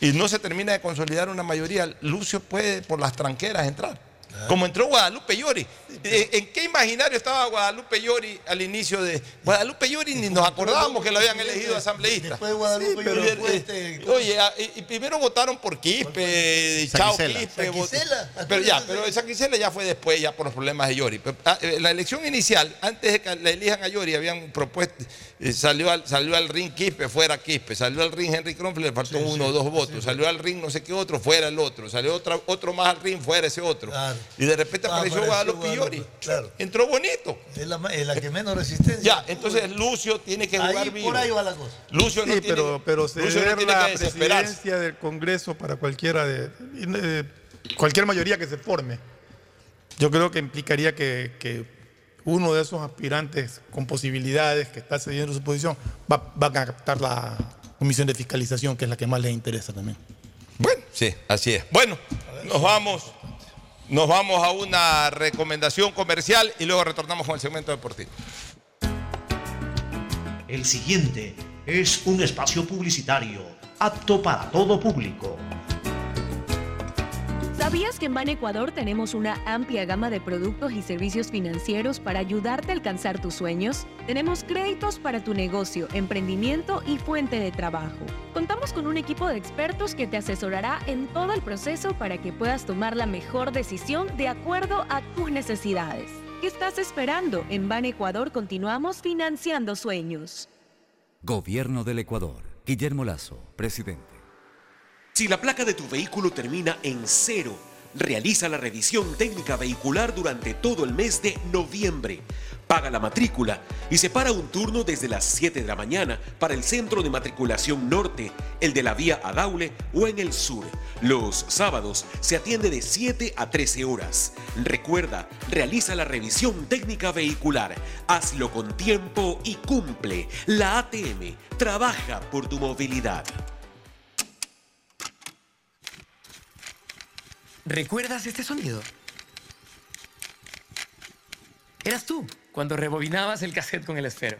y no se termina de consolidar una mayoría, Lucio puede por las tranqueras entrar. Como entró Guadalupe Llori. ¿En, en qué imaginario estaba Guadalupe Llori al inicio de. Guadalupe Llori ni nos acordábamos que lo habían elegido asambleísta. Después de Guadalupe pero, Llori eh, fue este- Oye, a- y, primero votaron por Quispe, Chao. Quispe. vot-. Pero ya, pero esa Saquicela ya fue después, ya por los problemas de Llori. Pero, ah, eh, la elección inicial, antes de que la elijan a Llori, habían propuesto, eh, salió, al, salió al ring Quispe, fuera Quispe, salió al ring Henry Kronfle, le faltó uno o dos votos, salió al ring no sé qué otro, fuera el otro, salió otra, otro más al ring, fuera ese otro. Claro. Y de repente Ah, apareció apareció Guadalupe claro. Entró bonito. Es la, es la que menos resistencia. Ya, entonces Lucio tiene que jugar Ahí, vivo. por ahí va la cosa. Lucio no Sí, tiene, pero, pero Lucio no tiene la que presidencia del Congreso para cualquiera de, de- cualquier mayoría que se forme, yo creo que implicaría que, que uno de esos aspirantes con posibilidades que está cediendo su posición va, va a captar la comisión de fiscalización, que es la que más les interesa también. Bueno, sí, así es. Bueno, nos vamos, nos vamos a una recomendación comercial y luego retornamos con el segmento deportivo. El siguiente es un espacio publicitario apto para todo público. ¿Sabías que en Ban Ecuador tenemos una amplia gama de productos y servicios financieros para ayudarte a alcanzar tus sueños? Tenemos créditos para tu negocio, emprendimiento y fuente de trabajo. Contamos con un equipo de expertos que te asesorará en todo el proceso para que puedas tomar la mejor decisión de acuerdo a tus necesidades. ¿Qué estás esperando? En Ban Ecuador continuamos financiando sueños. Gobierno del Ecuador. Guillermo Lazo, presidente. Si la placa de tu vehículo termina en cero, realiza la revisión técnica vehicular durante todo el mes de noviembre. paga la matrícula y separa un turno desde las 7 de la mañana para el centro de matriculación norte, el de la vía a Daule o en el sur. Los sábados se atiende de 7 a 13 horas. Recuerda, realiza la revisión técnica vehicular. Hazlo con tiempo y cumple. La ATM trabaja por tu movilidad. ¿Recuerdas este sonido? Eras tú cuando rebobinabas el cassette con el esfero.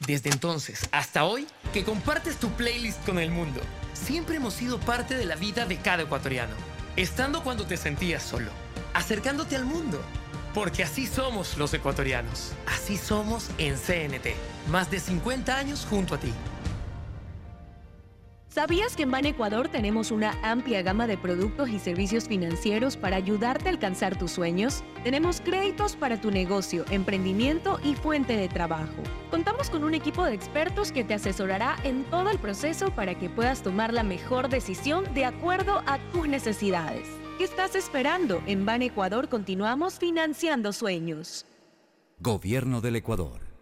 Desde entonces hasta hoy, que compartes tu playlist con el mundo, siempre hemos sido parte de la vida de cada ecuatoriano. Estando cuando te sentías solo, acercándote al mundo. Porque así somos los ecuatorianos. Así somos en CNT. Más de 50 años junto a ti. ¿Sabías que en Ban Ecuador tenemos una amplia gama de productos y servicios financieros para ayudarte a alcanzar tus sueños? Tenemos créditos para tu negocio, emprendimiento y fuente de trabajo. Contamos con un equipo de expertos que te asesorará en todo el proceso para que puedas tomar la mejor decisión de acuerdo a tus necesidades. ¿Qué estás esperando? En Ban Ecuador continuamos financiando sueños. Gobierno del Ecuador.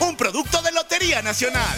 un producto de Lotería Nacional.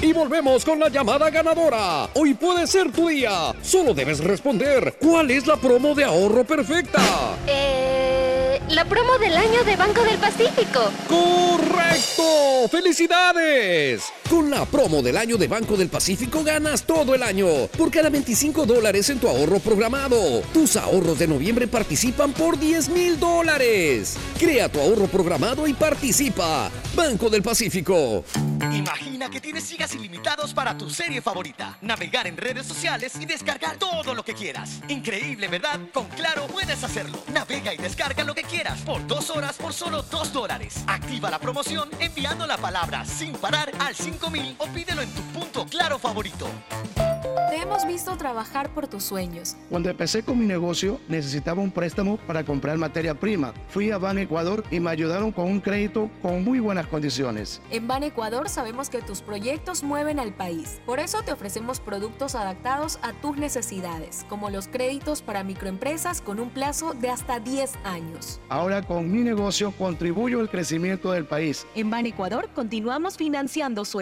Y volvemos con la llamada ganadora. Hoy puede ser tu día. Solo debes responder cuál es la promo de ahorro perfecta. Eh, la promo del año de Banco del Pacífico. ¡Correcto! ¡Felicidades! Con la promo del año de Banco del Pacífico ganas todo el año. Por cada 25 dólares en tu ahorro programado. Tus ahorros de noviembre participan por 10 mil dólares. Crea tu ahorro programado y participa. Banco del Pacífico. Imagina que tienes gigas ilimitados para tu serie favorita, navegar en redes sociales y descargar todo lo que quieras. Increíble, ¿verdad? Con Claro puedes hacerlo. Navega y descarga lo que quieras por dos horas por solo dos dólares. Activa la promoción enviando la palabra sin parar al 5000 o pídelo en tu punto Claro favorito. Te hemos visto trabajar por tus sueños. Cuando empecé con mi negocio necesitaba un préstamo para comprar materia prima. Fui a Ban Ecuador y me ayudaron con un crédito con muy buenas condiciones. En Ban Ecuador sabemos que tus proyectos mueven al país. Por eso te ofrecemos productos adaptados a tus necesidades, como los créditos para microempresas con un plazo de hasta 10 años. Ahora con mi negocio contribuyo al crecimiento del país. En Ban Ecuador continuamos financiando sueños.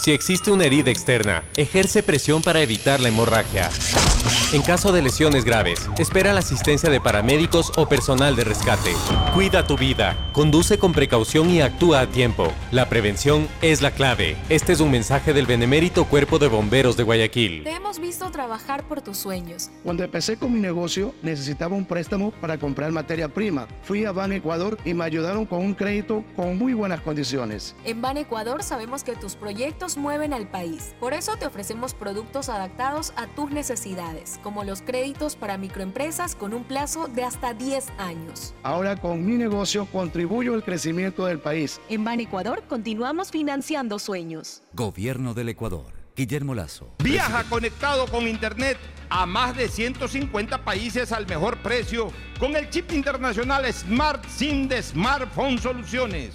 Si existe una herida externa, ejerce presión para evitar la hemorragia. En caso de lesiones graves, espera la asistencia de paramédicos o personal de rescate. Cuida tu vida, conduce con precaución y actúa a tiempo. La prevención es la clave. Este es un mensaje del benemérito Cuerpo de Bomberos de Guayaquil. Te hemos visto trabajar por tus sueños. Cuando empecé con mi negocio necesitaba un préstamo para comprar materia prima. Fui a Ban Ecuador y me ayudaron con un crédito con muy buenas condiciones. En Ban Ecuador sabemos que tus proyectos mueven al país. Por eso te ofrecemos productos adaptados a tus necesidades, como los créditos para microempresas con un plazo de hasta 10 años. Ahora con mi negocio contribuyo al crecimiento del país. En Ban Ecuador continuamos financiando sueños. Gobierno del Ecuador. Guillermo Lazo. Viaja conectado con Internet a más de 150 países al mejor precio con el chip internacional Smart SIM de Smartphone Soluciones.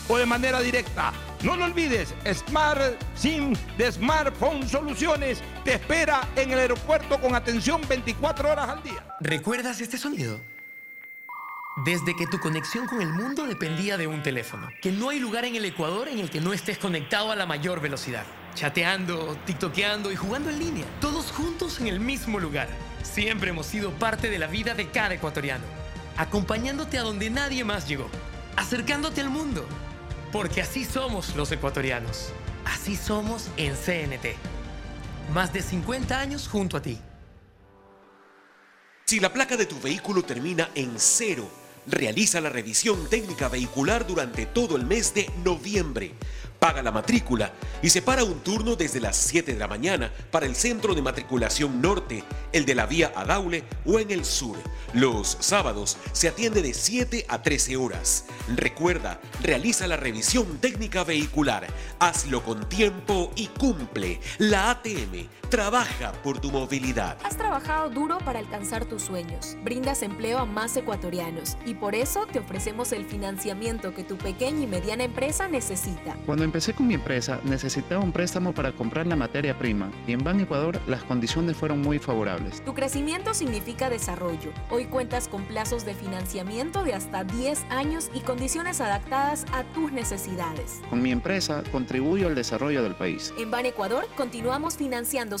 o de manera directa. No lo olvides, Smart SIM de Smartphone Soluciones te espera en el aeropuerto con atención 24 horas al día. ¿Recuerdas este sonido? Desde que tu conexión con el mundo dependía de un teléfono, que no hay lugar en el Ecuador en el que no estés conectado a la mayor velocidad. Chateando, tiktokeando y jugando en línea, todos juntos en el mismo lugar. Siempre hemos sido parte de la vida de cada ecuatoriano, acompañándote a donde nadie más llegó, acercándote al mundo, porque así somos los ecuatorianos, así somos en CNT. Más de 50 años junto a ti. Si la placa de tu vehículo termina en cero, realiza la revisión técnica vehicular durante todo el mes de noviembre. Paga la matrícula y separa un turno desde las 7 de la mañana para el centro de matriculación norte, el de la vía a Daule o en el sur. Los sábados se atiende de 7 a 13 horas. Recuerda, realiza la revisión técnica vehicular. Hazlo con tiempo y cumple. La ATM trabaja por tu movilidad. Has trabajado duro para alcanzar tus sueños. Brindas empleo a más ecuatorianos y por eso te ofrecemos el financiamiento que tu pequeña y mediana empresa necesita. Cuando empecé con mi empresa necesitaba un préstamo para comprar la materia prima y en Ban Ecuador las condiciones fueron muy favorables. Tu crecimiento significa desarrollo. Hoy cuentas con plazos de financiamiento de hasta 10 años y condiciones adaptadas a tus necesidades. Con mi empresa contribuyo al desarrollo del país. En Ban Ecuador continuamos financiando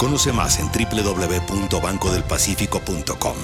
Conoce más en www.bancodelpacifico.com.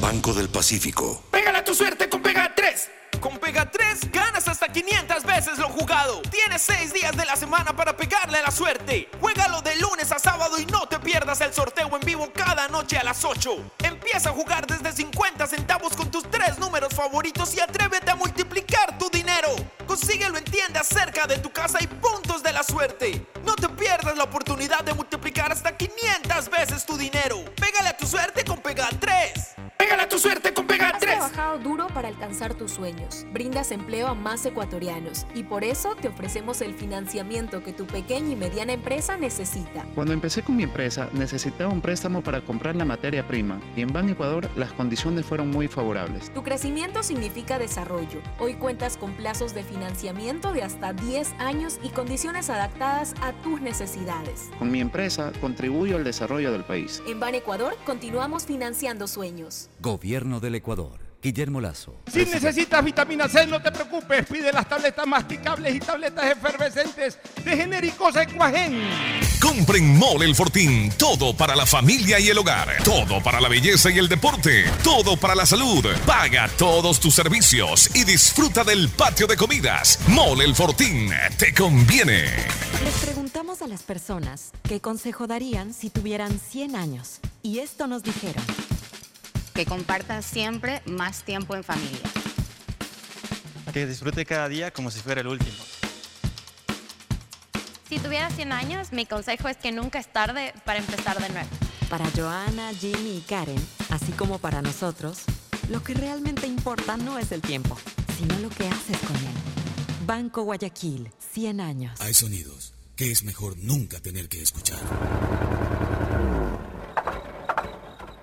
Banco del Pacífico. Pégala tu suerte con Pega 3. Con Pega 3 ganas hasta 500 veces lo jugado. Tienes 6 días de la semana para pegarle a la suerte. Juégalo de lunes a sábado y no te pierdas el sorteo en vivo cada noche a las 8. Empieza a jugar desde 50 centavos con tus tres números favoritos y atrévete a multiplicar tu dinero. Consíguelo en tiendas cerca de tu casa y puntos de la suerte. No te pierdas la oportunidad de multiplicar hasta 500 veces tu dinero. Pégale a tu suerte con Pega 3. Pégale a tu suerte con Pega Has 3. trabajado duro para alcanzar tus sueños. Brindas empleo a más ecuatorianos y por eso te ofrecemos el financiamiento que tu pequeña y mediana empresa necesita. Cuando empecé con mi empresa necesitaba un préstamo para comprar la materia prima y en Ban Ecuador las condiciones fueron muy favorables. Tu crecimiento significa desarrollo. Hoy cuentas con plazos de financiamiento de hasta 10 años y condiciones adaptadas a tus necesidades. Con mi empresa contribuyo al desarrollo del país. En Ban Ecuador continuamos financiando sueños. Gobierno del Ecuador. Guillermo Lazo. Si necesitas vitamina C, no te preocupes. Pide las tabletas masticables y tabletas efervescentes de genéricos Equagen. Compren Mole el Fortín. Todo para la familia y el hogar. Todo para la belleza y el deporte. Todo para la salud. Paga todos tus servicios y disfruta del patio de comidas. Mole el Fortín. Te conviene. Les preguntamos a las personas qué consejo darían si tuvieran 100 años. Y esto nos dijeron. Que compartan siempre más tiempo en familia. Que disfrute cada día como si fuera el último. Si tuviera 100 años, mi consejo es que nunca es tarde para empezar de nuevo. Para Joana, Jimmy y Karen, así como para nosotros, lo que realmente importa no es el tiempo, sino lo que haces con él. Banco Guayaquil, 100 años. Hay sonidos que es mejor nunca tener que escuchar.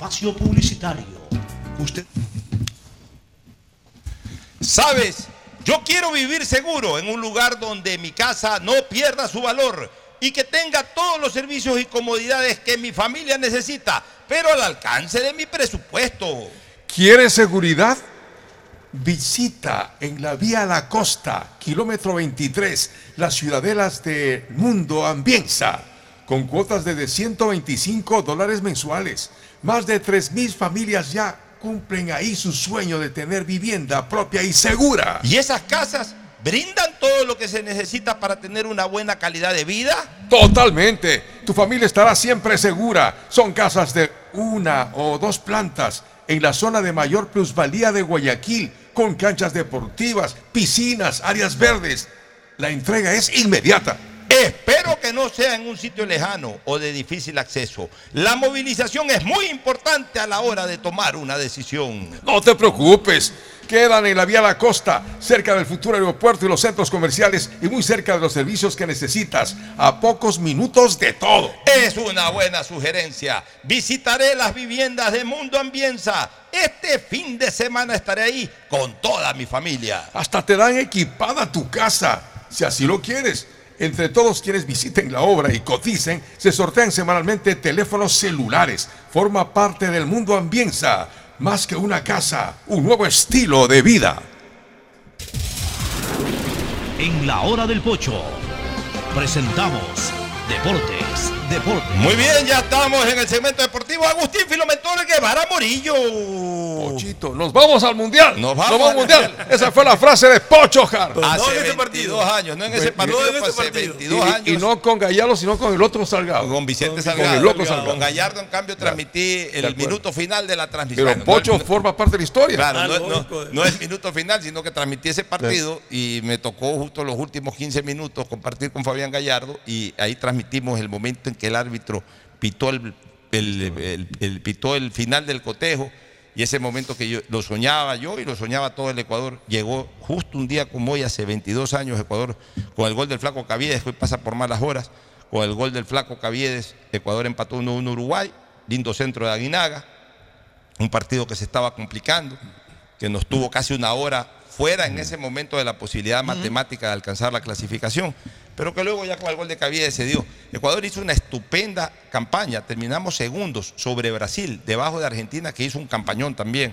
espacio publicitario. Usted. ¿Sabes? Yo quiero vivir seguro en un lugar donde mi casa no pierda su valor y que tenga todos los servicios y comodidades que mi familia necesita, pero al alcance de mi presupuesto. ¿Quieres seguridad? Visita en la vía La Costa, kilómetro 23, las ciudadelas de Mundo Ambienza, con cuotas de 125 dólares mensuales. Más de 3.000 familias ya cumplen ahí su sueño de tener vivienda propia y segura. ¿Y esas casas brindan todo lo que se necesita para tener una buena calidad de vida? Totalmente. Tu familia estará siempre segura. Son casas de una o dos plantas en la zona de mayor plusvalía de Guayaquil, con canchas deportivas, piscinas, áreas verdes. La entrega es inmediata. Espero que no sea en un sitio lejano o de difícil acceso. La movilización es muy importante a la hora de tomar una decisión. No te preocupes. Quedan en la vía La Costa, cerca del futuro aeropuerto y los centros comerciales y muy cerca de los servicios que necesitas, a pocos minutos de todo. Es una buena sugerencia. Visitaré las viviendas de Mundo Ambienza. Este fin de semana estaré ahí con toda mi familia. Hasta te dan equipada tu casa, si así lo quieres. Entre todos quienes visiten la obra y coticen, se sortean semanalmente teléfonos celulares. Forma parte del Mundo Ambienza. Más que una casa, un nuevo estilo de vida. En la hora del pocho presentamos Deportes, Deportes. Muy bien, ya estamos en el segmento deportivo. Agustín Filomentor Guevara Morillo. Pochito, nos vamos al mundial. Nos vamos, al mundial. Esa fue la frase de Pocho Jar. Hace 22 años, no en ese partido, no hace 22 y, años. y no con Gallardo, sino con el otro Salgado. Con Vicente Con Salgado. el loco Salgado. Con Gallardo, en cambio, transmití el minuto final de la transmisión. Pero Pocho forma parte de la historia. Claro, no, no- no es minuto final, sino que transmití ese partido y me tocó justo los últimos 15 minutos compartir con Fabián Gallardo y ahí transmitimos el momento en que el árbitro pitó el, el- el- el- pitó el final del cotejo y ese momento que yo lo soñaba yo y lo soñaba todo el Ecuador, llegó justo un día como hoy, hace 22 años, Ecuador, con el gol del flaco Caviedes, hoy pasa por malas horas, con el gol del flaco Caviedes, Ecuador empató 1-1 Uruguay, lindo centro de Aguinaga, un partido que se estaba complicando, que nos tuvo casi una hora fuera en ese momento de la posibilidad matemática de alcanzar la clasificación, pero que luego ya con el gol de Caviedes se dio. Ecuador hizo una estupenda campaña, terminamos segundos sobre Brasil, debajo de Argentina, que hizo un campañón también.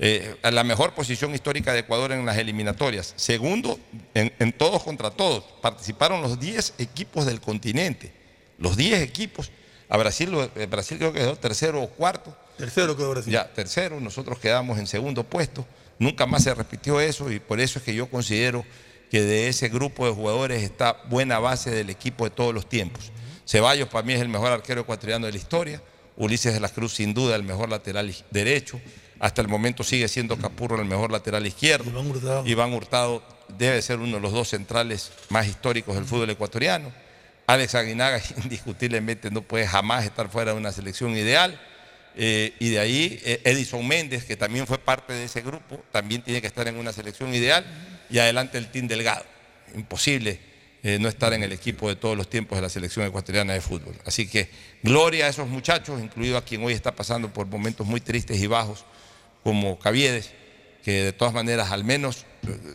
Eh, a la mejor posición histórica de Ecuador en las eliminatorias. Segundo, en, en todos contra todos. Participaron los 10 equipos del continente. Los 10 equipos. A Brasil, eh, Brasil creo que quedó tercero o cuarto. Tercero quedó Brasil. Ya, tercero, nosotros quedamos en segundo puesto. Nunca más se repitió eso y por eso es que yo considero que de ese grupo de jugadores está buena base del equipo de todos los tiempos. Ceballos para mí es el mejor arquero ecuatoriano de la historia. Ulises de la Cruz sin duda el mejor lateral derecho. Hasta el momento sigue siendo Capurro el mejor lateral izquierdo. Iván Hurtado. Iván Hurtado debe ser uno de los dos centrales más históricos del fútbol ecuatoriano. Alex Aguinaga indiscutiblemente no puede jamás estar fuera de una selección ideal. Eh, y de ahí eh, Edison Méndez, que también fue parte de ese grupo, también tiene que estar en una selección ideal. Y adelante el Team Delgado. Imposible eh, no estar en el equipo de todos los tiempos de la selección ecuatoriana de fútbol. Así que gloria a esos muchachos, incluido a quien hoy está pasando por momentos muy tristes y bajos, como Caviedes, que de todas maneras al menos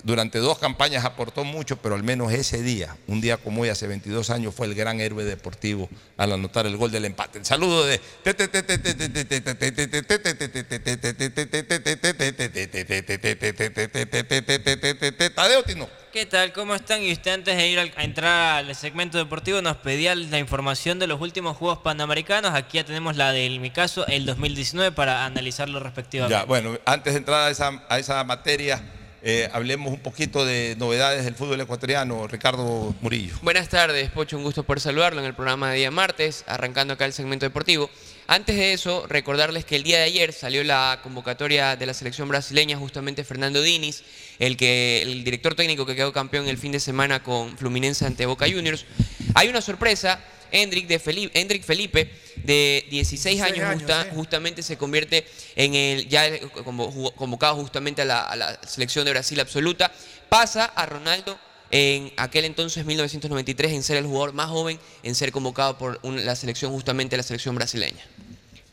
durante dos campañas aportó mucho, pero al menos ese día, un día como hoy hace 22 años, fue el gran héroe deportivo al anotar el gol del empate. El saludo de Tadeo Tino. ¿Qué tal? ¿Cómo están? Y usted antes de ir al- a entrar al segmento deportivo nos pedía la información de los últimos Juegos Panamericanos. Aquí ya tenemos la del, en mi caso, el 2019 para analizarlo respectivamente. Ya, bueno, antes de entrar a esa, a esa materia, eh, hablemos un poquito de novedades del fútbol ecuatoriano. Ricardo Murillo. Buenas tardes, Pocho, un gusto por saludarlo en el programa de día martes, arrancando acá el segmento deportivo. Antes de eso, recordarles que el día de ayer salió la convocatoria de la selección brasileña, justamente Fernando Diniz, el, que, el director técnico que quedó campeón el fin de semana con Fluminense ante Boca Juniors. Hay una sorpresa, Hendrik, de Felipe, Hendrik Felipe, de 16 años, 16 años, justa- sí. justamente se convierte en el ya convocado justamente a la, a la selección de Brasil absoluta. Pasa a Ronaldo en aquel entonces, 1993, en ser el jugador más joven en ser convocado por un- la selección, justamente la selección brasileña.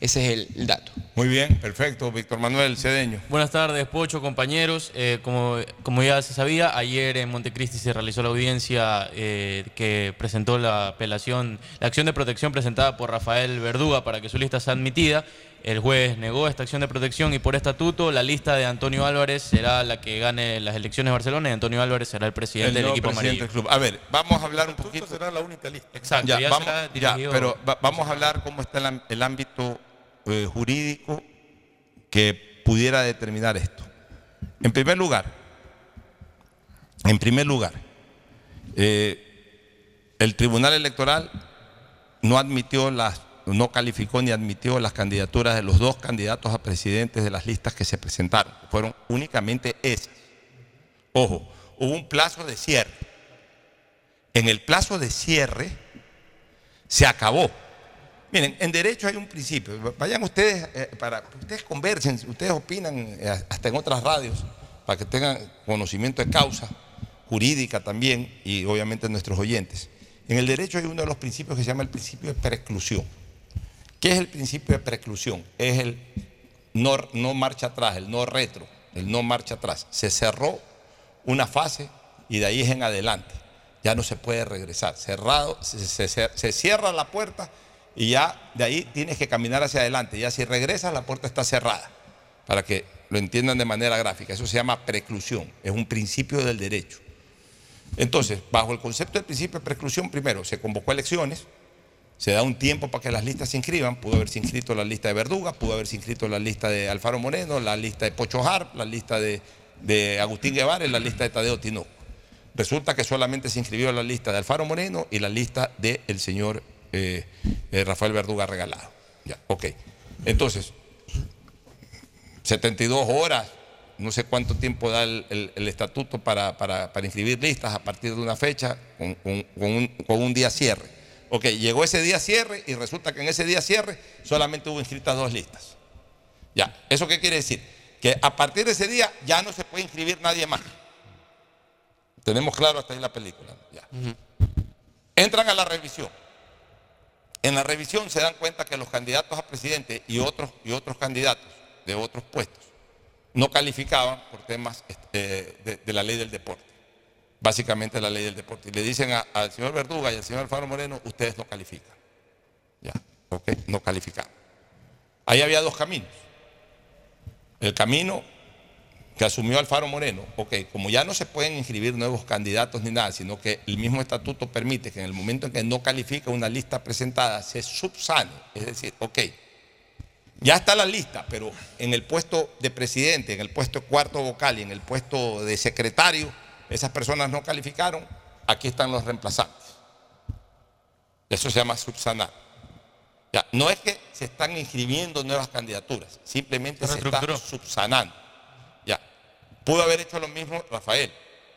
Ese es el, el dato. Muy bien, perfecto. Víctor Manuel Cedeño. Buenas tardes, Pocho, compañeros. Eh, como, como ya se sabía, ayer en Montecristi se realizó la audiencia eh, que presentó la apelación, la acción de protección presentada por Rafael Verduga para que su lista sea admitida. El juez negó esta acción de protección y por estatuto la lista de Antonio Álvarez será la que gane las elecciones de Barcelona y Antonio Álvarez será el presidente El del equipo presidente amarillo. del club. A ver, vamos a hablar un poquito. será la única lista. Exacto, Ya, ya vamos, será ya, pero va- vamos a hablar cómo está el, el ámbito eh, jurídico que pudiera determinar esto. En primer lugar, en primer lugar, eh, el Tribunal Electoral no admitió las, no calificó ni admitió las candidaturas de los dos candidatos a presidentes de las listas que se presentaron. Fueron únicamente esas. Ojo, hubo un plazo de cierre. En el plazo de cierre se acabó. Miren, en derecho hay un principio. Vayan ustedes, eh, para ustedes conversen, ustedes opinan eh, hasta en otras radios, para que tengan conocimiento de causa jurídica también y obviamente nuestros oyentes. En el derecho hay uno de los principios que se llama el principio de preclusión. ¿Qué es el principio de preclusión? Es el no, no marcha atrás, el no retro, el no marcha atrás. Se cerró una fase y de ahí es en adelante. Ya no se puede regresar. Cerrado, se, se- se- se cierra la puerta y ya de ahí tienes que caminar hacia adelante. Ya si regresas, la puerta está cerrada. Para que lo entiendan de manera gráfica. Eso se llama preclusión. Es un principio del derecho. Entonces, bajo el concepto del principio de preclusión, primero se convocó elecciones, se da un tiempo para que las listas se inscriban. Pudo haberse inscrito la lista de Verduga, pudo haberse inscrito la lista de Alfaro Moreno, la lista de Pocho Harp, la lista de, de Agustín Guevara y la lista de Tadeo Tinoco. Resulta que solamente se inscribió la lista de Alfaro Moreno y la lista del señor eh, eh, Rafael Verduga regalado. Ya, ok. Entonces, 72 horas, no sé cuánto tiempo da el, el- el estatuto para, para- para inscribir listas a partir de una fecha con, con- con un, con un día cierre. Ok, llegó ese día cierre y resulta que en ese día cierre solamente hubo inscritas dos listas. Ya, ¿eso qué quiere decir? Que a partir de ese día ya no se puede inscribir nadie más. Tenemos claro hasta ahí la película. Ya. Entran a la revisión. En la revisión se dan cuenta que los candidatos a presidente y otros, y otros candidatos de otros puestos no calificaban por temas este, de, la ley del deporte. Básicamente la ley del deporte. Y le dicen al señor Verduga y al señor Alfaro Moreno, ustedes no califican. Ya, ok, no califican. Ahí había dos caminos. El camino que asumió Alfaro Moreno, ok, como ya no se pueden inscribir nuevos candidatos ni nada, sino que el mismo estatuto permite que en el momento en que no califica una lista presentada se subsane, es decir, ok, ya está la lista, pero en el puesto de presidente, en el puesto de cuarto vocal y en el puesto de secretario, esas personas no calificaron, aquí están los reemplazantes. Eso se llama subsanar. Ya, no es que se están inscribiendo nuevas candidaturas, simplemente se está subsanando. Pudo haber hecho lo mismo Rafael.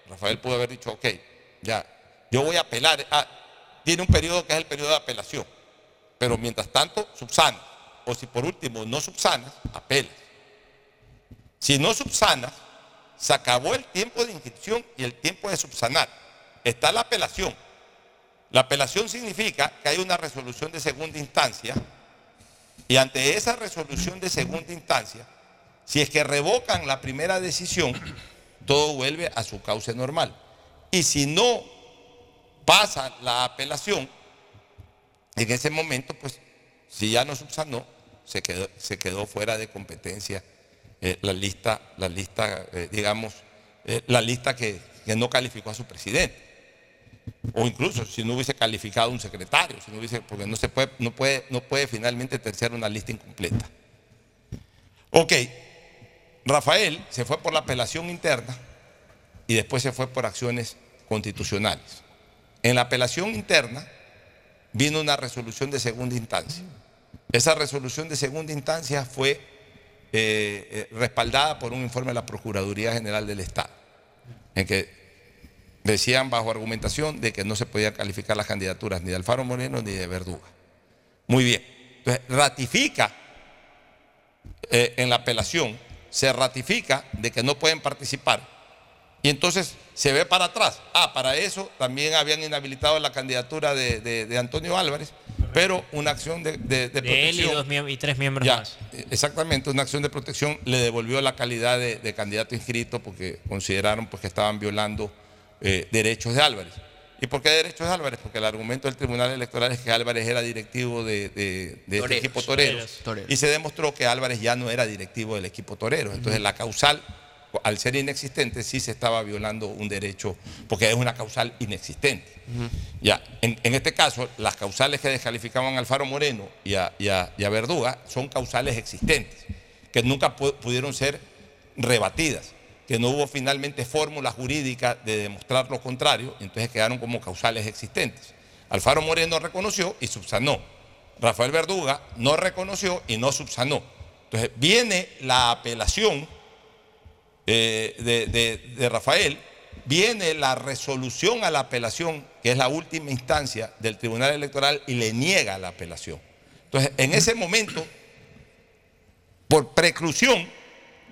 Rafael pudo haber dicho, ok, ya, yo voy a apelar. Ah, tiene un periodo que es el periodo de apelación. Pero mientras tanto, subsana. O si por último no subsanas, apelas. Si no subsanas, se acabó el tiempo de inscripción y el tiempo de subsanar. Está la apelación. La apelación significa que hay una resolución de segunda instancia y ante esa resolución de segunda instancia, si es que revocan la primera decisión, todo vuelve a su cauce normal. Y si no pasa la apelación, en ese momento, pues, si ya no subsanó, se quedó, se quedó fuera de competencia eh, la lista, la lista eh, digamos, eh, la lista que, no calificó a su presidente. O incluso si no hubiese calificado un secretario, si no hubiese, porque no se puede, no puede, no puede finalmente terciar una lista incompleta. Ok, Rafael se fue por la apelación interna y después se fue por acciones constitucionales. En la apelación interna vino una resolución de segunda instancia. Esa resolución de segunda instancia fue eh, eh, respaldada por un informe de la Procuraduría General del Estado, en que decían bajo argumentación de que no se podían calificar las candidaturas ni de Alfaro Moreno ni de Verduga. Muy bien. Entonces, ratifica eh, en la apelación, se ratifica de que no pueden participar. Y entonces se ve para atrás. Ah, para eso también habían inhabilitado la candidatura de, de- de Antonio Álvarez, pero una acción de, de- de De él y, protección. dos miembros- y tres miembros Ya, más. Exactamente, una acción de protección le devolvió la calidad de, de candidato inscrito porque consideraron pues, que estaban violando eh, derechos de Álvarez. ¿Y por qué derechos de Álvarez? Porque el argumento del Tribunal Electoral es que Álvarez era directivo de, de- de este Toreros, equipo Toreros, Toreros. y se demostró que Álvarez ya no era directivo del equipo Toreros. Entonces la causal, al ser inexistente, sí se estaba violando un derecho, porque es una causal inexistente. Ya, en, en este caso, las causales que descalificaban a Alfaro Moreno y a, y a- y a Verduga son causales existentes, que nunca pu- pudieron ser rebatidas, que no hubo finalmente fórmula jurídica de demostrar lo contrario, entonces quedaron como causales existentes. Alfaro Moreno reconoció y subsanó. Rafael Verduga no reconoció y no subsanó. Entonces viene la apelación eh, de, de- de Rafael, viene la resolución a la apelación, que es la última instancia del Tribunal Electoral, y le niega la apelación. Entonces, en ese momento, por preclusión,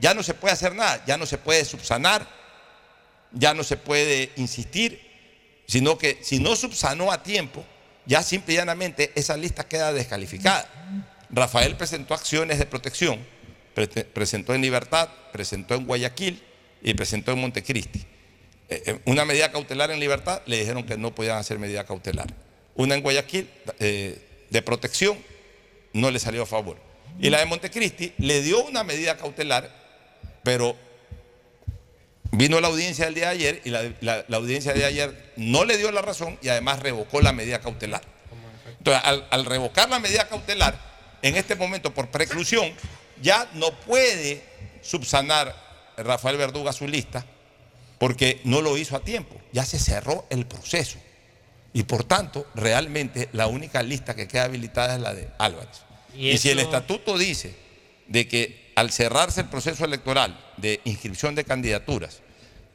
ya no se puede hacer nada, ya no se puede subsanar, ya no se puede insistir, sino que si no subsanó a tiempo, ya simple y llanamente esa lista queda descalificada. Rafael presentó acciones de protección, pre- presentó en Libertad, presentó en Guayaquil y presentó en Montecristi. Eh, eh, Una medida cautelar en Libertad le dijeron que no podían hacer medida cautelar. Una en Guayaquil eh, de protección no le salió a favor. Y la de Montecristi le dio una medida cautelar, pero vino la audiencia del día de ayer y la, la- la audiencia de ayer no le dio la razón y además revocó la medida cautelar. Entonces, al, al revocar la medida cautelar, en este momento por preclusión, ya no puede subsanar Rafael Verduga su lista porque no lo hizo a tiempo, ya se cerró el proceso. Y por tanto, realmente la única lista que queda habilitada es la de Álvarez. Y Y, si el estatuto dice de que al cerrarse el proceso electoral de inscripción de candidaturas,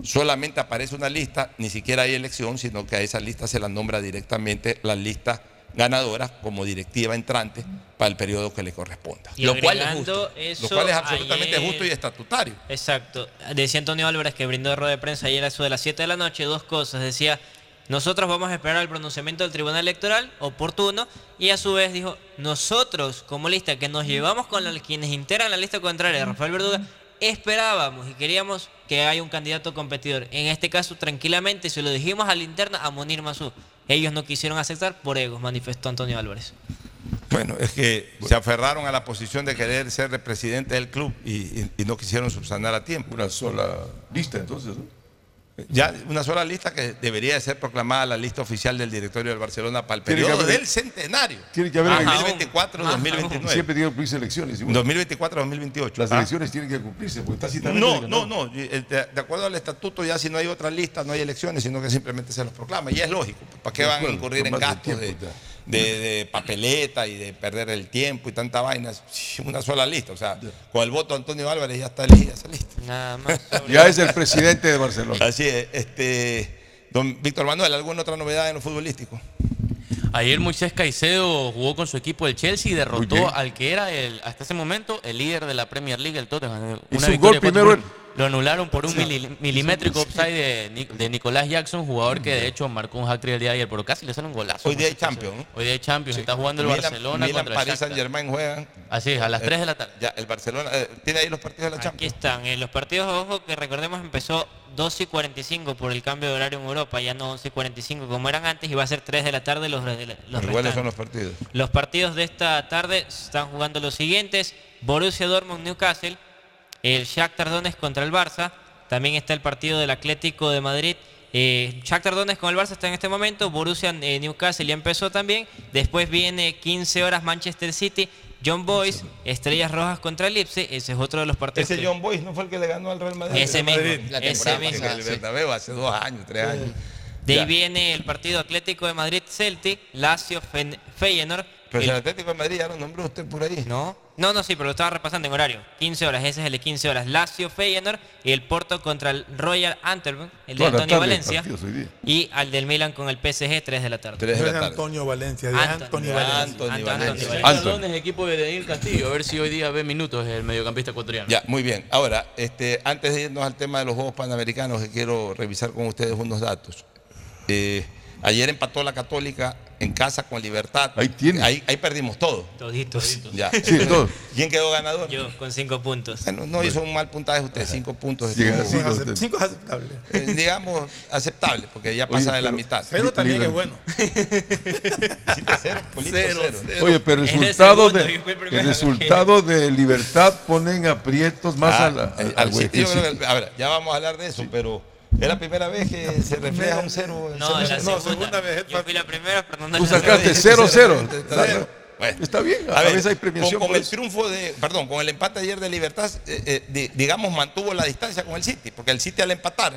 solamente aparece una lista, ni siquiera hay elección, sino que a esa lista se la nombra directamente la lista ganadora como directiva entrante para el periodo que le corresponda. Y agregando eso, lo cual es absolutamente ayer- justo y estatutario. Exacto. Decía Antonio Álvarez que brindó rueda de prensa ayer a eso de las 7 de la noche, dos cosas. Decía, nosotros vamos a esperar el pronunciamiento del Tribunal Electoral oportuno y a su vez dijo, nosotros como lista que nos llevamos con los- quienes integran la lista contraria de Rafael Verduga, esperábamos y queríamos que haya un candidato competidor. En este caso, tranquilamente, se lo dijimos a la interna a Monir Mazú. Ellos no quisieron aceptar por egos, manifestó Antonio Álvarez. Bueno, es que se aferraron a la posición de querer ser el presidente del club y, y- y no quisieron subsanar a tiempo. Una sola lista entonces, ¿no? Ya una sola lista que debería de ser proclamada la lista oficial del directorio del Barcelona para el Tiene periodo haber- del centenario. Tiene que haber Ajá, elecciones. 2024-2029. Siempre tienen que cumplirse elecciones. igual. 2024-2028. Las Ah. elecciones tienen que cumplirse, porque tácitamente No, digan, no, no. De, de acuerdo al estatuto, ya si no hay otra lista, no hay elecciones, sino que simplemente se los proclama. Y es lógico. ¿Para qué van a incurrir en gastos de, de- de papeleta y de perder el tiempo y tanta vaina? Una sola lista. O sea, con el voto de Antonio Álvarez ya está elegida esa lista. Nada más. Ya es el presidente de Barcelona. Así es. Este, don Víctor Manuel, ¿alguna otra novedad en lo futbolístico? Ayer Moisés Caicedo jugó con su equipo el Chelsea y derrotó al que era el, hasta ese momento el líder de la Premier League, el Tottenham. Hizo Una un victoria gol primero. Lo anularon por un Sí. mili- milimétrico offside de, de Nicolás Jackson, jugador que de hecho marcó un hat-trick el día de ayer, pero casi le sale un golazo. Hoy día hay Champions, ¿no? Hoy día hay Champions, está jugando el Milan- Barcelona Milan, contra el París Shakhtar. Saint Germain juegan. Así es, a las 3 de la tarde. Ya, el Barcelona. eh, ¿Tiene ahí los partidos de la Aquí Champions? están, en los partidos, ojo, que recordemos empezó 12 y 45 por el cambio de horario en Europa, ya no 11 y 45 como eran antes, y va a ser 3 de la tarde los, los ¿Cuáles restantes. son los partidos? Los partidos de esta tarde están jugando los siguientes: Borussia Dortmund Newcastle, el Shakhtar Donetsk contra el Barça, también está el partido del Atlético de Madrid. Eh, Shakhtar Donetsk con el Barça está en este momento, Borussia eh, Newcastle ya empezó también, después viene 15 horas Manchester City, John Boys, Estrellas Rojas contra el Leipzig, ese es otro de los partidos. Ese que- John Boyce no fue el que le ganó al Real Madrid. Ese mismo, Madrid. La ese mismo. El. Bernabéu hace dos años, tres años. De ahí Ya. viene el partido Atlético de Madrid Celtic, Lazio Feyenoord. Pero el- el Atlético de Madrid ya lo nombró usted por ahí. No. No, no, sí, pero lo estaba repasando en horario. 15 horas, ese es el de 15 horas. Lazio Feyenoord y el Porto contra el Royal Antwerp, el de Antonio tarde, Valencia. partidos. Y al del Milan con el PSG, 3 de la tarde. 3 de la tarde. Antonio Valencia, de Anthony Antonio Valencia. Valencia. Anthony Anthony Valencia. Es equipo de Daniel Castillo, a ver si hoy día ve minutos el mediocampista ecuatoriano. Ya, muy bien. Ahora, este, antes de irnos al tema de los Juegos Panamericanos, que quiero revisar con ustedes unos datos. Eh, ayer empató la Católica en casa con Libertad. Ahí tiene. Ahí, ahí perdimos todo. Toditos. Ya. Sí, todo. ¿Quién quedó ganador? Yo, con 5 puntos. Bueno, no hizo un mal puntaje usted, cinco puntos. Cinco es aceptable. eh, digamos, aceptable, porque ya pasa de la pero- mitad. Cero también es bueno. Cero, Cero, cero. cero. Oye, pero el Es el resultado, segundo, de, el resultado de Libertad ponen aprietos más Ah, a la, eh, al al que- a ver, ya vamos a hablar de eso, pero es la primera vez que se refleja un cero. en No, cero- la segunda. segunda vez, Yo fui la primera, Fernando. Tú sacaste segunda. 0-0. Cero. Bueno. Está bien, a, A ver, veces hay premiación. con, con el triunfo de, perdón, con el empate ayer de Libertad, eh, eh, di- digamos, mantuvo la distancia con el City, porque el City al empatar,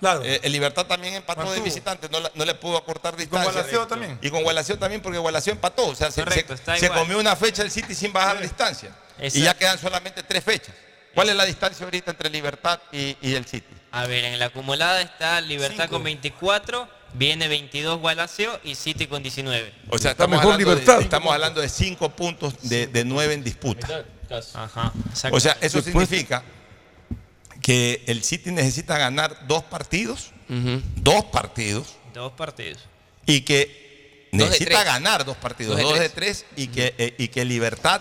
Claro. eh, el Libertad también empató de visitante, no, la- no le pudo acortar con distancia. Gualaceo también. Y con también, porque Gualaceo empató, o sea, se, Correcto, se- se comió una fecha el City sin bajar distancia. Y ya quedan solamente tres fechas. ¿Cuál es la distancia ahorita entre Libertad y, y el City? A ver, en la acumulada está Libertad Cinco. con 24, viene 22 Gualacio y City con 19. O sea, estamos, mejor hablando, Libertad. De, estamos hablando de cinco puntos de, de nueve en disputa. Ajá, exacto. O sea, eso Después- significa que el City necesita ganar dos partidos, dos partidos, Dos partidos. y que necesita ganar dos partidos, Dos dos de de tres, y, que, eh, y que Libertad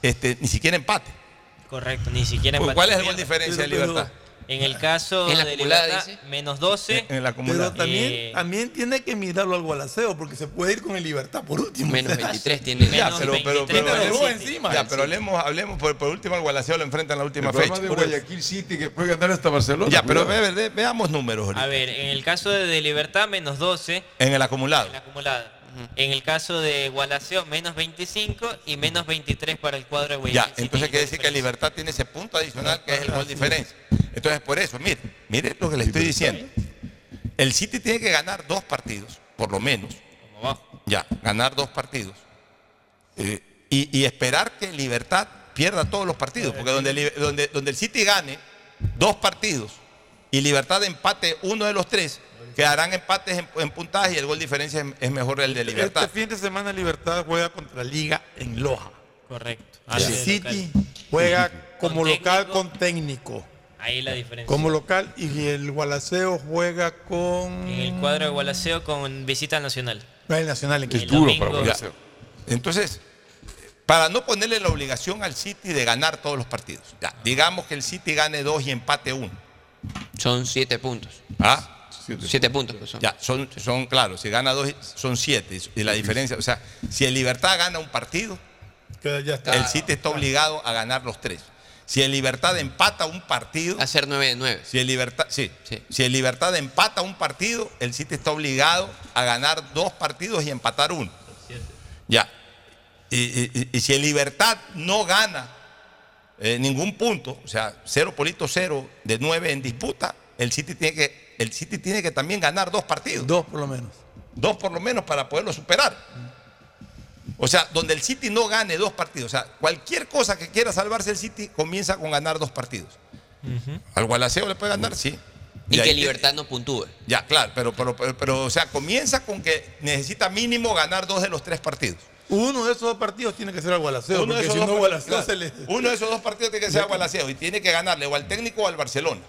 este, ni siquiera empate. Correcto, ni siquiera empate ¿Cuál es gol diferencia de Libertad? En el caso En la de acumulada, Libertad, dice. menos 12. En la Pero acumulada. también, Eh, también tiene que mirarlo al Gualaceo, porque se puede ir con el Libertad por último. Menos O sea, 23 tiene. Ya, menos pero, pero, 23 pero, el City. encima. ya, pero hablemos, hablemos por, por último el Gualaceo lo enfrenta en la última El fecha. de Guayaquil City que puede ganar hasta Barcelona. Ya, pero ve- ve- veamos números ahorita. A ver, en el caso de, de Libertad, menos 12 En el acumulado. en la acumulada. En el caso de Gualaceo, menos 25 y menos 23 para el cuadro de Guayaquil Ya, City. entonces quiere decir que Libertad tiene ese punto adicional que es el gol diferencia. Entonces, por eso, mire, mire lo que le estoy diciendo. El City tiene que ganar dos partidos, por lo menos. Como va. Ya, ganar dos partidos. Eh, y, y esperar que Libertad pierda todos los partidos. Porque donde, donde, donde el City gane dos partidos y Libertad empate uno de los tres, quedarán empates en, en puntaje y el gol diferencia es, es mejor el de Libertad. Este fin de semana Libertad juega contra Liga en Loja. Correcto. El Así de City local. juega como Con local técnico. con técnico. Ahí la diferencia. Como local y el Gualaceo juega con En el cuadro de Gualaceo con visita al Nacional. el Nacional en El Quito. duro domingo- para Gualaceo. Entonces, para no ponerle la obligación al City de ganar todos los partidos. Ya, digamos que el City gane dos y empate uno. Son 7 puntos. ¿Ah? 7 puntos. pues son. Ya, son, son, claro, si gana dos son siete. Y la diferencia, o sea, si el Libertad gana un partido, Que ya está. el City está obligado a ganar los tres. Si el Libertad empata un partido, Hacer 9 de 9. si el Libertad, sí, Sí. si el Libertad empata un partido, el City está obligado a ganar dos partidos y empatar uno. Ya. Y, y- y- y si el Libertad no gana eh, ningún punto, o sea, cero polito cero de nueve en disputa, el City tiene que, el City tiene que también ganar dos partidos. Dos por lo menos. Dos por lo menos para poderlo superar. O sea, donde el City no gane dos partidos. O sea, cualquier cosa que quiera salvarse el City comienza con ganar dos partidos. Al Gualaceo le puede ganar, sí. Y que te- Libertad no puntúe. Ya, claro, pero, pero, pero, pero, o sea, comienza con que necesita mínimo ganar dos de los tres partidos. Uno de esos dos partidos tiene que ser al Gualaceo, Uno de esos si dos no partidos, Gualaceo claro. se le... Uno de esos dos partidos tiene que ser a Gualaceo y tiene que ganarle o al técnico o al Barcelona.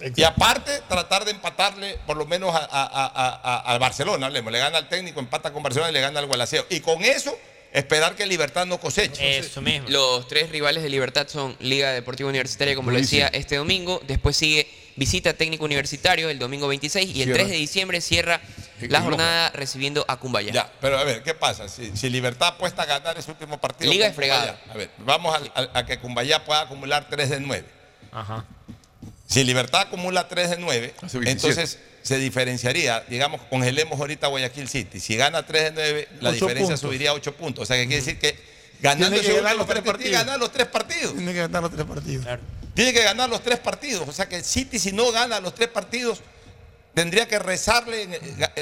Exacto. Y aparte, tratar de empatarle por lo menos a- a- a- a- al Barcelona. hablemos. Le gana al técnico, empata con Barcelona y le gana al Gualaceo. Y con eso, esperar que Libertad no coseche. Eso mismo. Los tres rivales de Libertad son Liga Deportiva Universitaria, como lo decía, este domingo. Después sigue Visita Técnico Universitario el domingo 26 y el Cierra. 3 de diciembre cierra la jornada recibiendo a Cumbaya. Ya, pero a ver, ¿qué pasa? Si, si Libertad apuesta a ganar ese último partido. Liga es fregada. A ver, vamos a, que Cumbayá pueda acumular 3 de 9. Ajá. Si Libertad acumula 3 de 9, Hace 27. entonces se diferenciaría, digamos, congelemos ahorita Guayaquil City. Si gana 3 de 9, la Ocho diferencia puntos. subiría a 8 puntos. O sea, que quiere decir que ganando Tiene que ganar los tres partido, tiene que partidos. ganar los tres partidos. Tiene que ganar los tres partidos. Claro. Tiene que ganar los tres partidos. O sea que el City, si no gana los tres partidos, tendría que rezarle,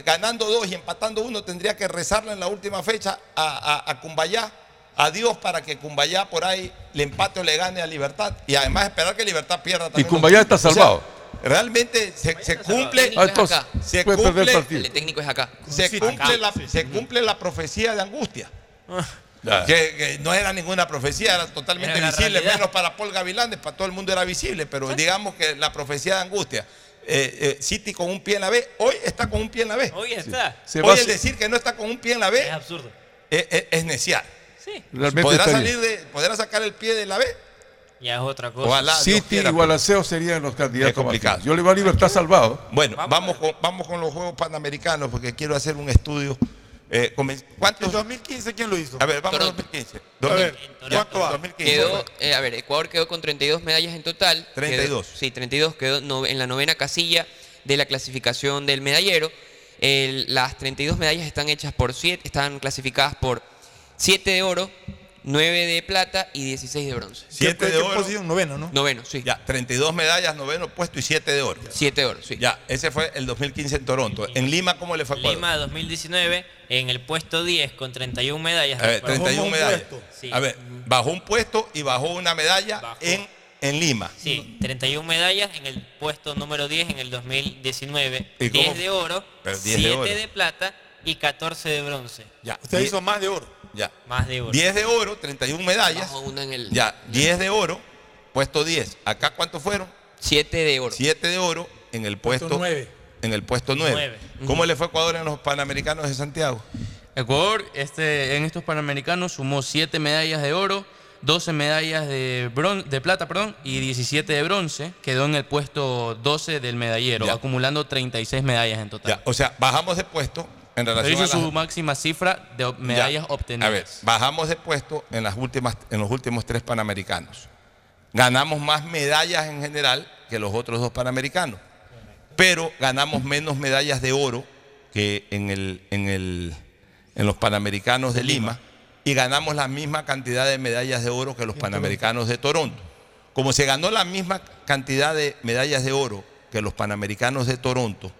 ganando dos y empatando uno, tendría que rezarle en la última fecha a, a, a Cumbayá Adiós para que Cumbayá por ahí le empate o le gane a Libertad. Y además esperar que Libertad pierda Y también. Cumbayá está O sea, salvado. realmente se, se cumple. Ah, entonces, se cumple. El técnico es acá. se Sí, cumple acá. la, se cumple la profecía de angustia. Ya. Que, que no era ninguna profecía, era totalmente Era visible, realidad. menos para Paul Gavilanes, para todo el mundo era visible, pero digamos que la profecía de angustia. eh, eh, City con un pie en la B, hoy está con un pie en la B. Hoy está. Hoy a el decir que no está con un pie en la B Es absurdo. es, es, es neciar. Sí. Realmente ¿Podrá, está salir de, ¿Podrá sacar el pie de la B? Ya es otra cosa. Ojalá. City y Gualaceo serían los candidatos. más complicado. fuertes. Yo le voy a Libertad salvado. Bueno, vamos, con, vamos con los Juegos Panamericanos porque quiero hacer un estudio. Eh, comen- ¿Cuántos? ¿En 2015 quién lo hizo? A ver, vamos a Toronto. 2015. A ver, ¿cuánto va? 2015. Quedó, eh, a ver, Ecuador quedó con 32 medallas en total. 32. Quedó- sí, 32. Quedó no- en la novena casilla de la clasificación del medallero. El- las 32 medallas están hechas por 7, están clasificadas por 7 de oro, 9 de plata y 16 de bronce. Siete ¿Qué- de qué oro. posición? Noveno, ¿no? Noveno, sí. Ya, 32 medallas, noveno puesto y 7 de oro. 7 de oro, sí. Ya, ese fue el 2015 en Toronto. En Lima, ¿cómo le fue a Ecuador? Lima 2019 en el puesto 10 con 31 medallas. A ver, Recuerdo. 31 un medallas. Sí. A ver, bajó un puesto y bajó una medalla Bajó. en, en Lima. Sí, 31 medallas en el puesto número 10 en el 2019. ¿Y 10 cómo? de oro, Pero 10 de 7 oro. de plata y 14 de bronce. Ya, Usted hizo más de oro. Ya. Más de oro. 10 de oro, 31 medallas. Bajó una en el Ya, 10 de oro, puesto 10. ¿Acá cuántos fueron? 7 de oro. 7 de oro en el puesto, Puesto nueve. En el puesto 9. Nueve. ¿Cómo le fue a Ecuador en los Panamericanos de Santiago? Ecuador este, en estos Panamericanos sumó 7 medallas de oro, 12 medallas de, bron- de plata perdón, y 17 de bronce. Quedó en el puesto 12 del medallero, Ya. acumulando 36 medallas en total. Ya, o sea, bajamos de puesto en relación hizo a las- su máxima cifra de medallas Ya. obtenidas. A ver, bajamos de puesto en, las últimas, en los últimos tres Panamericanos. Ganamos más medallas en general que los otros dos Panamericanos. Pero ganamos menos medallas de oro que en, el, en, el, en los Panamericanos de Lima. Y ganamos la misma cantidad de medallas de oro que los Panamericanos de Toronto. Como se ganó la misma cantidad de medallas de oro que los Panamericanos de Toronto,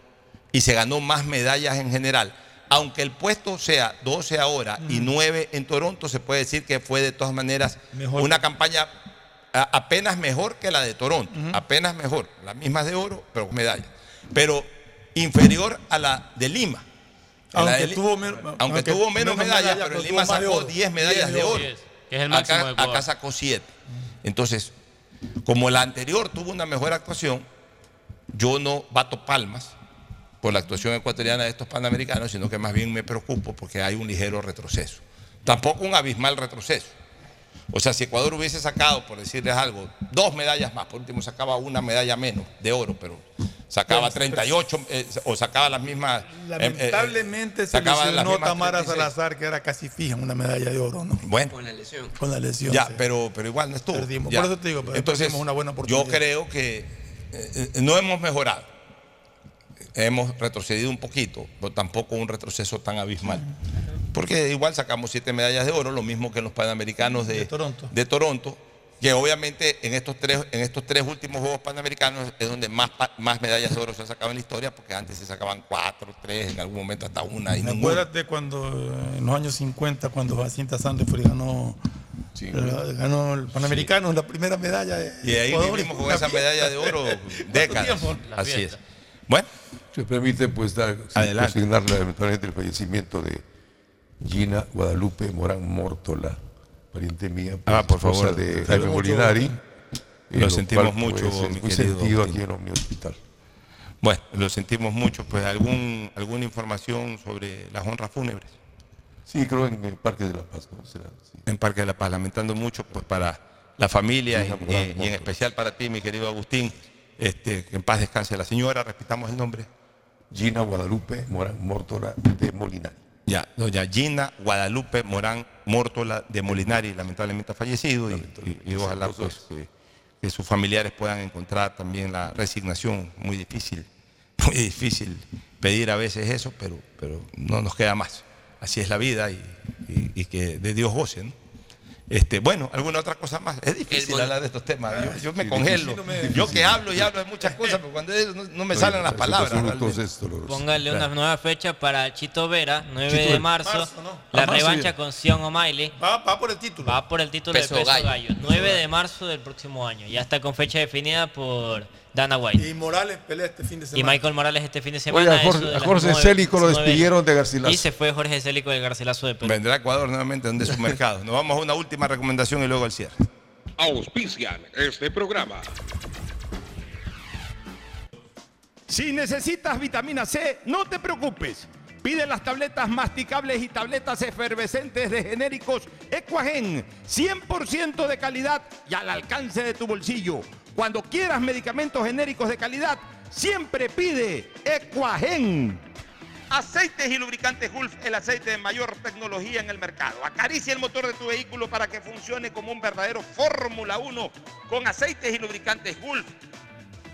y se ganó más medallas en general. Aunque el puesto sea 12 ahora y 9 en Toronto, se puede decir que fue de todas maneras Mejor. una campaña a- apenas mejor que la de Toronto. Apenas mejor. Las mismas de oro, pero con medallas. Pero inferior a la de Lima. La Aunque de tuvo aunque aunque tuvo menos menos medallas, medallas, pero en Lima sacó oro. 10 medallas de oro. Que es el de acá, acá sacó 7. Entonces, como la anterior tuvo una mejor actuación, yo no bato palmas por la actuación ecuatoriana de estos panamericanos, sino que más bien me preocupo porque hay un ligero retroceso. Tampoco un abismal retroceso. O sea, si Ecuador hubiese sacado, por decirles algo, dos medallas más, por último sacaba una medalla menos de oro, pero sacaba 38 eh, o sacaba las mismas. eh, eh, Lamentablemente se lesionó Tamara 36. Salazar, que era casi fija en una medalla de oro, ¿no? Bueno, Con la lesión. Con la lesión. ya, sí. pero, pero igual no estuvo. Perdimos. Ya. Por eso te digo, pero Entonces, perdimos una buena yo oportunidad. creo que no hemos mejorado. Hemos retrocedido un poquito, pero tampoco un retroceso tan abismal. Porque igual sacamos siete medallas de oro, lo mismo que en los Panamericanos de, De Toronto. de Toronto, que obviamente en estos tres, en estos tres últimos Juegos Panamericanos es donde más, más medallas de oro se han sacado en la historia, porque antes se sacaban cuatro, tres, en algún momento hasta una y ninguna. Acuérdate cuando eh, en los años 50, cuando Jacinta Sandefur ganó, la- ganó el Panamericano, la primera medalla de Y ahí vivimos con esa medalla de oro décadas. Así es. Bueno, Se permite pues dar, Adelante. lamentablemente el fallecimiento de Gina Guadalupe Morán Mórtola, pariente mía, pues, Ah, por favor. de Jaime Molinari. Lo lo sentimos cual, mucho, pues, es mi muy querido sentido aquí en mi hospital. Bueno, lo sentimos mucho. Pues algún, alguna información sobre las honras fúnebres Sí, creo en el Parque de la Paz. ¿no? Será, sí. en Parque de la Paz. Lamentando mucho pues para la familia y, Sí, y- Morán, y en especial para ti, mi querido Agustín. Este, que en paz descanse la señora. Repitamos el nombre. Gina Guadalupe Morán Mórtola de Molinari. Ya, doña Gina Guadalupe Morán Mórtola de Molinari, lamentablemente ha fallecido y, y- y ojalá pues, que, que sus familiares puedan encontrar también la resignación. Muy difícil, muy difícil pedir a veces eso, pero, pero no nos queda más. Así es la vida y, y- y que de Dios goce. ¿no? Este, bueno, alguna otra cosa más. Es difícil hablar de estos temas. Yo, yo me congelo. Yo que hablo y hablo de muchas cosas, pero cuando es- no, no me salen las palabras. Póngale una nueva fecha para Chito Vera, 9 Chito de marzo. Marzo, ¿no? La Ah, revancha con Sion O'Malley. Va, va por el título. Va por el título Peso de peso gallo. gallo. 9 de marzo del próximo año. Ya está con fecha definida por Dana White. Y Morales pelea este fin de Y semana. Michael Morales este fin de Oye, semana. a Jorge- de a Célico lo despidieron de Garcilaso. Y se fue Jorge Célico del Garcilaso de Perú. Vendrá a Ecuador nuevamente, donde es su mercado. Nos vamos a una última recomendación y luego al cierre. Auspician este programa. Si necesitas vitamina C, no te preocupes. Pide las tabletas masticables y tabletas efervescentes de genéricos Equagen, 100% de calidad y al alcance de tu bolsillo. Cuando quieras medicamentos genéricos de calidad, siempre pide Equagen. Aceites y lubricantes Gulf, el aceite de mayor tecnología en el mercado. Acaricia el motor de tu vehículo para que funcione como un verdadero Fórmula 1 con aceites y lubricantes Gulf.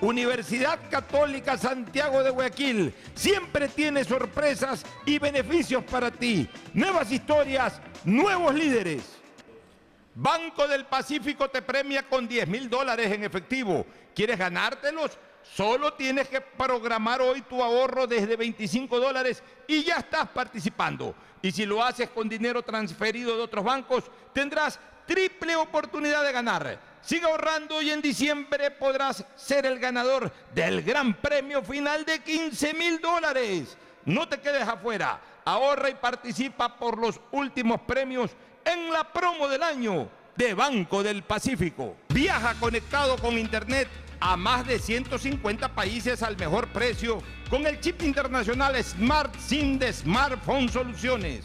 Universidad Católica Santiago de Guayaquil siempre tiene sorpresas y beneficios para ti. Nuevas historias, nuevos líderes. Banco del Pacífico te premia con 10 mil dólares en efectivo. ¿Quieres ganártelos? Solo tienes que programar hoy tu ahorro desde 25 dólares y ya estás participando. Y si lo haces con dinero transferido de otros bancos, tendrás triple oportunidad de ganar. Sigue ahorrando y en diciembre podrás ser el ganador del gran premio final de 15 mil dólares. No te quedes afuera. Ahorra y participa por los últimos premios en la promo del año de Banco del Pacífico. Viaja conectado con Internet a más de 150 países al mejor precio con el chip internacional Smart SIM de Smartphone Soluciones.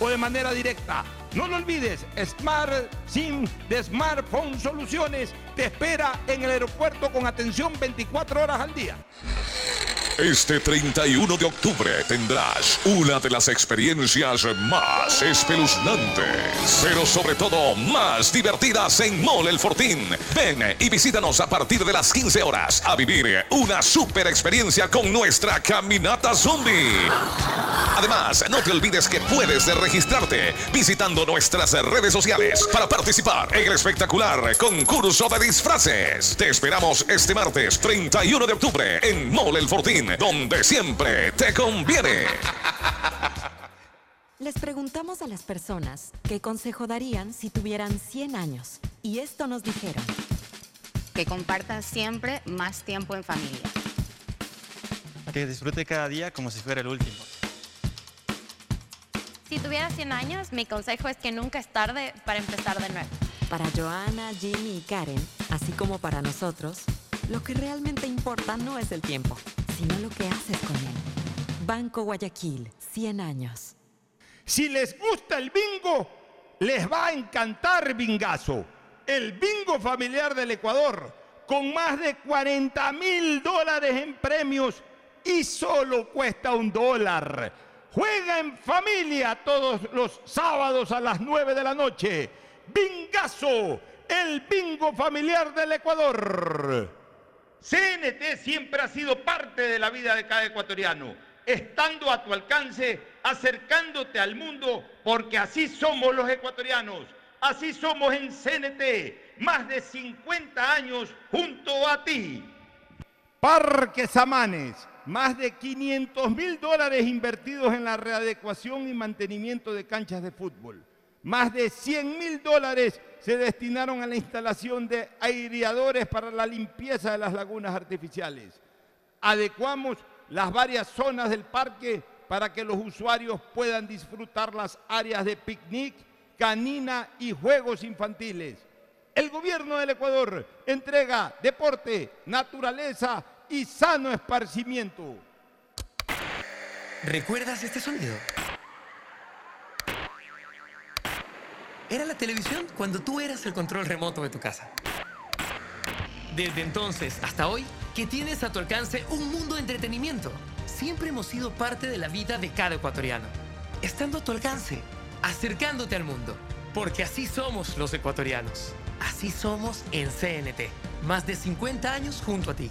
o de manera directa. No lo olvides, Smart SIM de Smartphone Soluciones te espera en el aeropuerto con atención 24 horas al día. Este 31 de octubre tendrás una de las experiencias más espeluznantes, pero sobre todo más divertidas en Mall El Fortín. Ven y visítanos a partir de las 15 horas a vivir una super experiencia con nuestra caminata zombie. Además, no te olvides que puedes registrarte visitando nuestras redes sociales para participar en el espectacular concurso de disfraces. Te esperamos este martes 31 de octubre en Mall El Fortín, donde siempre te conviene. Les preguntamos a las personas qué consejo darían si tuvieran 100 años. Y esto nos dijeron. Que compartas siempre más tiempo en familia. Que disfrute cada día como si fuera el último. Si tuvieras 100 años, mi consejo es que nunca es tarde para empezar de nuevo. Para Joana, Jimmy y Karen, así como para nosotros, lo que realmente importa no es el tiempo, sino lo que haces con él. Banco Guayaquil, 100 años. Si les gusta el bingo, les va a encantar Bingazo, el bingo familiar del Ecuador, con más de 40 mil dólares en premios y solo cuesta un dólar. Juega en familia todos los sábados a las 9 de la noche. Bingazo, el bingo familiar del Ecuador. CNT siempre ha sido parte de la vida de cada ecuatoriano, estando a tu alcance, acercándote al mundo, porque así somos los ecuatorianos, así somos en CNT, más de 50 años junto a ti. Parque Samanes, más de 500 mil dólares invertidos en la readecuación y mantenimiento de canchas de fútbol. Más de 100 mil dólares se destinaron a la instalación de aireadores para la limpieza de las lagunas artificiales. Adecuamos las varias zonas del parque para que los usuarios puedan disfrutar las áreas de picnic, canina y juegos infantiles. El gobierno del Ecuador entrega deporte, naturaleza y sano esparcimiento. ¿Recuerdas este sonido? Era la televisión cuando tú eras el control remoto de tu casa. Desde entonces hasta hoy, que tienes a tu alcance un mundo de entretenimiento. Siempre hemos sido parte de la vida de cada ecuatoriano. Estando a tu alcance, acercándote al mundo. Porque así somos los ecuatorianos. Así somos en CNT. Más de 50 años junto a ti.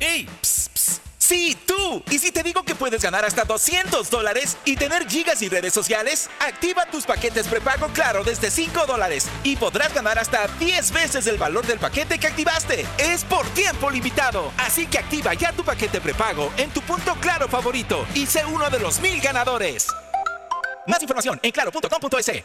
¡Ey! Psst, psst. Sí, tú. ¿Y si te digo que puedes ganar hasta 200 dólares y tener gigas y redes sociales? Activa tus paquetes prepago Claro desde 5 dólares y podrás ganar hasta 10 veces el valor del paquete que activaste. Es por tiempo limitado. Así que activa ya tu paquete prepago en tu punto Claro favorito y sé uno de los mil ganadores. Más información en claro.com.es.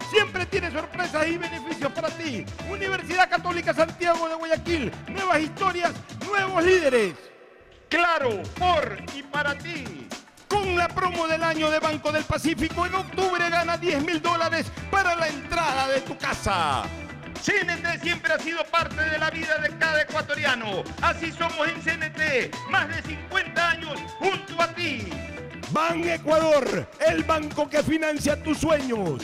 Siempre tiene sorpresas y beneficios para ti. Universidad Católica Santiago de Guayaquil. Nuevas historias, nuevos líderes. Claro, por y para ti. Con la promo del año de Banco del Pacífico, en octubre gana 10 mil dólares para la entrada de tu casa. CNT siempre ha sido parte de la vida de cada ecuatoriano. Así somos en CNT, más de 50 años junto a ti. Ban Ecuador, el banco que financia tus sueños.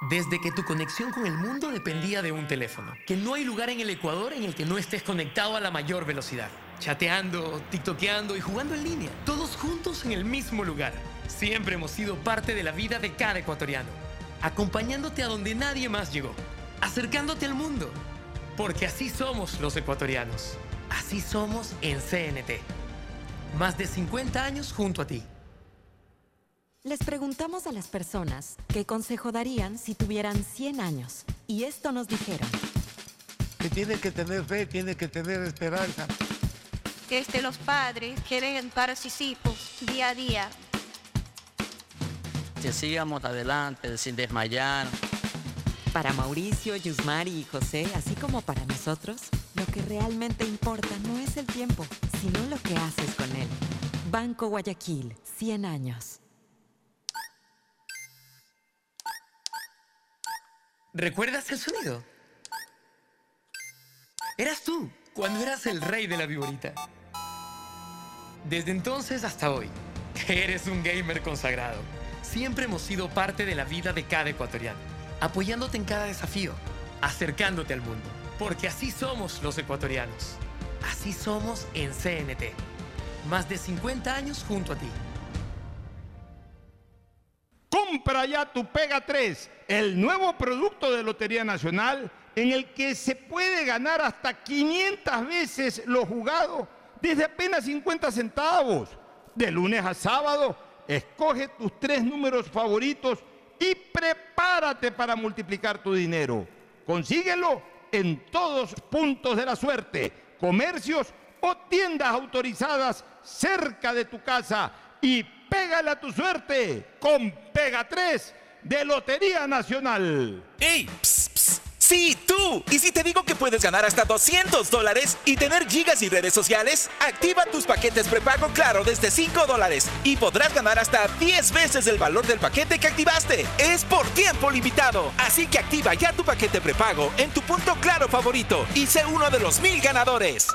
Desde que tu conexión con el mundo dependía de un teléfono. Que no hay lugar en el Ecuador en el que no estés conectado a la mayor velocidad. Chateando, tiktokeando y jugando en línea. Todos juntos en el mismo lugar. Siempre hemos sido parte de la vida de cada ecuatoriano. Acompañándote a donde nadie más llegó. Acercándote al mundo. Porque así somos los ecuatorianos. Así somos en CNT. Más de 50 años junto a ti. Les preguntamos a las personas qué consejo darían si tuvieran 100 años. Y esto nos dijeron. Que tiene que tener fe, tiene que tener esperanza. que este, los padres quieren para sus hijos día a día. Que sigamos adelante sin desmayar. Para Mauricio, Yusmari y José, así como para nosotros, lo que realmente importa no es el tiempo, sino lo que haces con él. Banco Guayaquil, 100 años. ¿Recuerdas el sonido? Eras tú, cuando eras el rey de la viborita. Desde entonces hasta hoy, eres un gamer consagrado. Siempre hemos sido parte de la vida de cada ecuatoriano, apoyándote en cada desafío, acercándote al mundo, porque así somos los ecuatorianos. Así somos en CNT. Más de 50 años junto a ti. Compra ya tu Pega 3, el nuevo producto de Lotería Nacional en el que se puede ganar hasta 500 veces lo jugado desde apenas 50 centavos. De lunes a sábado, escoge tus tres números favoritos y prepárate para multiplicar tu dinero. Consíguelo en todos puntos de la suerte, comercios o tiendas autorizadas cerca de tu casa y pégale a tu suerte con Pega 3 de Lotería Nacional. ¡Ey! Psst, psst. Sí, tú. ¿Y si te digo que puedes ganar hasta 200 dólares y tener gigas y redes sociales? Activa tus paquetes prepago Claro desde 5 dólares y podrás ganar hasta 10 veces el valor del paquete que activaste. Es por tiempo limitado. Así que activa ya tu paquete prepago en tu punto Claro favorito y sé uno de los mil ganadores.